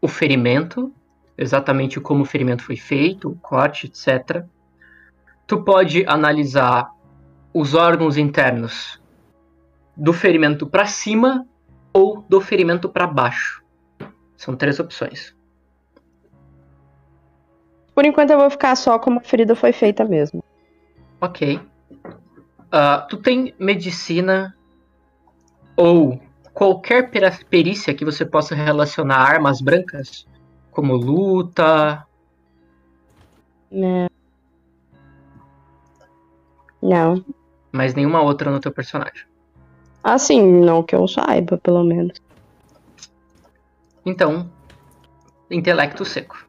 o ferimento, exatamente como o ferimento foi feito, o corte, etc. Tu pode analisar os órgãos internos do ferimento para cima ou do ferimento para baixo. São três opções. Por enquanto eu vou ficar só como a ferida foi feita mesmo. Ok. Ah, tu tem medicina ou qualquer perícia que você possa relacionar a armas brancas? Como luta. Né? Não. Mas nenhuma outra no teu personagem. Assim, não que eu saiba, pelo menos. Então, intelecto seco.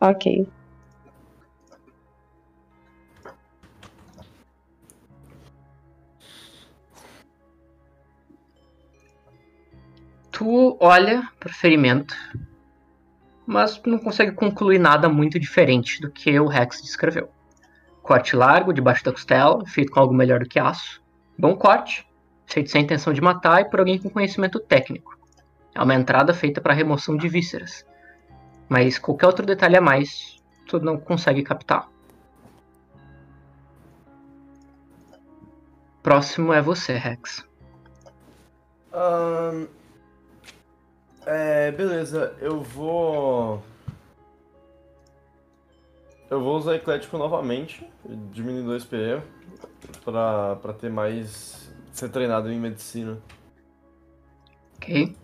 Ok. Tu olha pro ferimento, mas não consegue concluir nada muito diferente do que o Rex descreveu. Corte largo, debaixo da costela, feito com algo melhor do que aço. Bom corte, feito sem intenção de matar e por alguém com conhecimento técnico. É uma entrada feita para remoção de vísceras, Mas qualquer outro detalhe a mais, tu não consegue captar. Próximo é você, Rex. Ahn, é, beleza, eu vou. Eu vou usar Eclético novamente, diminuir 2 PE, pra, pra ter mais. ser treinado em medicina. Ok?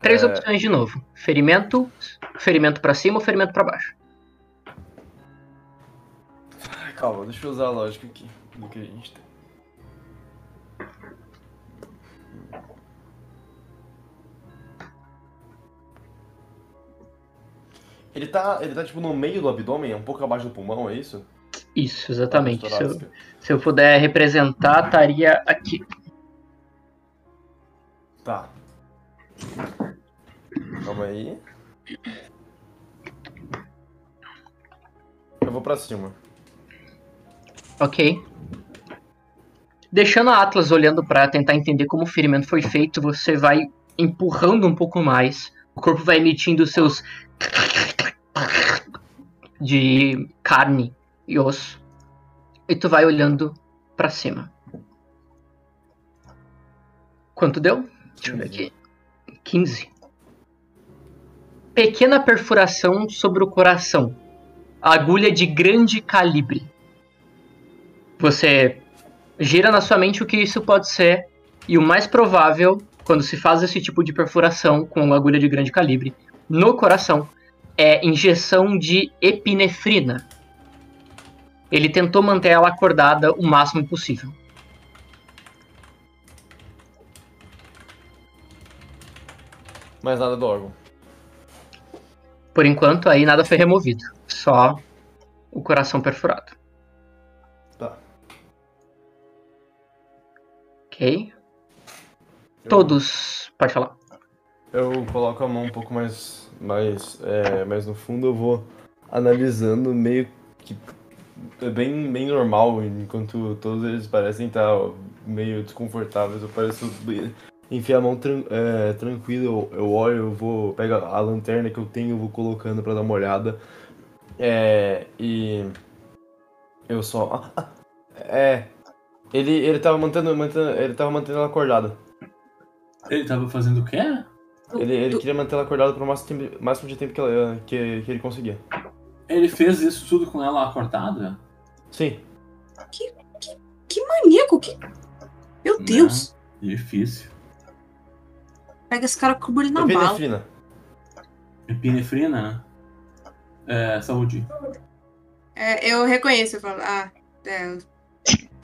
Três É. opções de novo: ferimento, ferimento pra cima ou ferimento pra baixo. Ai, Calma, deixa eu usar a lógica aqui do que a gente tem. Ele tá, ele tá tipo no meio do abdômen, um pouco abaixo do pulmão, é isso? Isso, exatamente. Se eu, Torácica. se eu puder representar, estaria aqui. Tá. Calma aí. Eu vou pra cima. Ok. Deixando a Atlas olhando pra tentar entender como o ferimento foi feito, você vai empurrando um pouco mais. O corpo vai emitindo seus de carne e osso. E tu vai olhando pra cima. Quanto deu? Deixa eu ver aqui. 15. Pequena perfuração sobre o coração. Agulha de grande calibre. Você gira na sua mente o que isso pode ser, e o mais provável, quando se faz esse tipo de perfuração com agulha de grande calibre no coração, é injeção de epinefrina. Ele tentou manter ela acordada o máximo possível. Mais nada do órgão. Por enquanto, aí nada foi removido. Só o coração perfurado. Tá. Ok? Eu- Todos. Pode falar. Eu coloco a mão um pouco mais, mais, é, mais no fundo, eu vou analisando meio que é bem, bem normal, enquanto todos eles parecem estar meio desconfortáveis. Eu pareço enfiar a mão tran é, tranquilo, eu, eu olho, eu vou pegar a lanterna que eu tenho, eu vou colocando pra dar uma olhada. É, e eu só. ah, ah, é. Ele, ele tava mantendo, mantendo. Ele tava mantendo ela acordada. Ele tava fazendo o quê? Ele, ele queria manter ela acordada pro máximo, tempo- máximo de tempo que, ela, que, que ele conseguia. Ele fez isso tudo com ela acordada? Sim. Que maníaco, que. Meu Deus! Difícil. Pega esse cara com o brilho na bala. Epinefrina. Epinefrina? É, saúde. É, eu reconheço, eu falo, ah, é,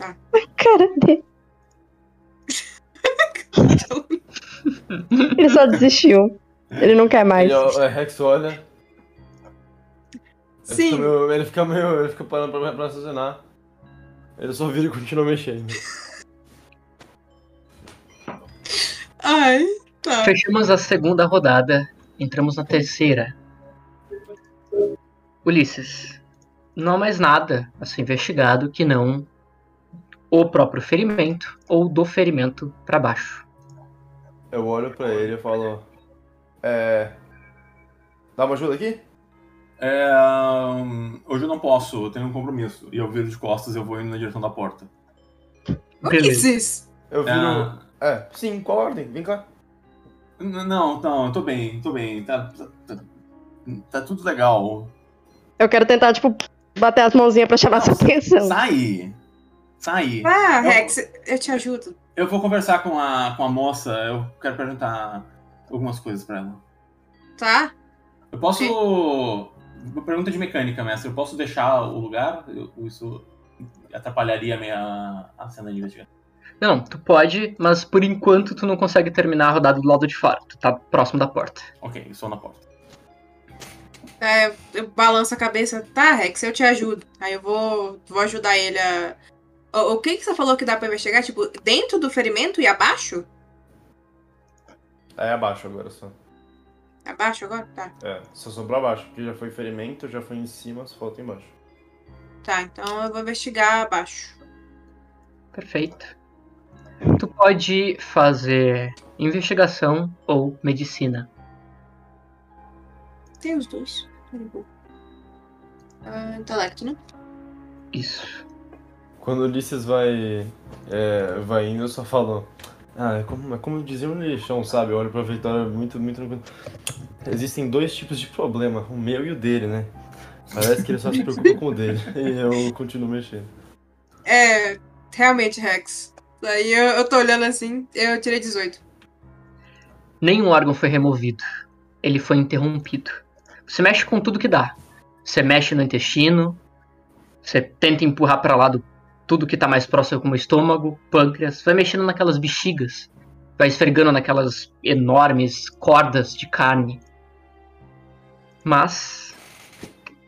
Cara dele. Ele só desistiu. Ele não quer mais. Ele, é, Rex olha. Ele sim. fica meio. Ele fica meio. Ele fica parando pra, pra raciocinar. Ele só vira e continua mexendo. Ai, tá. Fechamos a segunda rodada, entramos na terceira. Ulisses, não há mais nada a ser investigado que não o próprio ferimento ou do ferimento para baixo. Eu olho pra ele e falo. É. Dá uma ajuda aqui? É, hum, hoje eu não posso, eu tenho um compromisso. E eu viro de costas e eu vou indo na direção da porta. O que é isso? Eu viro. Ah, É, sim, qual a ordem? Vem cá. Não, não, eu tô bem, tô bem. Tá, tá, tá- tá tudo legal. Eu quero tentar, tipo, bater as mãozinhas pra chamar sua atenção. Sai! Sai! Ah, Eu- Rex, eu te ajudo. Eu vou conversar com a, com a moça, eu quero perguntar algumas coisas pra ela. Tá? Eu posso. Uma pergunta de mecânica, mestre. Eu posso deixar o lugar? Eu- isso atrapalharia a minha a cena de investigação. Não, tu pode, mas por enquanto tu não consegue terminar a rodada do lado de fora. Tu tá próximo da porta. Ok, estou na porta. É, eu balanço a cabeça. Tá, Rex, eu te ajudo. Aí eu vou, vou ajudar ele a. O, o que, que você falou que dá pra investigar? Tipo, dentro do ferimento e abaixo? É abaixo agora só. Abaixo agora? Tá. É, só sobrou abaixo, porque já foi ferimento, já foi em cima, só falta embaixo. Tá, então eu vou investigar abaixo. Perfeito. Tu pode fazer investigação ou medicina. Tem os dois. Ah, intelecto, né? Isso. Quando o Ulisses vai, é, vai indo, eu só falo. Ah, é como, é como dizia um lixão, sabe? Eu olho pra Vitória muito, muito tranquilo. Existem dois tipos de problema, o meu e o dele, né? Parece que ele só se preocupa com o dele. E eu continuo mexendo. É, realmente, Rex. Daí eu, eu tô olhando assim, eu tirei 18. Nenhum órgão foi removido. Ele foi interrompido. Você mexe com tudo que dá. Você mexe no intestino. Você tenta empurrar para lá do, tudo que tá mais próximo como estômago, pâncreas. Vai mexendo naquelas bexigas. Vai esfregando naquelas enormes cordas de carne. Mas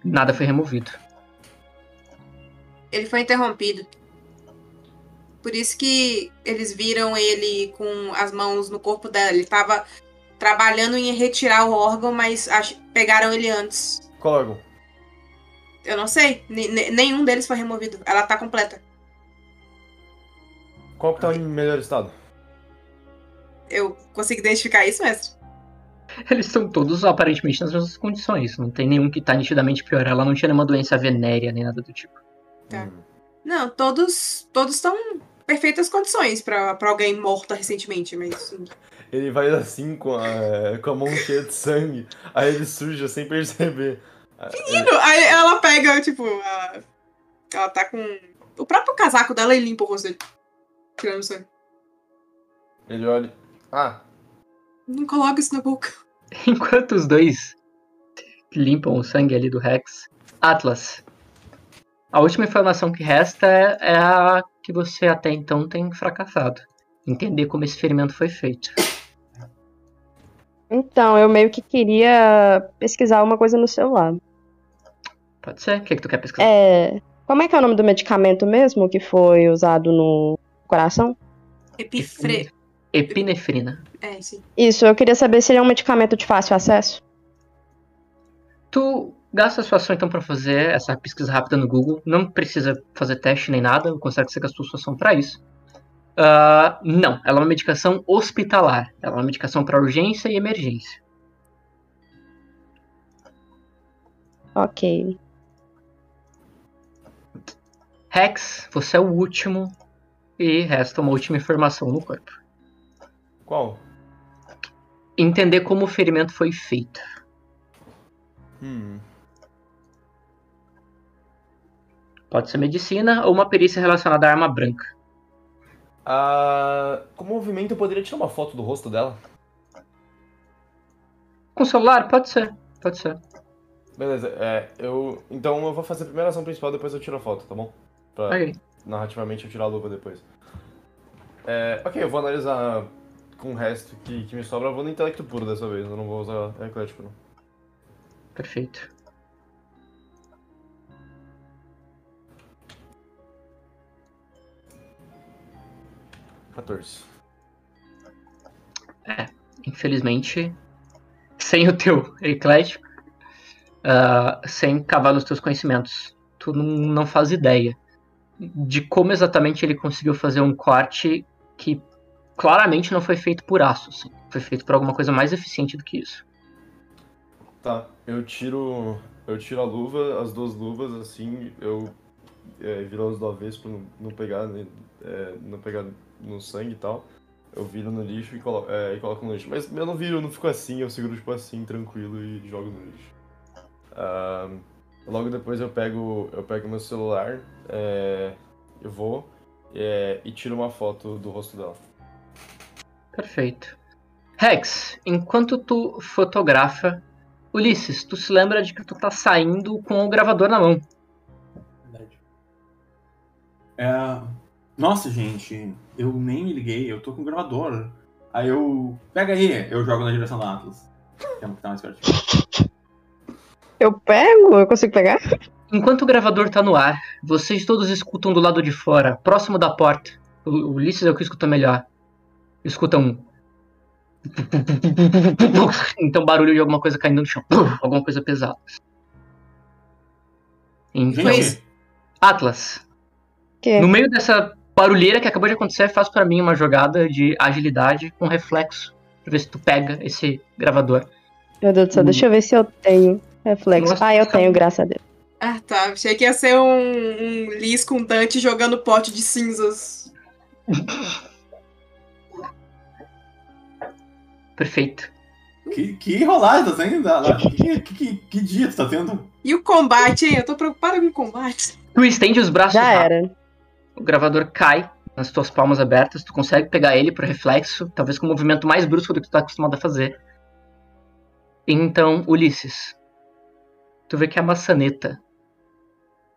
nada foi removido. Ele foi interrompido. Por isso que eles viram ele com as mãos no corpo dela. Ele tava trabalhando em retirar o órgão, mas ach- pegaram ele antes. Qual órgão? Eu não sei. N- nenhum deles foi removido. Ela tá completa. Qual que tá em melhor estado? Eu consigo identificar isso, mestre? Eles estão todos aparentemente nas mesmas condições. Não tem nenhum que tá nitidamente pior. Ela não tinha nenhuma doença venérea nem nada do tipo. Tá. Hum. Não, todos todos estão perfeitas condições pra pra alguém morta recentemente, mas Ele vai assim com a, com a mão cheia de sangue, aí ele suja sem perceber. Aí ela pega, tipo, a- ela tá com o próprio casaco dela e limpa o rosto dele. Tirando sangue. Ele olha. Ah, Não coloca isso na boca. Enquanto os dois limpam o sangue ali do Rex, Atlas. A última informação que resta é, é a que você até então tem fracassado. Entender como esse ferimento foi feito. Então, eu meio que queria pesquisar uma coisa no celular. Pode ser? O que, que tu quer pesquisar? É. Como é que é o nome do medicamento mesmo que foi usado no coração? Epifre. Epinefrina. É, sim. Isso, eu queria saber se ele é um medicamento de fácil acesso. Tu gasta a sua ação então pra fazer essa pesquisa rápida no Google. Não precisa fazer teste nem nada. Eu considero que você gastou sua ação pra isso. Ah, não, ela é uma medicação hospitalar. Ela é uma medicação pra urgência e emergência. Ok. Rex, você é o último e resta uma última informação no corpo. qual? Entender como o ferimento foi feito. Hum. Pode ser medicina ou uma perícia relacionada à arma branca. Ah, com movimento eu poderia tirar uma foto do rosto dela? Com celular? Pode ser. Pode ser. Beleza, é, eu. Então eu vou fazer a primeira ação principal, depois eu tiro a foto, tá bom? Pra narrativamente eu tirar a luva depois. É, ok, eu vou analisar com o resto que, que me sobra. Eu vou no intelecto puro dessa vez, eu não vou usar eclético não. Perfeito. Quatorze. Infelizmente, sem o teu eclético, ah, sem cavar nos teus conhecimentos, tu não, não faz ideia de como exatamente ele conseguiu fazer um corte que claramente não foi feito por aço, assim. foi feito por alguma coisa mais eficiente do que isso. Tá, eu tiro. Eu tiro a luva, as duas luvas, assim, eu é, viro elas do avesso pra não, não pegar, né, é, não pegar no sangue e tal. Eu viro no lixo e, colo é, e coloco no lixo. Mas eu não viro, eu não fico assim, eu seguro tipo assim, tranquilo e jogo no lixo. Ah, logo depois eu pego eu pego meu celular, é, eu vou é, e tiro uma foto do rosto dela. Perfeito. Rex, enquanto tu fotografa, Ulisses, tu se lembra de que tu tá saindo com o gravador na mão. Verdade. É... Nossa, gente, eu nem me liguei, eu tô com o gravador. Aí eu. Pega aí, eu jogo na direção da Atlas. Que é o que tá mais perto. Eu pego? Eu consigo pegar? Enquanto o gravador tá no ar, vocês todos escutam do lado de fora, próximo da porta. O Ulisses é o que escuta melhor. Escutam um. Então barulho de alguma coisa caindo no chão. Alguma coisa pesada. Então, Gente, Atlas, Que? no meio dessa barulheira que acabou de acontecer, faz pra mim uma jogada de agilidade com reflexo. Pra ver se tu pega esse gravador. Meu Deus do céu, deixa eu ver se eu tenho. Reflexo. Nossa, Ah, eu fica- tenho, graças a Deus. Ah, tá. Achei que ia ser um, um Liz com Dante jogando pote de cinzas. Perfeito. Que, que rolada tá tendo? lá? Que, que, que, que dia tu tá tendo? E o combate, hein? Eu tô preocupada com o combate. Tu estende os braços Já rápido. era. O gravador cai nas tuas palmas abertas, tu consegue pegar ele pro reflexo, talvez com um movimento mais brusco do que tu tá acostumado a fazer. Então, Ulisses, tu vê que a maçaneta,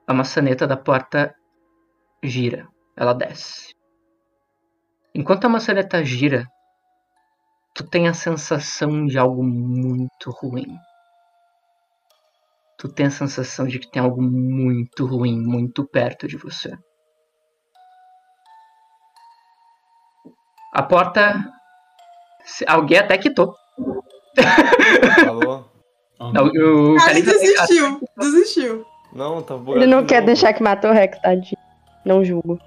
a maçaneta da porta gira, ela desce. Enquanto a maçaneta gira, tu tem a sensação de algo muito ruim. Tu tem a sensação de que tem algo muito ruim muito perto de você. A porta. se- Alguém até quitou. Falou? Não, o O cara Khalid- desistiu. Desistiu. Não, tá bugado. Ele não quer deixar que matou o Rex, tadinho. Não julgo.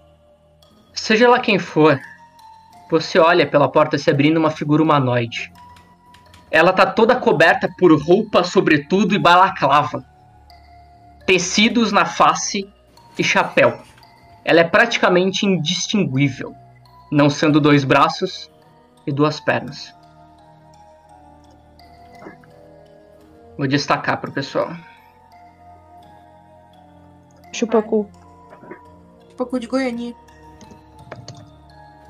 Seja lá quem for, você olha pela porta se abrindo uma figura humanoide. Ela tá toda coberta por roupa, sobretudo e balaclava. Tecidos na face e chapéu. Ela é praticamente indistinguível, não sendo dois braços e duas pernas. Vou destacar pro pessoal. Chupa cu. Um pouco de Goianinha.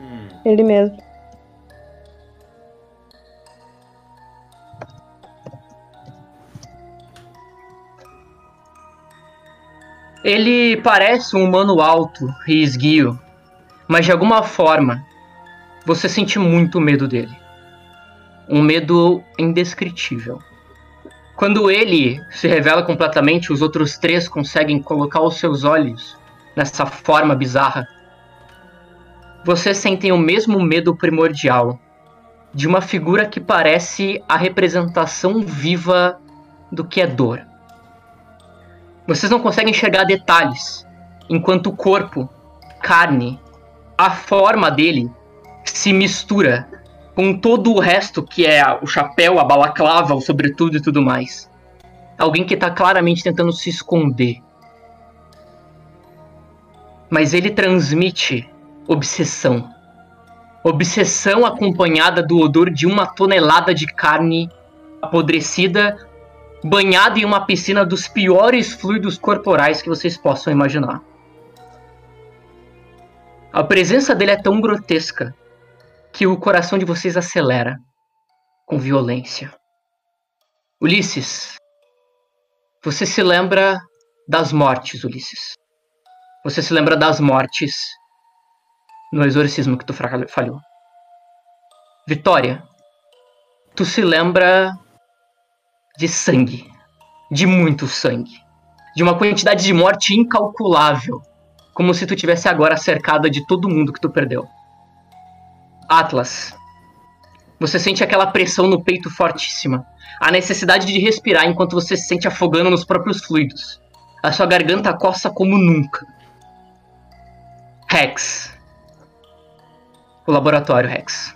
Hum, Ele mesmo. Ele parece um humano alto e esguio, mas de alguma forma você sente muito medo dele. Um medo indescritível. Quando ele se revela completamente, os outros três conseguem colocar os seus olhos nessa forma bizarra. Vocês sentem o mesmo medo primordial de uma figura que parece a representação viva do que é dor. Vocês não conseguem enxergar detalhes, enquanto o corpo, carne, a forma dele se mistura com todo o resto que é o chapéu, a balaclava, o sobretudo e tudo mais. Alguém que tá claramente tentando se esconder. Mas ele transmite obsessão. Obsessão acompanhada do odor de uma tonelada de carne apodrecida banhado em uma piscina dos piores fluidos corporais que vocês possam imaginar. A presença dele é tão grotesca que o coração de vocês acelera com violência. Ulisses, você se lembra das mortes, Ulisses. Você se lembra das mortes no exorcismo que tu falhou. Vitória, tu se lembra de sangue. De muito sangue. De uma quantidade de morte incalculável. Como se tu tivesse agora cercada de todo mundo que tu perdeu. Atlas. Você sente aquela pressão no peito fortíssima. A necessidade de respirar enquanto você se sente afogando nos próprios fluidos. A sua garganta coça como nunca. Rex. O laboratório, Rex.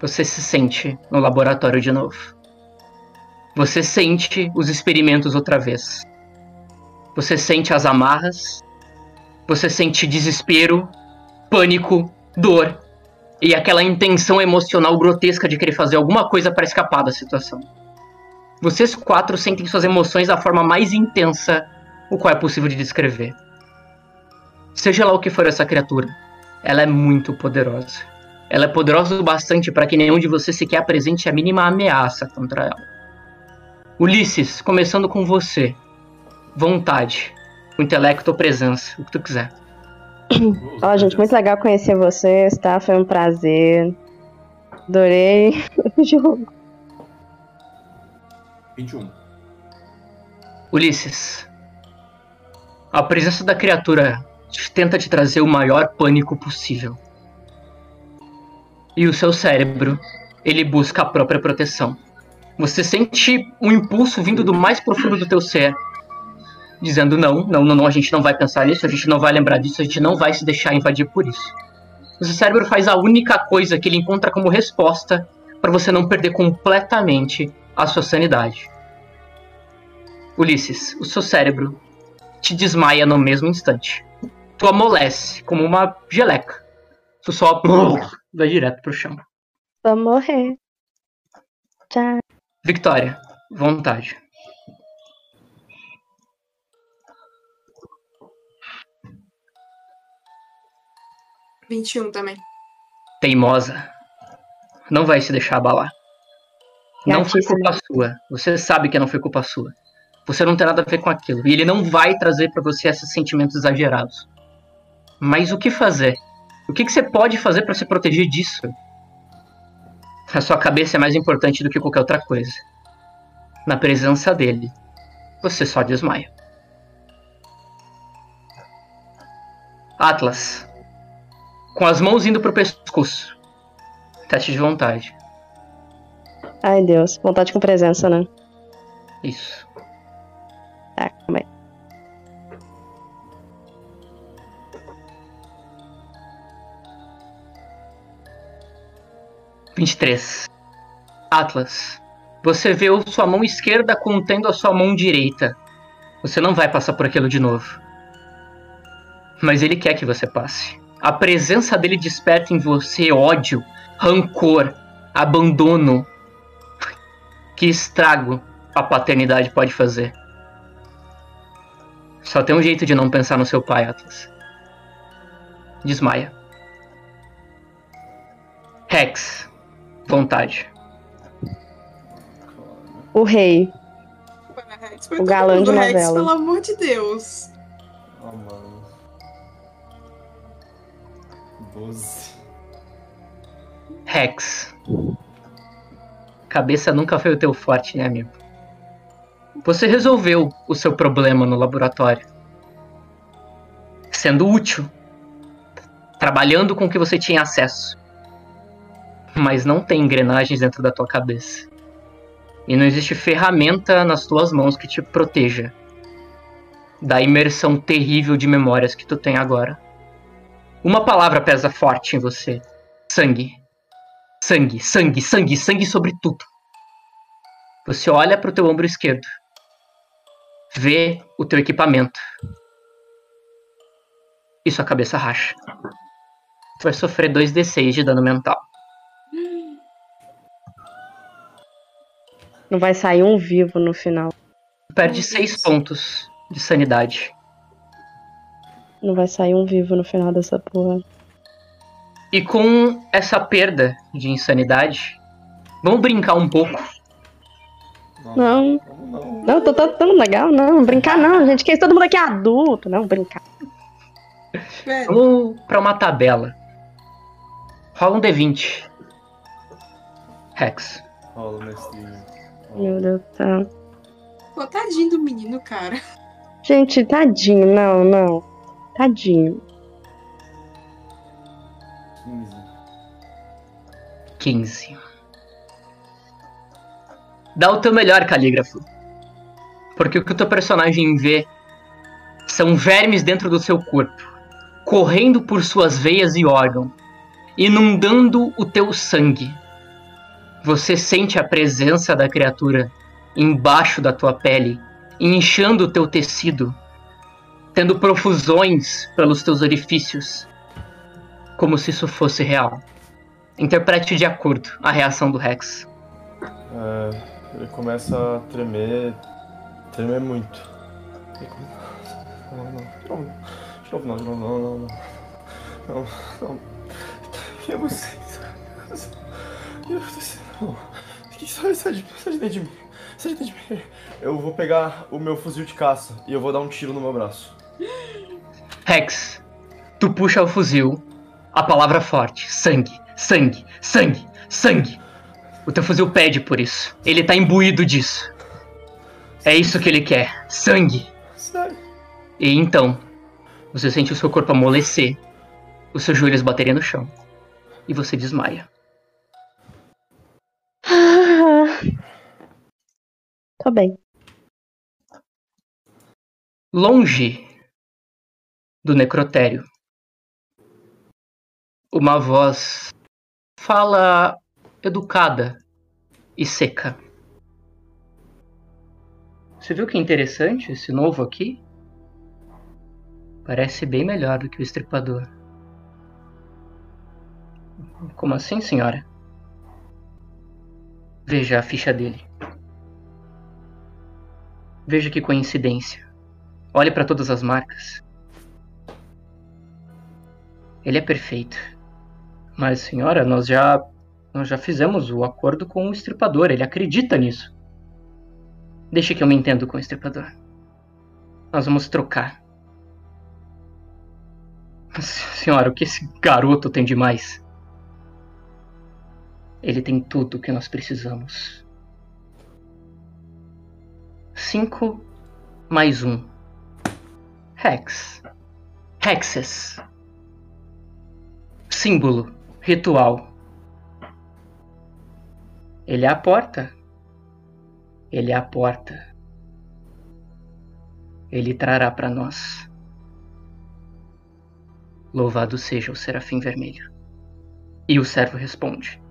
Você se sente no laboratório de novo. Você sente os experimentos outra vez. Você sente as amarras. Você sente desespero, pânico, dor e aquela intenção emocional grotesca de querer fazer alguma coisa para escapar da situação. Vocês quatro sentem suas emoções da forma mais intensa, o qual é possível de descrever. Seja lá o que for essa criatura, ela é muito poderosa. Ela é poderosa o bastante para que nenhum de vocês sequer apresente a mínima ameaça contra ela. Ulisses, começando com você. Vontade, o intelecto ou presença, o que tu quiser. Ó, gente, muito legal conhecer vocês, tá? Foi um prazer. Adorei o jogo. 21. Ulisses, a presença da criatura te- tenta te trazer o maior pânico possível. E o seu cérebro, ele busca a própria proteção. Você sente um impulso vindo do mais profundo do teu ser, dizendo não, não, não, não, a gente não vai pensar nisso, a gente não vai lembrar disso, a gente não vai se deixar invadir por isso. O seu cérebro faz a única coisa que ele encontra como resposta para você não perder completamente a sua sanidade. Ulisses, o seu cérebro te desmaia no mesmo instante. Tu amolece como uma geleca. Tu só vai direto pro chão. Vou morrer. Tchau. Victoria, vontade. Vinte e um também. Teimosa. Não vai se deixar abalar. Não foi culpa sua. Você sabe que não foi culpa sua. Você não tem nada a ver com aquilo. E ele não vai trazer pra você esses sentimentos exagerados. Mas o que fazer? O que, que você pode fazer pra se proteger disso? A sua cabeça é mais importante do que qualquer outra coisa. Na presença dele, você só desmaia. Atlas. Com as mãos indo pro pescoço. Teste de vontade. Ai, Deus. Vontade com presença, né? Isso. Tá, calma aí. Vinte e três. Atlas. Você vê sua mão esquerda contendo a sua mão direita. Você não vai passar por aquilo de novo. Mas ele quer que você passe. A presença dele desperta em você ódio, rancor, abandono. Que estrago a paternidade pode fazer. Só tem um jeito de não pensar no seu pai, Atlas. Desmaia. Rex. Vontade. O rei. Rex, foi O galã de mundo, Rex, novela. Pelo amor de Deus. 12. Rex. Cabeça nunca foi o teu forte, né, amigo? Você resolveu o seu problema no laboratório. Sendo útil. Trabalhando com o que você tinha acesso. Mas não tem engrenagens dentro da tua cabeça. E não existe ferramenta nas tuas mãos que te proteja da imersão terrível de memórias que tu tem agora. Uma palavra pesa forte em você: sangue. Sangue, sangue, sangue, sangue sobre tudo. Você olha pro teu ombro esquerdo. Vê o teu equipamento. E sua cabeça racha. Tu vai sofrer 2d6 de dano mental. Não vai sair um vivo no final. Perde Meu 6 Deus. pontos de sanidade. Não vai sair um vivo no final dessa porra. E com essa perda de insanidade, vamos brincar um pouco. Não, Não, não. não, tô, tô tão legal, não. Brincar não, gente. Que todo mundo aqui é adulto. Não, brincar. Velho, Vamos pra uma tabela. Rola um D20. Rex. Rola, mestrinho. Meu Deus do céu. pô, tadinho do menino, cara. Gente, tadinho, não, não. Tadinho. 15. 15. Dá o teu melhor, calígrafo. Porque o que o teu personagem vê são vermes dentro do seu corpo, correndo por suas veias e órgãos, inundando o teu sangue. Você sente a presença da criatura embaixo da tua pele, inchando o teu tecido, tendo profusões pelos teus orifícios, como se isso fosse real. Interprete de acordo a reação do Rex. É, ele começa a tremer. tremer muito. Não, não, não. De novo não, não, não, não. Não. Quem é você? Que sai, sai de, sai de dentro de mim. Sai de dentro de mim. Eu vou pegar o meu fuzil de caça e eu vou dar um tiro no meu braço. Rex, tu puxa o fuzil, a palavra forte: sangue, sangue, sangue, sangue. O teu fuzil pede por isso. Ele tá imbuído disso. É isso que ele quer: sangue. Sério. E então, você sente o seu corpo amolecer, os seus joelhos baterem no chão, e você desmaia. Tô bem. Longe do necrotério, uma voz fala educada e seca. Você viu que interessante esse novo aqui? Parece bem melhor do que o estripador. Como assim, senhora? Veja a ficha dele. Veja que coincidência. Olhe para todas as marcas. Ele é perfeito. Mas, senhora, nós já nós já fizemos o acordo com o estripador. Ele acredita nisso. Deixe que eu me entendo com o estripador. Nós vamos trocar. Senhora, o que esse garoto tem de mais? Ele tem tudo o que nós precisamos. Cinco mais um. Hex. Hexes. Símbolo. Ritual. Ele é a porta. Ele é a porta. Ele trará para nós. Louvado seja o serafim vermelho. E o servo responde: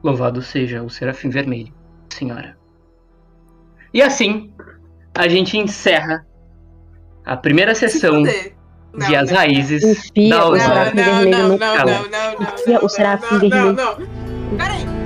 Louvado seja o serafim vermelho, senhora. E assim, a gente encerra a primeira sessão Não, de As não, Raízes Enfia da o serafim vermelho não, no não, calo. não, não, não, Enfia o serafim não, vermelho. Não, não. Peraí.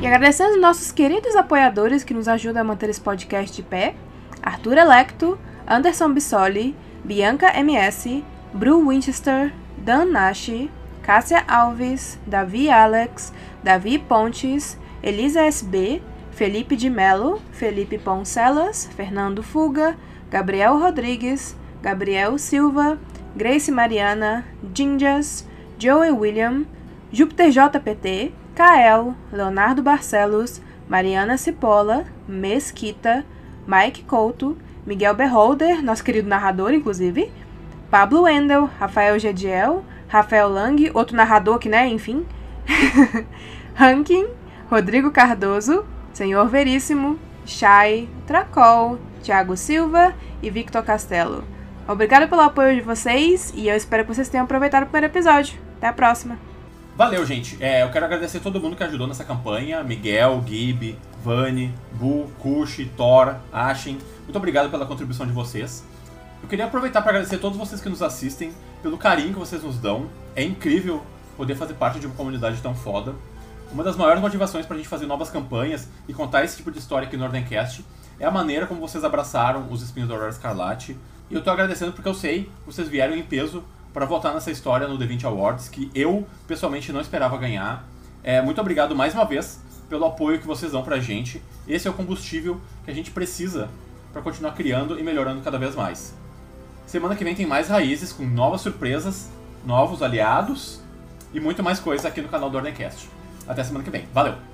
E agradecendo aos nossos queridos apoiadores que nos ajudam a manter esse podcast de pé: Arthur Electo, Anderson Bissoli, Bianca MS, Bru Winchester, Dan Nashi, Cássia Alves, Davi Alex, Davi Pontes, Elisa SB, Felipe de Melo, Felipe Poncelas, Fernando Fuga, Gabriel Rodrigues, Gabriel Silva, Grace Mariana, Ginjas, Joey William, Júpiter JPT, Kael, Leonardo Barcelos, Mariana Cipolla, Mesquita, Mike Couto, Miguel Beholder, nosso querido narrador, inclusive, Pablo Wendel, Rafael Gediel, Rafael Lang, outro narrador que, né, enfim, Rankin, Rodrigo Cardoso, Senhor Veríssimo, Chay, Tracol, Thiago Silva e Victor Castelo. Obrigado pelo apoio de vocês e eu espero que vocês tenham aproveitado o primeiro episódio. Até a próxima! Valeu, gente. É, eu quero agradecer todo mundo que ajudou nessa campanha. Miguel, Gibi, Vani, Bu, Kushi, Thor, Ashen. Muito obrigado pela contribuição de vocês. Eu queria aproveitar para agradecer a todos vocês que nos assistem, pelo carinho que vocês nos dão. É incrível poder fazer parte de uma comunidade tão foda. Uma das maiores motivações pra gente fazer novas campanhas e contar esse tipo de história aqui no Ordencast é a maneira como vocês abraçaram os Espinhos da Aurora Escarlate. E eu tô agradecendo porque eu sei que vocês vieram em peso para votar nessa história no The20 Awards, que eu pessoalmente não esperava ganhar. É, muito obrigado mais uma vez pelo apoio que vocês dão pra gente. Esse é o combustível que a gente precisa para continuar criando e melhorando cada vez mais. Semana que vem tem mais raízes com novas surpresas, novos aliados e muito mais coisa aqui no canal do Ordencast. Até semana que vem. Valeu!